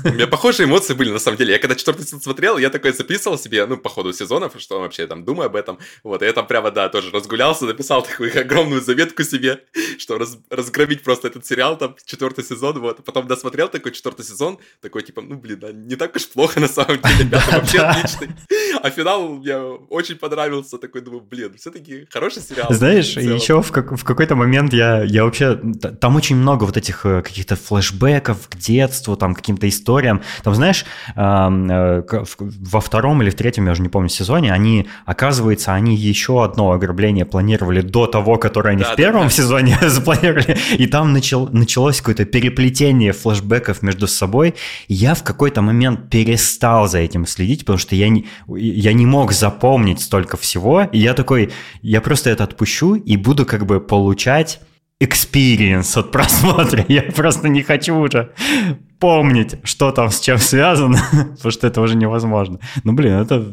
У меня похожие эмоции были, на самом деле. Я когда четвертый сезон смотрел, я такой записывал себе, ну, по ходу сезонов, что вообще там думаю об этом. Вот, и я там прямо, да, тоже разгулялся, написал такую (laughs) огромную заветку себе, что раз, разгромить просто этот сериал, там, четвертый сезон, вот. Потом досмотрел такой четвертый сезон, такой, типа, ну, блин, да, не так уж плохо на самом деле, (laughs) пятый вообще отличный. А финал мне очень понравился, такой, думаю, блин, все-таки хороший сериал. Знаешь, еще в, как, в какой-то момент я, я вообще, там очень много вот этих э, каких-то флешбеков к детству, там, каким-то историям. Там, знаешь, э, во втором или в третьем, я уже не помню, сезоне, они, оказывается, они еще одно ограбление планировали до того, которое они да, в первом да. сезоне (laughs) запланировали, и там начал, началось какое-то переплетение флешбеков между собой. Я в какой-то момент перестал за этим следить, потому что я не, я не мог запомнить столько всего, и я такой, я просто это отпущу и буду как бы получать experience от просмотра. (laughs) Я просто не хочу уже помнить, что там с чем связано, (laughs) потому что это уже невозможно. Ну, блин, это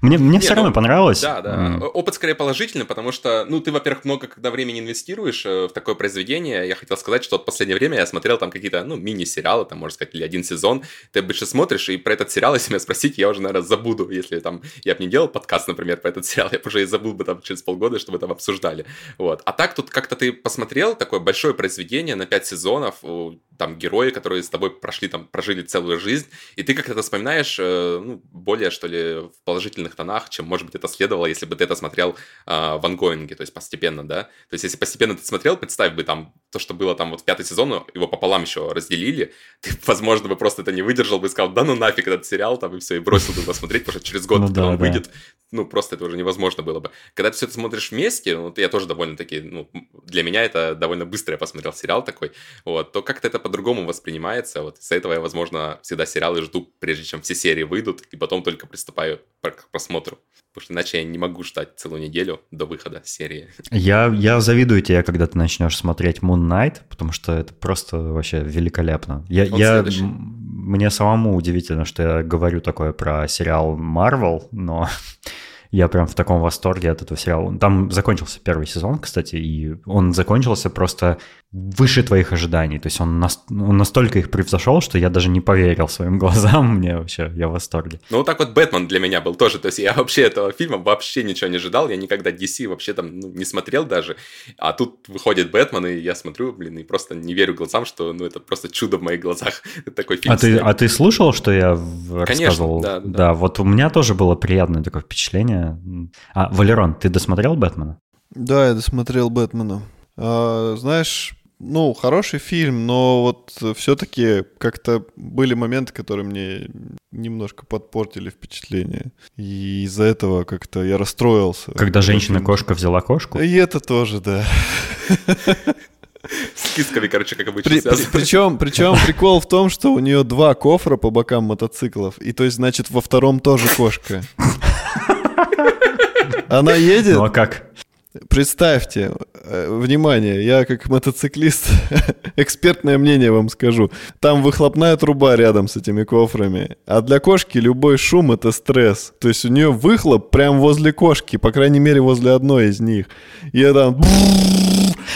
мне, мне Нет, все равно ну, понравилось. Да, да. Mm. Опыт скорее положительный, потому что, ну, ты, во-первых, много когда времени инвестируешь э, в такое произведение. Я хотел сказать, что в последнее время я смотрел там какие-то, ну, мини-сериалы, там, можно сказать, или один сезон. Ты обычно смотришь, и про этот сериал, (laughs) если меня спросить, я уже, наверное, забуду. Если там я бы не делал подкаст, например, про этот сериал, (laughs) я бы уже и забыл бы там через полгода, чтобы там обсуждали. Вот. А так тут как-то ты посмотрел такое большое произведение на пять сезонов, там герои, которые с тобой прошли, там, прожили целую жизнь, и ты как-то вспоминаешь, э, ну, более, что ли, в положительных тонах, чем, может быть, это следовало, если бы ты это смотрел э, в ангоинге, то есть постепенно, да? То есть если постепенно ты смотрел, представь бы там то, что было там вот в пятый сезон, его пополам еще разделили, ты, возможно, бы просто это не выдержал бы и сказал, да ну нафиг этот сериал, там, и все, и бросил бы посмотреть, потому что через год, ну, когда да, он да. выйдет, ну, просто это уже невозможно было бы. Когда ты все это смотришь вместе, ну, я тоже довольно-таки, ну, для меня это довольно быстро я посмотрел сериал такой, вот, то как-то это по-другому воспринимается, вот, из-за этого я, возможно, всегда сериалы жду, прежде чем все серии выйдут, и потом только приступаю к просмотру. Потому что иначе я не могу ждать целую неделю до выхода серии. Я, я завидую тебе, когда ты начнешь смотреть Moon Knight, потому что это просто вообще великолепно. Я, я, мне самому удивительно, что я говорю такое про сериал Marvel, но (laughs) я прям в таком восторге от этого сериала. Там закончился первый сезон, кстати, и он закончился просто выше твоих ожиданий. То есть он, нас, он настолько их превзошел, что я даже не поверил своим (laughs) глазам. Мне вообще, я в восторге. Ну, вот так вот Бэтмен для меня был тоже. То есть я вообще этого фильма вообще ничего не ожидал. Я никогда DC вообще там ну, не смотрел даже. А тут выходит Бэтмен, и я смотрю, блин, и просто не верю глазам, что ну, это просто чудо в моих глазах. (laughs) такой фильм. А ты, а ты слушал, что я Конечно, рассказывал? да, да. Да, вот у меня тоже было приятное такое впечатление. А, Валерон, ты досмотрел Бэтмена? Да, я досмотрел Бэтмена. А, знаешь, ну, хороший фильм, но вот все-таки как-то были моменты, которые мне немножко подпортили впечатление. И из-за этого как-то я расстроился. Когда женщина-кошка взяла кошку? И это тоже, да. С кисками, короче, как обычно при, при, причем, причем прикол в том, что у нее два кофра по бокам мотоциклов, и то есть, значит, во втором тоже кошка. (laughs) Она едет. Ну а как? Представьте, э, внимание, я как мотоциклист (laughs) экспертное мнение вам скажу. Там выхлопная труба рядом с этими кофрами. А для кошки любой шум это стресс. То есть у нее выхлоп прям возле кошки, по крайней мере возле одной из них. И это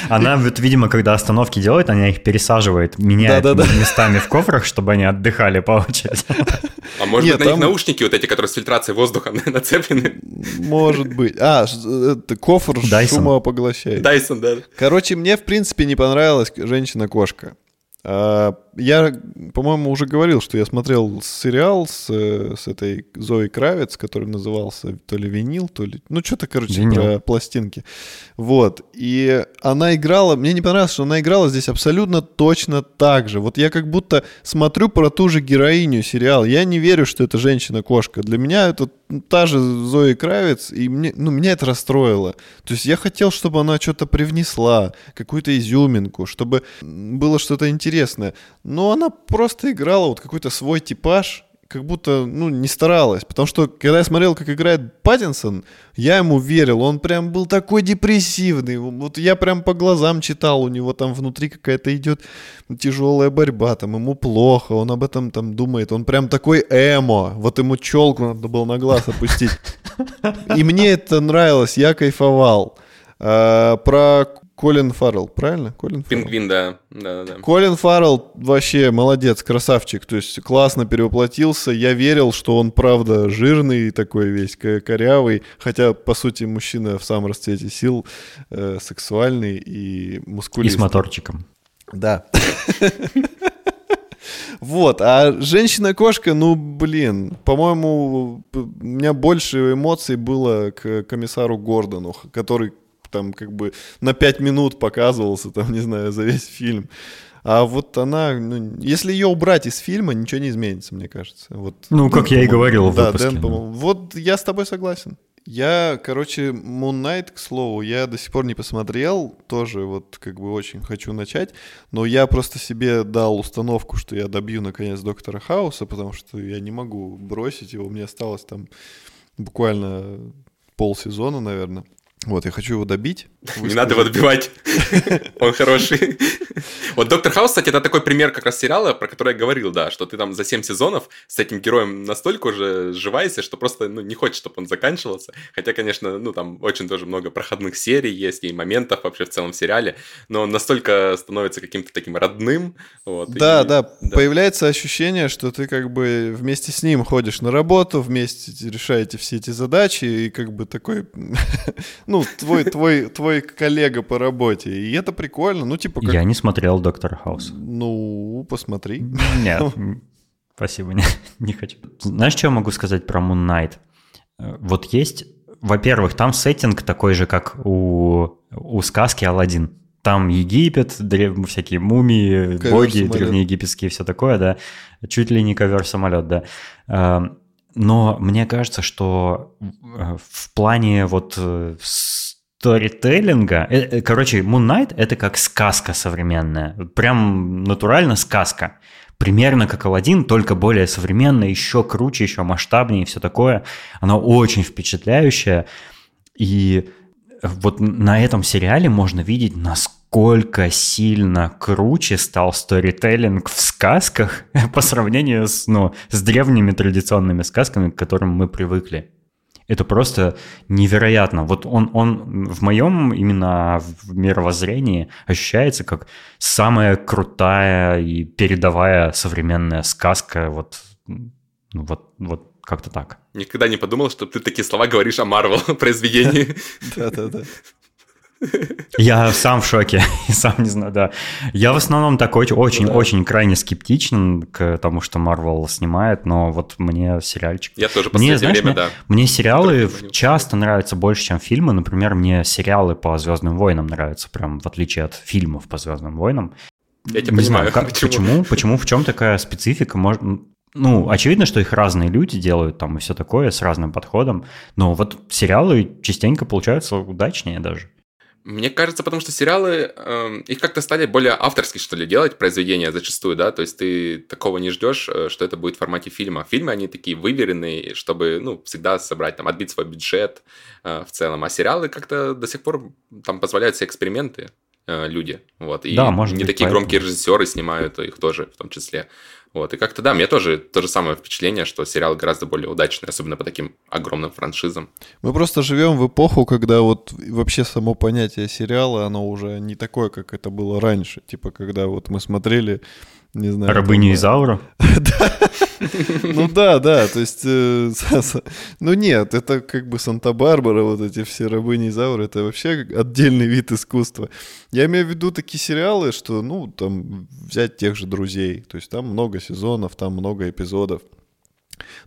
она, вот, видимо, когда остановки делает, она их пересаживает, меняет да, да, да. местами в кофрах, чтобы они отдыхали по очереди. А может Нет, быть, на там... них наушники вот эти, которые с фильтрацией воздуха (laughs) нацеплены? Может быть. А, это кофр Dyson. шумопоглощает. Дайсон, да. Короче, мне, в принципе, не понравилась женщина-кошка. А, я, по-моему, уже говорил, что я смотрел сериал с, с этой Зоей Кравец, который назывался то ли винил, то ли... Ну, что-то, короче, винил. про пластинки. Вот. И она играла... Мне не понравилось, что она играла здесь абсолютно точно так же. Вот я как будто смотрю про ту же героиню сериал. Я не верю, что это женщина-кошка. Для меня это та же Зоя Кравец, и мне, ну, меня это расстроило. То есть я хотел, чтобы она что-то привнесла, какую-то изюминку, чтобы было что-то интересное. Но она просто играла вот какой-то свой типаж, как будто, ну, не старалась. Потому что, когда я смотрел, как играет Паттинсон, я ему верил. Он прям был такой депрессивный. Вот я прям по глазам читал, у него там внутри какая-то идет тяжелая борьба, там ему плохо, он об этом там думает. Он прям такой эмо. Вот ему челку надо было на глаз опустить. И мне это нравилось, я кайфовал. А, про Колин Фаррелл, правильно? Колин Пингвин, да. да, да. Колин Фаррелл вообще молодец, красавчик. То есть классно перевоплотился. Я верил, что он правда жирный такой весь, корявый. Хотя, по сути, мужчина в самом расцвете сил, э, сексуальный и мускулистый. И с моторчиком. Да. Вот, а женщина-кошка, ну, блин, по-моему, у меня больше эмоций было к комиссару Гордону, который там как бы на 5 минут показывался, там, не знаю, за весь фильм. А вот она, ну, если ее убрать из фильма, ничего не изменится, мне кажется. Вот, ну, как я и говорил в да, выпуске. Дэн, да. Вот я с тобой согласен. Я, короче, Moon Knight, к слову, я до сих пор не посмотрел, тоже вот как бы очень хочу начать, но я просто себе дал установку, что я добью наконец Доктора Хауса, потому что я не могу бросить его, мне осталось там буквально полсезона, наверное. Вот, я хочу его добить. Не надо его добивать. (laughs) Он хороший. Вот Доктор Хаус, кстати, это такой пример как раз сериала, про который я говорил, да, что ты там за 7 сезонов с этим героем настолько уже сживаешься, что просто ну, не хочешь, чтобы он заканчивался. Хотя, конечно, ну там очень тоже много проходных серий есть и моментов вообще в целом в сериале, но он настолько становится каким-то таким родным. Вот, да, и, да, да, появляется ощущение, что ты как бы вместе с ним ходишь на работу, вместе решаете все эти задачи, и как бы такой, (laughs) ну, твой, твой, твой коллега по работе. И это прикольно. Ну, типа... Как... Я не смотрел Доктор Хаус. Ну, посмотри. Нет, (laughs) спасибо, не, не хочу. Знаешь, что я могу сказать про Moon Knight? Э, вот есть, во-первых, там сеттинг такой же, как у, у сказки Алладин. Там Египет, древ... всякие мумии, ковер боги самолет. древнеегипетские, все такое, да. Чуть ли не ковер-самолет, да. Эм, но мне кажется, что э, в плане вот э, сторителлинга, э, короче, Moon Knight это как сказка современная, прям натурально сказка. Примерно как Алладин, только более современная, еще круче, еще масштабнее и все такое. Она очень впечатляющая. И вот на этом сериале можно видеть, насколько сильно круче стал сторителлинг в сказках (laughs) по сравнению с, ну, с древними традиционными сказками, к которым мы привыкли. Это просто невероятно. Вот он, он в моем именно в мировоззрении ощущается как самая крутая и передовая современная сказка. Вот, вот, вот как-то так. Никогда не подумал, что ты такие слова говоришь о Марвел (laughs) произведении. Да-да-да. Я сам в шоке, (laughs) сам не знаю, да. Я в основном такой очень-очень да. крайне скептичен к тому, что Marvel снимает, но вот мне сериальчик... Я тоже мне, знаешь, время, мне, да. Мне сериалы часто нравятся больше, чем фильмы. Например, мне сериалы по Звездным войнам нравятся, прям в отличие от фильмов по Звездным войнам. Я тебя не понимаю, знаю, (laughs) как, почему? почему, почему, в чем такая специфика? Может, ну, очевидно, что их разные люди делают там и все такое с разным подходом, но вот сериалы частенько получаются удачнее даже. Мне кажется, потому что сериалы, э, их как-то стали более авторски, что ли, делать, произведения зачастую, да, то есть ты такого не ждешь, э, что это будет в формате фильма. Фильмы, они такие выверенные, чтобы, ну, всегда собрать, там, отбить свой бюджет э, в целом, а сериалы как-то до сих пор там позволяют себе эксперименты э, люди, вот, и да, может не быть, такие поэтому. громкие режиссеры снимают их тоже, в том числе. Вот, и как-то, да, мне тоже то же самое впечатление, что сериал гораздо более удачный, особенно по таким огромным франшизам. Мы просто живем в эпоху, когда вот вообще само понятие сериала, оно уже не такое, как это было раньше. Типа, когда вот мы смотрели, не знаю... Рабыню там, Изауру? (laughs) Ну да, да, то есть, э, (laughs) ну нет, это как бы Санта-Барбара, вот эти все рабыни Изауры, это вообще отдельный вид искусства. Я имею в виду такие сериалы, что, ну, там, взять тех же «Друзей», то есть там много сезонов, там много эпизодов.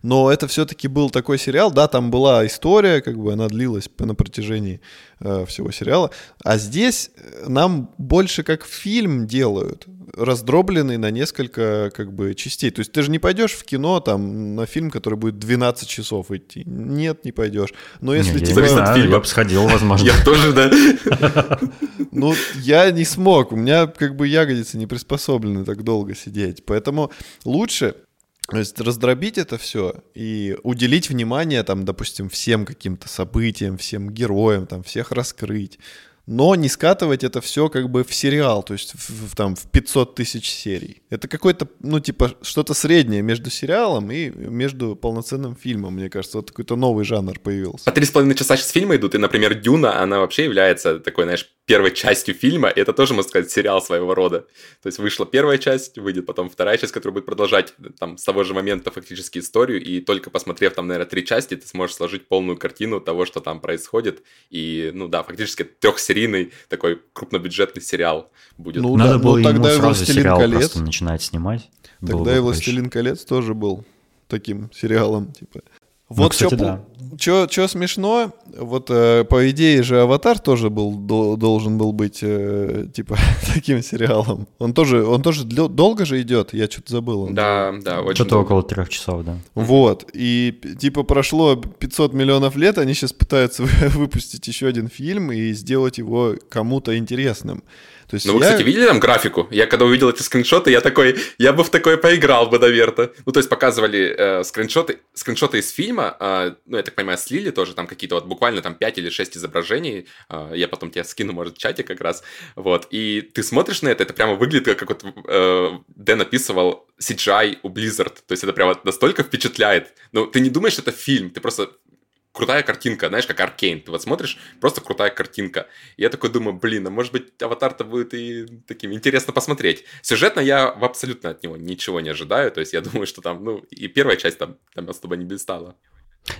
Но это все-таки был такой сериал, да, там была история, как бы она длилась на протяжении э, всего сериала. А здесь нам больше как фильм делают, раздробленный на несколько как бы частей. То есть ты же не пойдешь в кино там на фильм, который будет 12 часов идти. Нет, не пойдешь. Но если Не, типа... не Зависит от фильма. я бы сходил, возможно. Я тоже, да. (laughs) Ну, я не смог. У меня как бы ягодицы не приспособлены так долго сидеть. Поэтому лучше то есть раздробить это все и уделить внимание, там, допустим, всем каким-то событиям, всем героям, там, всех раскрыть. Но не скатывать это все как бы в сериал, то есть в, в- там в 500 тысяч серий. Это какой-то, ну, типа, что-то среднее между сериалом и между полноценным фильмом, мне кажется. Вот какой-то новый жанр появился. По три с половиной часа сейчас фильмы идут, и, например, Дюна, она вообще является такой, знаешь, первой частью фильма, и это тоже, можно сказать, сериал своего рода. То есть вышла первая часть, выйдет потом вторая часть, которая будет продолжать там с того же момента фактически историю, и только посмотрев там, наверное, три части, ты сможешь сложить полную картину того, что там происходит, и, ну да, фактически трехсерийный такой крупнобюджетный сериал будет. Ну, Надо да, было ну, ему тогда и сразу «Властелин сериал колец». просто начинать снимать. Тогда и проще. «Властелин колец» тоже был таким сериалом, типа. Ну, Вот кстати, что да. Что смешно, вот э, по идее же «Аватар» тоже был, до- должен был быть, э, типа, (laughs) таким сериалом. Он тоже, он тоже длё- долго же идет, я что-то забыл. он Да, да, очень Что-то долго. около трех часов, да. Вот, и типа прошло 500 миллионов лет, они сейчас пытаются вы- (laughs) выпустить еще один фильм и сделать его кому-то интересным. То есть Ну, вы, я- кстати, видели там графику? Я когда увидел эти скриншоты, я такой, я бы в такое поиграл бы, наверное. Ну, то есть показывали э, скриншоты, скриншоты из фильма, э, ну, я так понимаю, слили тоже там какие-то вот буквально там 5 или 6 изображений. Э, я потом тебе скину, может, в чате как раз. Вот, и ты смотришь на это, это прямо выглядит как, вот э, Дэн описывал CGI у Blizzard. То есть это прямо настолько впечатляет. Ну, ты не думаешь, это фильм, ты просто крутая картинка, знаешь, как Аркейн. Ты вот смотришь, просто крутая картинка. И я такой думаю, блин, а может быть, Аватар-то будет и таким интересно посмотреть. Сюжетно я абсолютно от него ничего не ожидаю. То есть я (laughs) думаю, что там, ну, и первая часть там, там особо не блистала.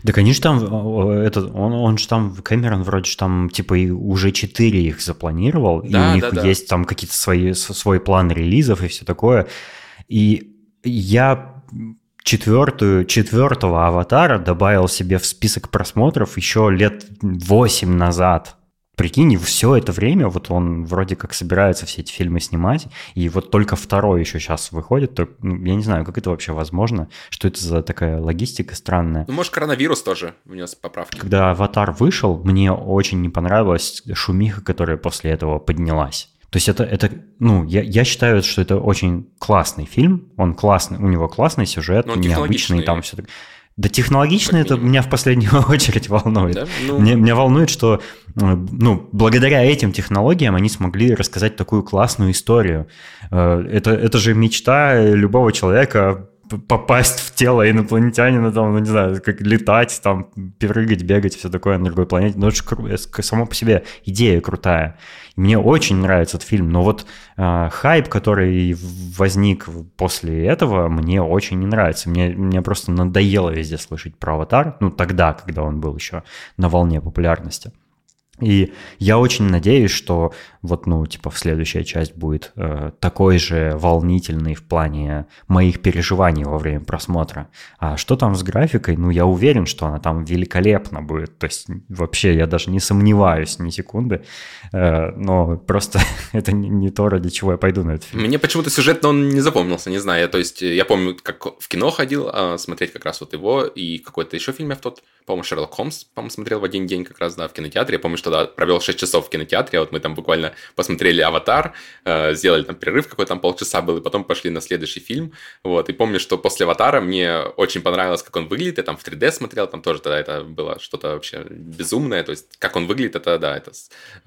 Да, конечно, там о, этот, он, он же там, Кэмерон вроде же там, типа, и уже четыре их запланировал, и Да, у них да, да. есть там какие-то свои, свой план релизов и все такое. И я четвертую, четвертого аватара добавил себе в список просмотров еще лет восемь назад. Прикинь, все это время вот он вроде как собирается все эти фильмы снимать, и вот только второй еще сейчас выходит. То, ну, я не знаю, как это вообще возможно, что это за такая логистика странная. Ну, может, коронавирус тоже внес поправки. Когда «Аватар» вышел, мне очень не понравилась шумиха, которая после этого поднялась. То есть это, это ну, я, я считаю, что это очень классный фильм, он классный, у него классный сюжет, он необычный, там все так. Да технологично это меня в последнюю (laughs) очередь волнует. Да? Ну, Мне, меня волнует, что э, ну, благодаря этим технологиям они смогли рассказать такую классную историю. Э, Это, это же мечта любого человека попасть в тело инопланетянина, там, ну, не знаю, как летать, там, прыгать, бегать, все такое на другой планете. Ну, это же само по себе идея крутая. Мне очень нравится этот фильм, но вот э, хайп, который возник после этого, мне очень не нравится. Мне, мне просто надоело везде слышать про «Аватар», ну, тогда, когда он был еще на волне популярности. И я очень надеюсь, что вот, ну, типа, в следующая часть будет э, такой же волнительный в плане моих переживаний во время просмотра. А что там с графикой? Ну, я уверен, что она там великолепно будет. То есть вообще я даже не сомневаюсь ни секунды. Э, но просто (laughs) это не, не то, ради чего я пойду на этот фильм. Мне почему-то сюжетно он не запомнился, не знаю. То есть я помню, как в кино ходил а, смотреть как раз вот его и какой-то еще фильм я в тот, по-моему, Шерлок Холмс, по-моему, смотрел в один день как раз, да, в кинотеатре. Я помню, что туда провел 6 часов в кинотеатре, вот мы там буквально посмотрели «Аватар», э, сделали там перерыв какой-то там полчаса был, и потом пошли на следующий фильм, вот, и помню, что после «Аватара» мне очень понравилось, как он выглядит, я там в 3D смотрел, там тоже тогда это было что-то вообще безумное, то есть как он выглядит, это, да, это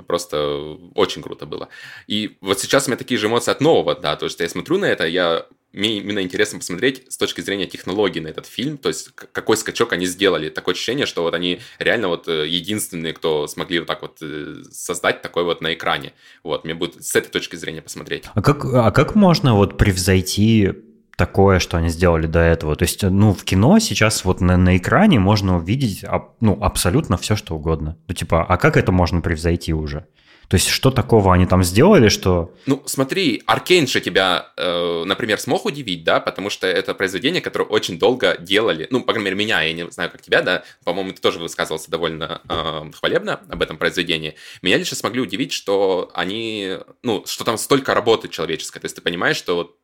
просто очень круто было. И вот сейчас у меня такие же эмоции от нового, да, то есть я смотрю на это, я мне именно интересно посмотреть с точки зрения технологий на этот фильм, то есть какой скачок они сделали. Такое ощущение, что вот они реально вот э, единственные, кто смогли вот так вот э, создать такой вот на экране. Вот, мне будет с этой точки зрения посмотреть. А как, а как можно вот превзойти такое, что они сделали до этого. То есть, ну, в кино сейчас вот на, на экране можно увидеть ну, абсолютно все, что угодно. Ну, типа, а как это можно превзойти уже? То есть что такого они там сделали, что... Ну, смотри, Аркейн же тебя, э, например, смог удивить, да, потому что это произведение, которое очень долго делали, ну, по крайней мере, меня, я не знаю, как тебя, да, по-моему, ты тоже высказывался довольно э, хвалебно об этом произведении. Меня лишь смогли удивить, что они, ну, что там столько работы человеческой, то есть ты понимаешь, что вот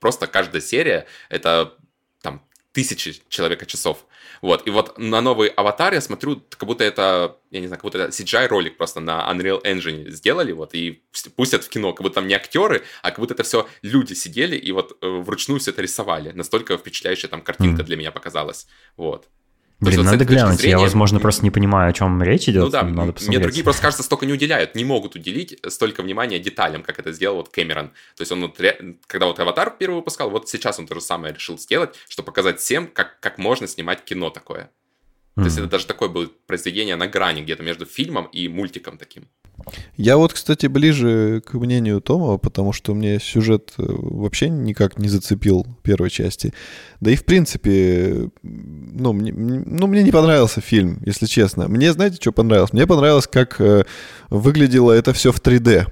просто каждая серия — это там тысячи человека часов. Вот, и вот на новый аватар я смотрю, как будто это, я не знаю, как будто это CGI-ролик просто на Unreal Engine сделали, вот, и пустят в кино, как будто там не актеры, а как будто это все люди сидели и вот э, вручную все это рисовали. Настолько впечатляющая там картинка mm. для меня показалась, вот. Блин, есть, надо глянуть. Зрения, я, возможно, просто не понимаю, о чем речь идет. Ну да, надо посмотреть. мне другие просто, кажется, столько не уделяют, не могут уделить столько внимания деталям, как это сделал вот Кэмерон. То есть он, вот, когда вот «Аватар» первый выпускал, вот сейчас он то же самое решил сделать, чтобы показать всем, как, как можно снимать кино такое. Mm. То есть это даже такое было произведение на грани где-то между фильмом и мультиком таким. Я вот, кстати, ближе к мнению Томова, потому что мне сюжет э, вообще никак не зацепил первой части. Да и в принципе, ну, мне, ну, мне не понравился фильм, если честно. Мне, знаете, что понравилось? Мне понравилось, как э, выглядело это все в 3D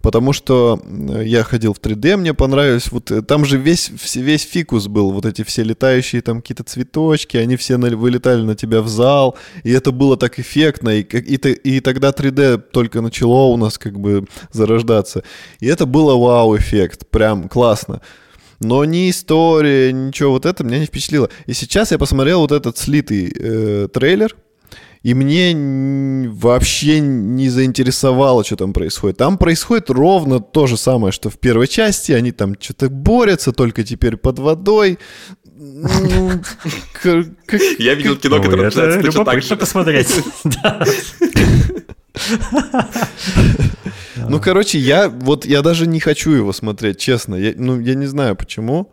потому что я ходил в 3D, мне понравилось, вот э, там же весь, весь фикус был, вот эти все летающие там какие-то цветочки, они все на, вылетали на тебя в зал, и это было так эффектно, и, и, и тогда 3D только начало у нас как бы зарождаться, и это было вау-эффект, прям классно. Но ни история, ничего вот это меня не впечатлило. И сейчас я посмотрел вот этот слитый э, трейлер, и мне вообще не заинтересовало, что там происходит. Там происходит ровно то же самое, что в первой части. Они там что-то борются, только теперь под водой. (laughs) Ну, Я видел кино, которое начинается точно так же. посмотреть. (laughs) Ну, короче, я вот я даже не хочу его смотреть, честно. Я, ну, я не знаю почему.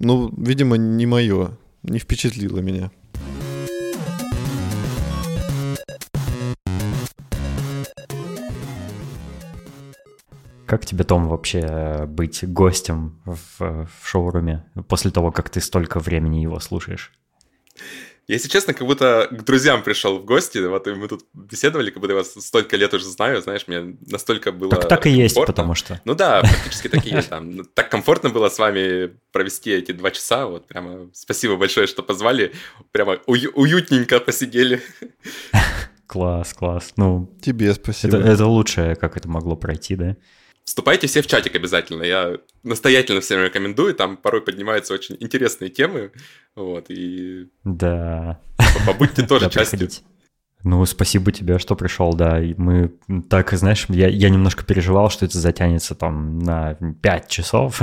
Ну, видимо, не мое. Не впечатлило меня. Как тебе, Том, вообще быть гостем в, в шоуруме после того, как ты столько времени его слушаешь? Если честно, как будто к друзьям пришел в гости, вот и мы тут беседовали, как будто я вас столько лет уже знаю, знаешь, мне настолько было Так, так и есть, потому что... Ну да, практически так и есть. (laughs) Там. Так комфортно было с вами провести эти два часа, вот прямо спасибо большое, что позвали, прямо ую- уютненько посидели. (laughs) Класс, класс. Ну, тебе спасибо. Это, это лучшее, как это могло пройти, да? Вступайте все в чатик обязательно. Я настоятельно всем рекомендую. Там порой поднимаются очень интересные темы. Вот, и... Да. (laughs) Побудьте тоже частью. Ну, спасибо тебе, что пришел, да. И мы так, знаешь, я, я немножко переживал, что это затянется там на 5 часов.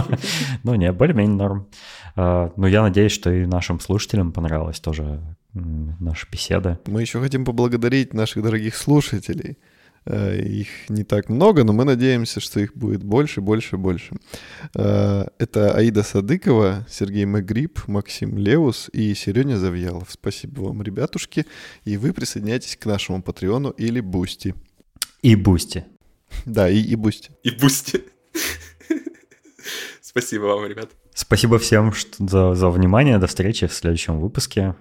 (laughs) но, не, более-менее норм. Uh, но я надеюсь, что и нашим слушателям понравилась тоже наша беседа. Мы еще хотим поблагодарить наших дорогих слушателей. Э, их не так много, но мы надеемся, что их будет больше, больше, больше. Э, это Аида Садыкова, Сергей Мегрип, Максим Леус и Сереня Завьялов. Спасибо вам, ребятушки. И вы присоединяйтесь к нашему Patreon'у или Boosty. И Boosty. Да, и, и Boosty. И Boosty. (laughs) Спасибо вам, ребят. Спасибо всем за, за внимание. До встречи в следующем выпуске.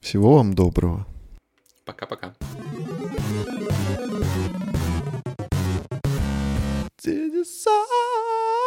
Всего вам доброго. Пока-пока. desire.